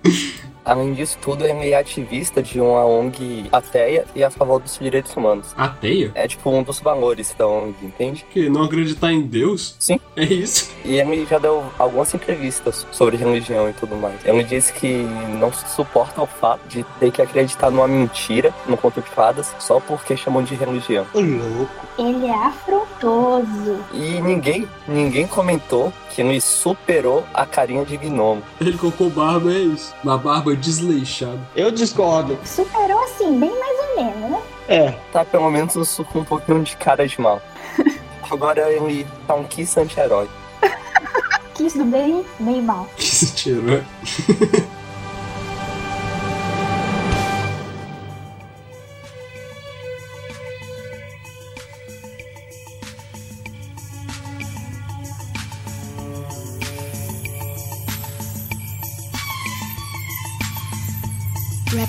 *laughs* Além disso tudo, ele é ativista de uma ONG ateia e a favor dos direitos humanos. Ateia? É tipo um dos valores da ONG, entende? Que não acreditar em Deus? Sim. É isso. E ele já deu algumas entrevistas sobre religião e tudo mais. Ele disse que não suporta o fato de ter que acreditar numa mentira, num conto de fadas, só porque chamam de religião. Ô, louco. Ele é afrontoso. E ninguém, ninguém comentou que ele superou a carinha de gnomo. Ele colocou barba, é isso. Uma barba desleixada. Eu discordo. Superou assim, bem mais ou menos, né? É. Tá pelo menos com um pouquinho de cara de mal. *laughs* Agora ele tá um kiss anti-herói. Quis do bem, bem mal. Que *laughs* se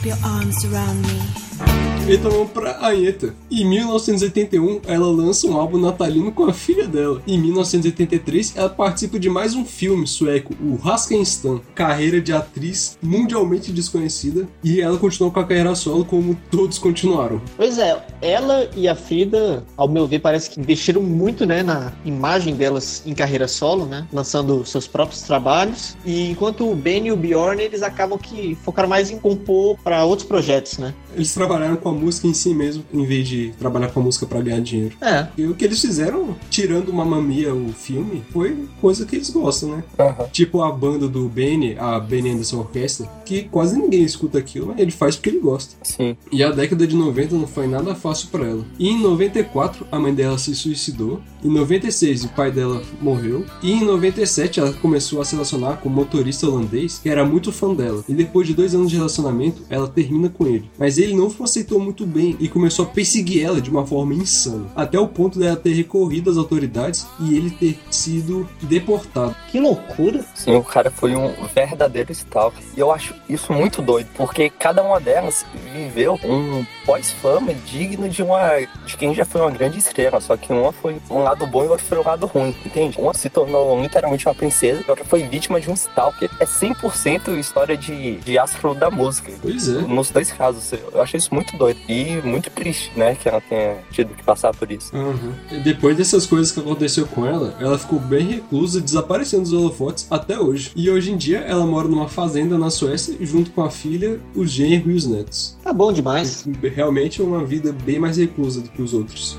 your arms around me. Então vamos pra Anheta. Em 1981, ela lança um álbum natalino com a filha dela. Em 1983, ela participa de mais um filme sueco, o Raskenstan, carreira de atriz mundialmente desconhecida, e ela continuou com a carreira solo como todos continuaram. Pois é, ela e a Frida, ao meu ver, parece que investiram muito, né, na imagem delas em carreira solo, né, lançando seus próprios trabalhos. E enquanto o Ben e o Bjorn, eles acabam que focaram mais em compor para outros projetos, né? Eles trabalharam com a música em si mesmo, em vez de trabalhar com a música pra ganhar dinheiro. É. E o que eles fizeram, tirando Mamma Mia, o filme, foi coisa que eles gostam, né? Tipo a banda do Benny, a Benny Anderson Orquestra, que quase ninguém escuta aquilo, mas ele faz porque ele gosta. Sim. E a década de 90 não foi nada fácil pra ela. E em 94, a mãe dela se suicidou. Em 96, o pai dela morreu. E em 97, ela começou a se relacionar com um motorista holandês que era muito fã dela. E depois de dois anos de relacionamento, ela termina com ele. Mas ele não aceitou muito bem e começou a perseguir ela de uma forma insana. Até o ponto dela ter recorrido às autoridades e ele ter sido deportado. Que loucura! Sim, o cara foi um verdadeiro stalker. E eu acho isso muito doido, porque cada uma delas viveu um pós-fama digno de uma de quem já foi uma grande estrela. Só que uma foi um lado bom e outra foi um lado ruim, entende? Uma se tornou literalmente uma princesa, e a outra foi vítima de um stalker. É 100% história de, de astro da música. Pois é. Nos dois casos, eu acho isso muito doido. E muito triste, né, que ela tenha tido que passar por isso. Uhum. E depois dessas coisas que aconteceu com ela, ela ficou bem reclusa, desaparecendo dos holofotes até hoje. E hoje em dia ela mora numa fazenda na Suécia junto com a filha, o genro e os netos. Tá bom demais. Realmente é uma vida bem mais reclusa do que os outros.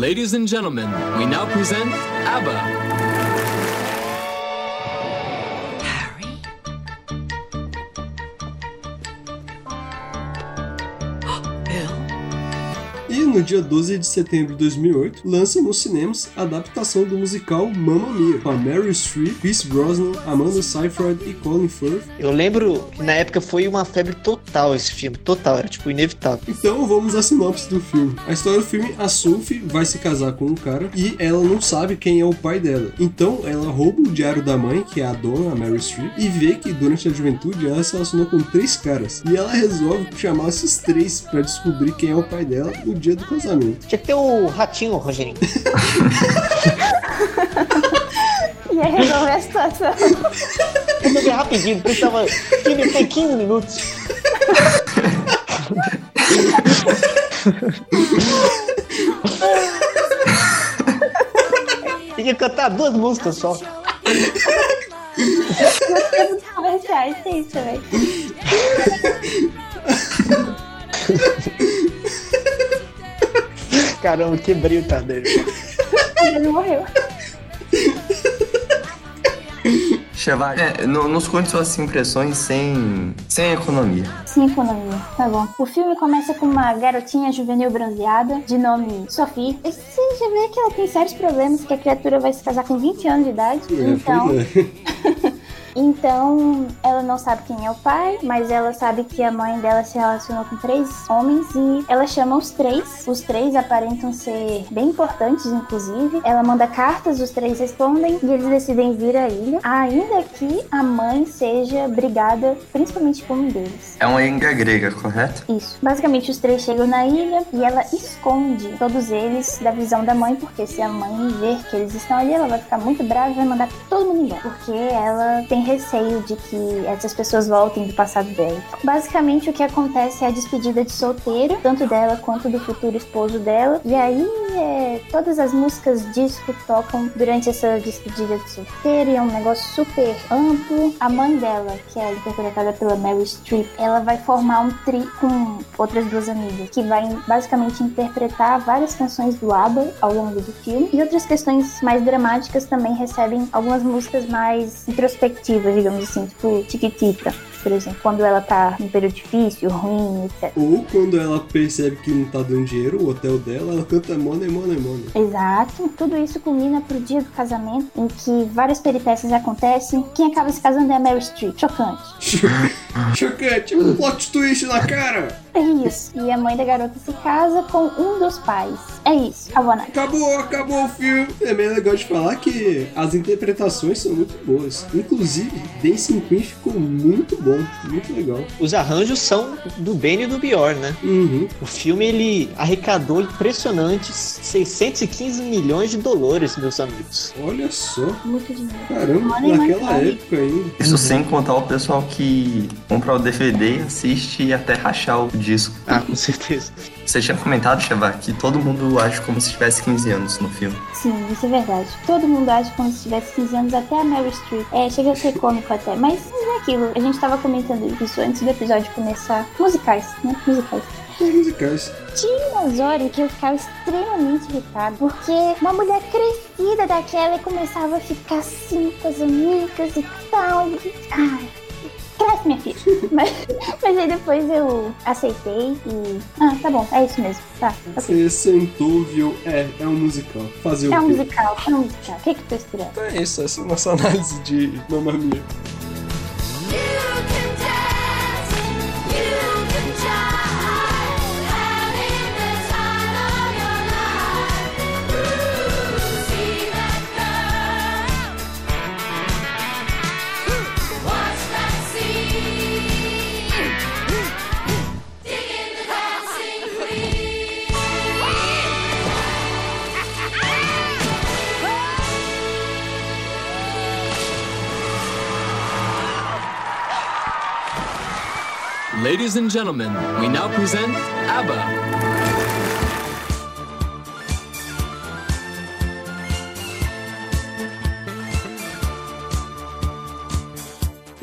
Ladies and gentlemen, we now present ABBA. No dia 12 de setembro de 2008, lança nos cinemas a adaptação do musical Mamma Mia, com a Meryl Streep, Pierce Brosnan, Amanda Seyfried e Colin Firth. Eu lembro que na época foi uma febre total esse filme, total, era tipo inevitável. Então vamos à sinopse do filme. A história do filme, a Sophie vai se casar com um cara e ela não sabe quem é o pai dela. Então ela rouba o diário da mãe, que é a dona, a Mary Streep, e vê que durante a juventude ela se relacionou com três caras. E ela resolve chamar esses três pra descobrir quem é o pai dela no dia do casamento. Tinha que ter o ratinho, Rogerinho. *laughs* E aí resolver a situação. Resolver rapidinho, precisava. Tem tem 15 minutos. Tem que cantar duas músicas só. Comerciais, tem isso também. Caramba, quebrei o cadeiro. Ele morreu. Chevy, é, no- nos conte suas impressões sem, sem economia. Sim, economia. Tá bom. O filme começa com uma garotinha juvenil bronzeada, de nome Sophie. E Você já vê que ela tem sérios problemas, que a criatura vai se casar com 20 anos de idade. então, *laughs* então, ela não sabe quem é o pai, mas ela sabe que a mãe dela se relacionou com três homens e ela chama os três. Os três aparentam ser bem importantes, inclusive. Ela manda cartas, os três respondem e eles decidem vir à ilha, ainda que a mãe seja brigada principalmente por um deles. É uma ilha grega, correto? Isso. Basicamente, os três chegam na ilha e ela esconde todos eles da visão da mãe, porque se a mãe ver que eles estão ali, ela vai ficar muito brava e vai mandar todo mundo embora. Porque ela tem receio de que essas pessoas voltem do passado dela. Basicamente, o que acontece é a despedida de solteiro, tanto dela quanto do futuro esposo dela. E aí, é, todas as músicas disco tocam durante essa despedida de solteiro e é um negócio super amplo. A mãe dela, que é interpretada pela Mary Streep, ela vai formar um tri com outras duas amigas, que vai basicamente interpretar várias canções do ABBA ao longo do filme. E outras questões mais dramáticas também recebem algumas músicas mais introspectivas, digamos assim, tipo Chiquitita. Por exemplo, quando ela tá num período difícil, ruim, etc. Ou quando ela percebe que não tá dando dinheiro, o hotel dela, ela canta Money, Money, Money. Exato. Tudo isso culmina pro dia do casamento, em que várias peripécias acontecem. Quem acaba se casando é a Mary Streep. Chocante. Chocante, um plot twist na cara. É isso. E a mãe da garota se casa com um dos pais. É isso. Acabou a. Acabou, acabou o filme. Também é legal de falar que as interpretações são muito boas. Inclusive, Dancing Queen ficou muito bom, muito legal. Os arranjos são do Benny e do Bior, né? Uhum. O filme ele arrecadou impressionantes 615 milhões de dólares, meus amigos. Olha só. Muito dinheiro. Caramba, money, naquela época ainda. Isso sem contar o pessoal que compra o DVD, assiste e até rachar o disco. Ah, com certeza. Você tinha comentado, Cheva, que todo mundo age como se tivesse 15 anos no filme. Sim, isso é verdade. Todo mundo age como se tivesse 15 anos, até a Mary Streep. É, chega a ser cômico até. Mas não é aquilo. A gente tava comentando isso antes do episódio começar. Musicais, né? Musicais. Os musicais. Tinha umas horas que eu ficava extremamente irritada, porque uma mulher crescida daquela começava a ficar assim com as amigas e tal. E, ai, cresce, minha filha. *laughs* mas, mas aí depois eu aceitei e. Ah, tá bom, é isso mesmo. Tá. Você sentou, viu? É, é um musical. Fazer É o um quê? musical, é um musical. O que que tu esperando? Então é isso, essa é a nossa *laughs* análise de Mamma Mia. you can Ladies and gentlemen, we now present ABBA.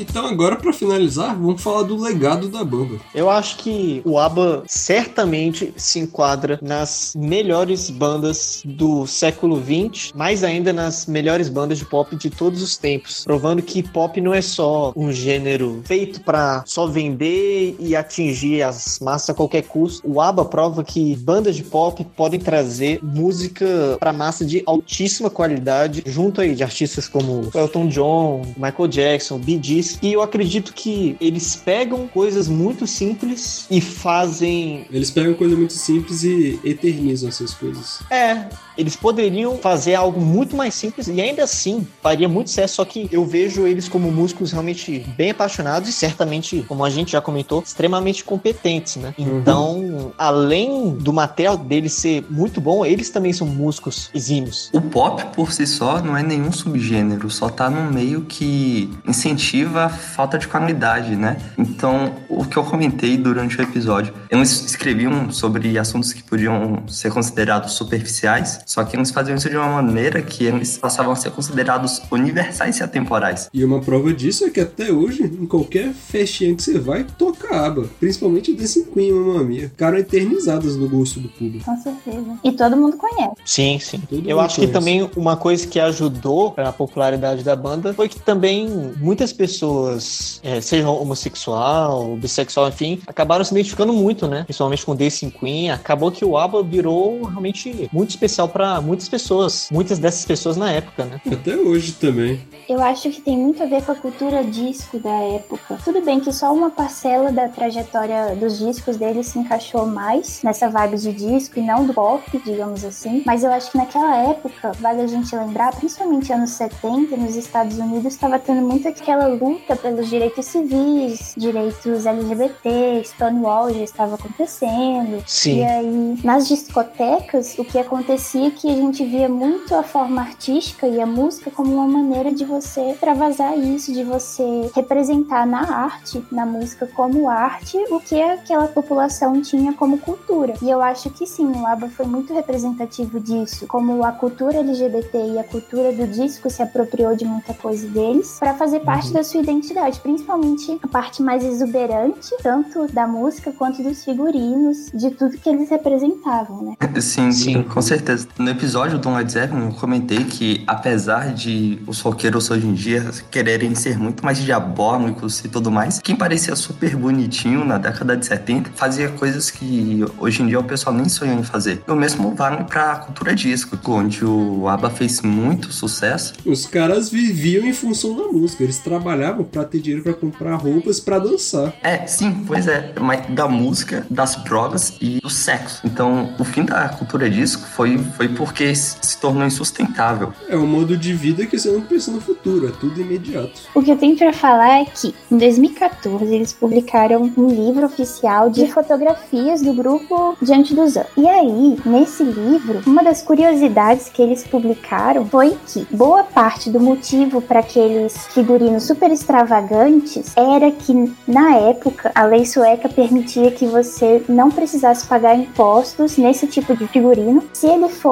Então agora, pra finalizar, vamos falar do legado da banda. Eu acho que o ABBA certamente se enquadra nas melhores bandas do século XX, mais ainda nas melhores bandas de pop de todos os tempos, provando que pop não é só um gênero feito pra só vender e atingir as massas a qualquer custo. O ABBA prova que bandas de pop podem trazer música pra massa de altíssima qualidade, junto aí de artistas como Elton John, Michael Jackson, Bee Gees, e eu acredito que eles pegam coisas muito simples e fazem Eles pegam coisa muito simples e eternizam essas coisas. É, eles poderiam fazer algo muito mais simples e ainda assim faria muito sucesso, só que eu vejo eles como músicos realmente bem apaixonados e certamente, como a gente já comentou, extremamente competentes, né? Então, além do material deles ser muito bom, eles também são músicos exímios. O pop por si só não é nenhum subgênero, só tá num meio que incentiva a falta de qualidade, né? Então, o que eu comentei durante o episódio, eles escreviam sobre assuntos que podiam ser considerados superficiais, só que eles faziam isso de uma maneira que eles passavam a ser considerados universais e atemporais. E uma prova disso é que até hoje, em qualquer festinha que você vai, toca aba. Principalmente desse Queen, Mamma Mia. Ficaram eternizadas no gosto do público. Com certeza. E todo mundo conhece. Sim, sim. Todo Eu acho que conhece. também uma coisa que ajudou a popularidade da banda foi que também muitas pessoas, é, sejam homossexual, bissexual, enfim, acabaram se identificando muito, né? Principalmente com Dancing Queen. Acabou que o ABBA virou realmente muito especial pra muitas pessoas. Muitas dessas pessoas na época, né? Até hoje também. Eu acho que tem muito a ver com a cultura disco da época. Tudo bem que só uma parcela da trajetória dos discos dele se encaixou mais nessa vibe de disco e não do pop, digamos assim. Mas eu acho que naquela época, vale a gente lembrar, principalmente anos 70, nos Estados Unidos, estava tendo muito aquela luta pelos direitos civis, direitos LGBT, Stonewall já estava acontecendo. Sim. E aí, nas discotecas, o que acontecia que a gente via muito a forma artística e a música como uma maneira de você extravasar isso, de você representar na arte, na música como arte, o que aquela população tinha como cultura. E eu acho que sim, o ABBA foi muito representativo disso, como a cultura LGBT e a cultura do disco se apropriou de muita coisa deles para fazer parte da sua identidade, principalmente a parte mais exuberante, tanto da música quanto dos figurinos, de tudo que eles representavam, né? Sim, sim, com certeza. No episódio do Led Zeppelin, eu comentei que, apesar de os roqueiros hoje em dia quererem ser muito mais diabólicos e tudo mais, quem parecia super bonitinho na década de 70 fazia coisas que hoje em dia o pessoal nem sonha em fazer. E o mesmo vale pra cultura disco, onde o ABBA fez muito sucesso. Os caras viviam em função da música. Eles trabalhavam pra ter dinheiro pra comprar roupas pra dançar. É, sim, pois é, mas da música, das drogas e do sexo. Então, o fim da cultura disco foi, foi porque se tornou insustentável. É um modo de vida que você não pensa no futuro, é tudo imediato. O que eu tenho pra falar é que, em 2014, eles publicaram um livro oficial de fotografias do grupo Diante dos Anos. E aí, nesse livro, uma das curiosidades que eles publicaram foi que boa parte do motivo para aqueles figurinos super extravagantes era que, na época, a lei sueca permitia que você não precisasse pagar impostos nesse tipo de figurino se ele fosse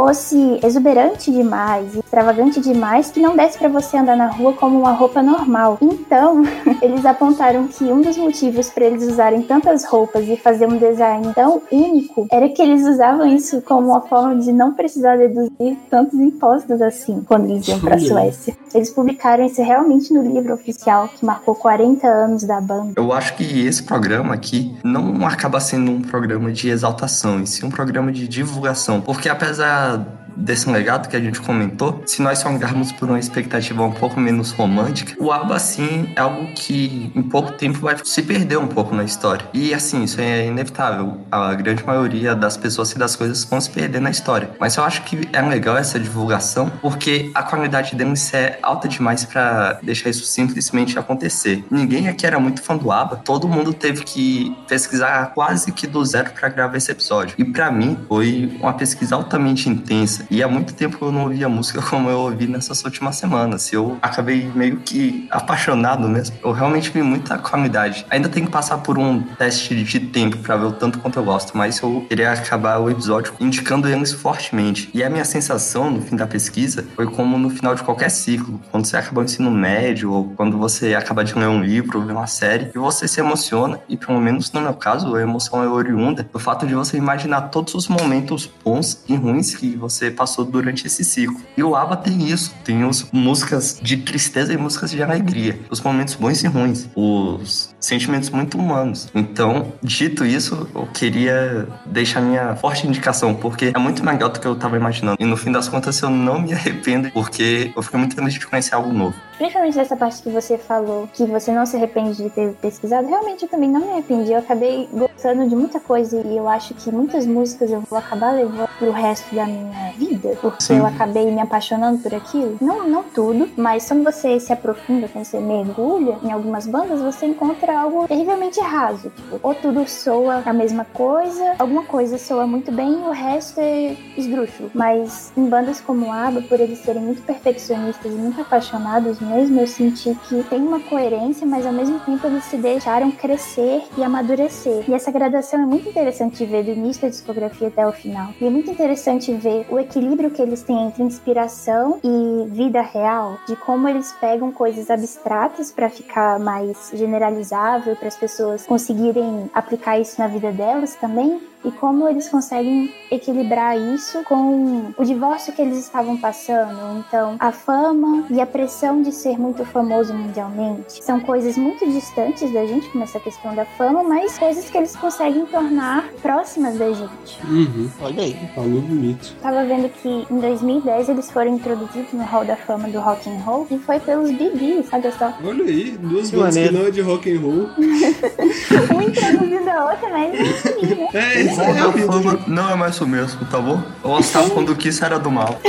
exuberante demais, extravagante demais, que não desse para você andar na rua como uma roupa normal. Então, *laughs* eles apontaram que um dos motivos para eles usarem tantas roupas e fazer um design tão único era que eles usavam isso como uma forma de não precisar deduzir tantos impostos assim quando eles iam para Olha. Suécia. Eles publicaram isso realmente no livro oficial que marcou 40 anos da banda. Eu acho que esse programa aqui não acaba sendo um programa de exaltação, e sim um programa de divulgação. Porque apesar 嗯 desse legado que a gente comentou, se nós sonharmos por uma expectativa um pouco menos romântica, o ABBA, assim, é algo que em pouco tempo vai se perder um pouco na história. E, assim, isso é inevitável. A grande maioria das pessoas e das coisas vão se perder na história. Mas eu acho que é legal essa divulgação, porque a qualidade deles é alta demais pra deixar isso simplesmente acontecer. Ninguém aqui era muito fã do ABBA, todo mundo teve que pesquisar quase que do zero pra gravar esse episódio. E pra mim foi uma pesquisa altamente intensa. E há muito tempo eu não ouvia música como eu ouvi nessas últimas semanas. Eu acabei meio que apaixonado mesmo. Eu realmente vi muita qualidade. Ainda tem que passar por um teste de tempo pra ver o tanto quanto eu gosto, mas eu queria acabar o episódio indicando eles fortemente. E a minha sensação no fim da pesquisa foi como no final de qualquer ciclo, quando você acaba o ensino médio ou quando você acaba de ler um livro, ver uma série, e você se emociona, e pelo menos no meu caso, a emoção é oriunda do fato de você imaginar todos os momentos bons e ruins que você passou durante esse ciclo. E o ABBA tem isso, tem os músicas de tristeza e músicas de alegria, os momentos bons e ruins, os sentimentos muito humanos. Então, dito isso, eu queria deixar minha forte indicação, porque é muito melhor do que eu tava imaginando. E no fim das contas, eu não me arrependo, porque eu fiquei muito feliz de conhecer algo novo. Principalmente dessa parte que você falou, que você não se arrepende de ter pesquisado, realmente eu também não me arrependi. Eu acabei gostando de muita coisa e eu acho que muitas músicas eu vou acabar levando pro resto da minha vida, porque Sim. eu acabei me apaixonando por aquilo. Não, não tudo, mas quando você se aprofunda, quando você mergulha em algumas bandas, você encontra algo terrivelmente raso. Tipo, ou tudo soa a mesma coisa, alguma coisa soa muito bem o resto é esdrúxulo. Mas em bandas como ABBA, por eles serem muito perfeccionistas e muito apaixonados mesmo, eu senti que tem uma coerência, mas ao mesmo tempo eles se deixaram crescer e amadurecer. E essa gradação é muito interessante de ver do início da discografia até o final. E é muito interessante ver o equilíbrio que eles têm entre inspiração e vida real, de como eles pegam coisas abstratas para ficar mais generalizável, para as pessoas conseguirem aplicar isso na vida delas também, e como eles conseguem equilibrar isso com o divórcio que eles estavam passando. Então, a fama e a pressão de ser muito famoso mundialmente são coisas muito distantes da gente, como essa questão da fama, mas coisas que eles conseguem tornar próximas da gente. Uhum. Olha aí. Falou bonito. Tava vendo que em 2010 eles foram introduzidos no Hall da Fama do Rock and Roll e foi pelos Bee olha só. Olha aí, duas Que bandas que não é de rock and roll. *laughs* Um introduzindo a outra, mas é assim, né? É, O isso é o não é mais o mesmo, tá bom? Eu gostava quando o Kiss era do mal. *laughs*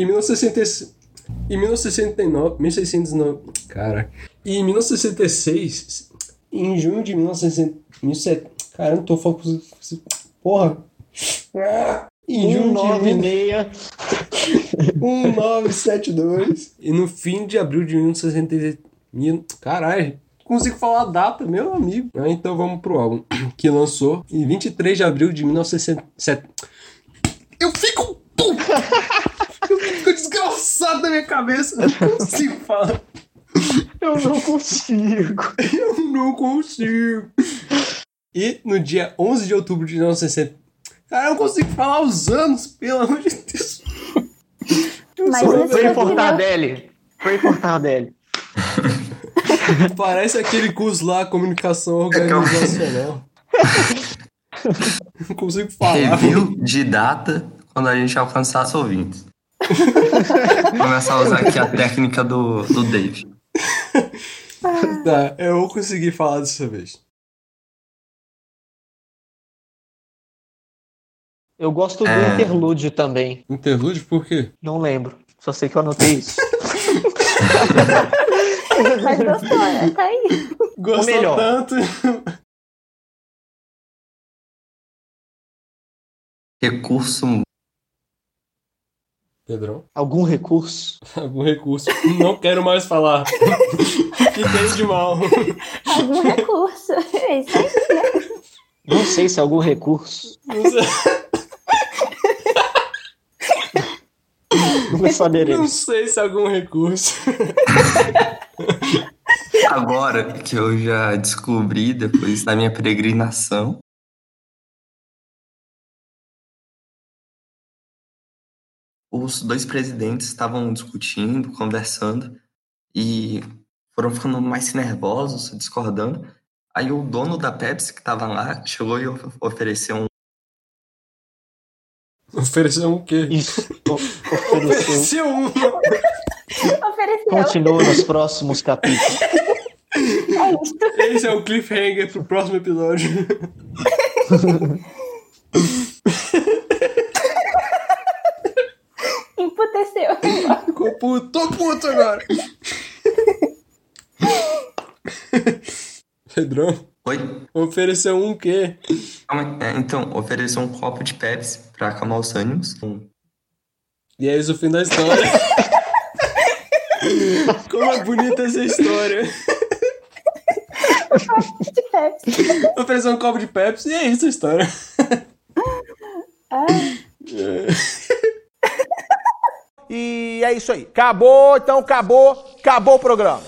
Em 1966. Em 1969. 1609. Cara. E em 1966. Em junho de 1960. Cara, não tô falando. com- Porra. Ah, Em junho de 196. 1972. *laughs* E no fim de abril de 1966. Mil- Caralho. Consigo falar a data, meu amigo. Ah, Então vamos pro álbum. Que lançou em 23 de abril de 1960. Eu fico. Desgraçado na minha cabeça. Eu não consigo falar. *laughs* Eu não consigo. Eu não consigo. E no dia 11 de outubro de 1960. Cara, eu não consigo falar os anos, pelo amor de Deus. Eu Mas Foi. Foi em Portar dele. Parece aquele curso lá, comunicação organizacional. *laughs* Não consigo falar. Review de data quando a gente alcançar os ouvintes. *laughs* Começar a usar aqui a técnica do, do Dave. *laughs* Tá, eu vou conseguir falar dessa vez. Eu gosto do É. interlúdio também. Interlúdio por quê? Não lembro. Só sei que eu anotei isso. *laughs* Mas gostou, né? Tá aí. Gostou melhor. tanto. Recurso. Pedrão, Algum recurso? *laughs* algum recurso. Não quero mais falar. *laughs* Fiquei de mal. Algum recurso. É isso aí. Não sei se é algum recurso. Não sei, Nunca não sei se é algum recurso. Agora que eu já descobri, depois da minha peregrinação, os dois presidentes estavam discutindo, conversando, e foram ficando mais nervosos, discordando. Aí o dono da Pepsi que tava lá chegou e of- ofereceu um Ofereceu um quê? Isso. *laughs* Ofereceu um. Ofereceu. Continua nos próximos capítulos. É isso. Esse é o cliffhanger pro próximo episódio. *laughs* Emputeceu. *laughs* Ficou puto. Tô puto agora. *laughs* Pedrão. Oi? Ofereceu um quê? É, então, ofereceu um copo de Pepsi pra acalmar os ânimos. Um- E é isso o fim da história. *laughs* Como é bonita essa história. De Pepsi. Ofereceu um copo de Pepsi e é isso a história. Ah, E é isso aí. Acabou, então acabou, acabou o programa.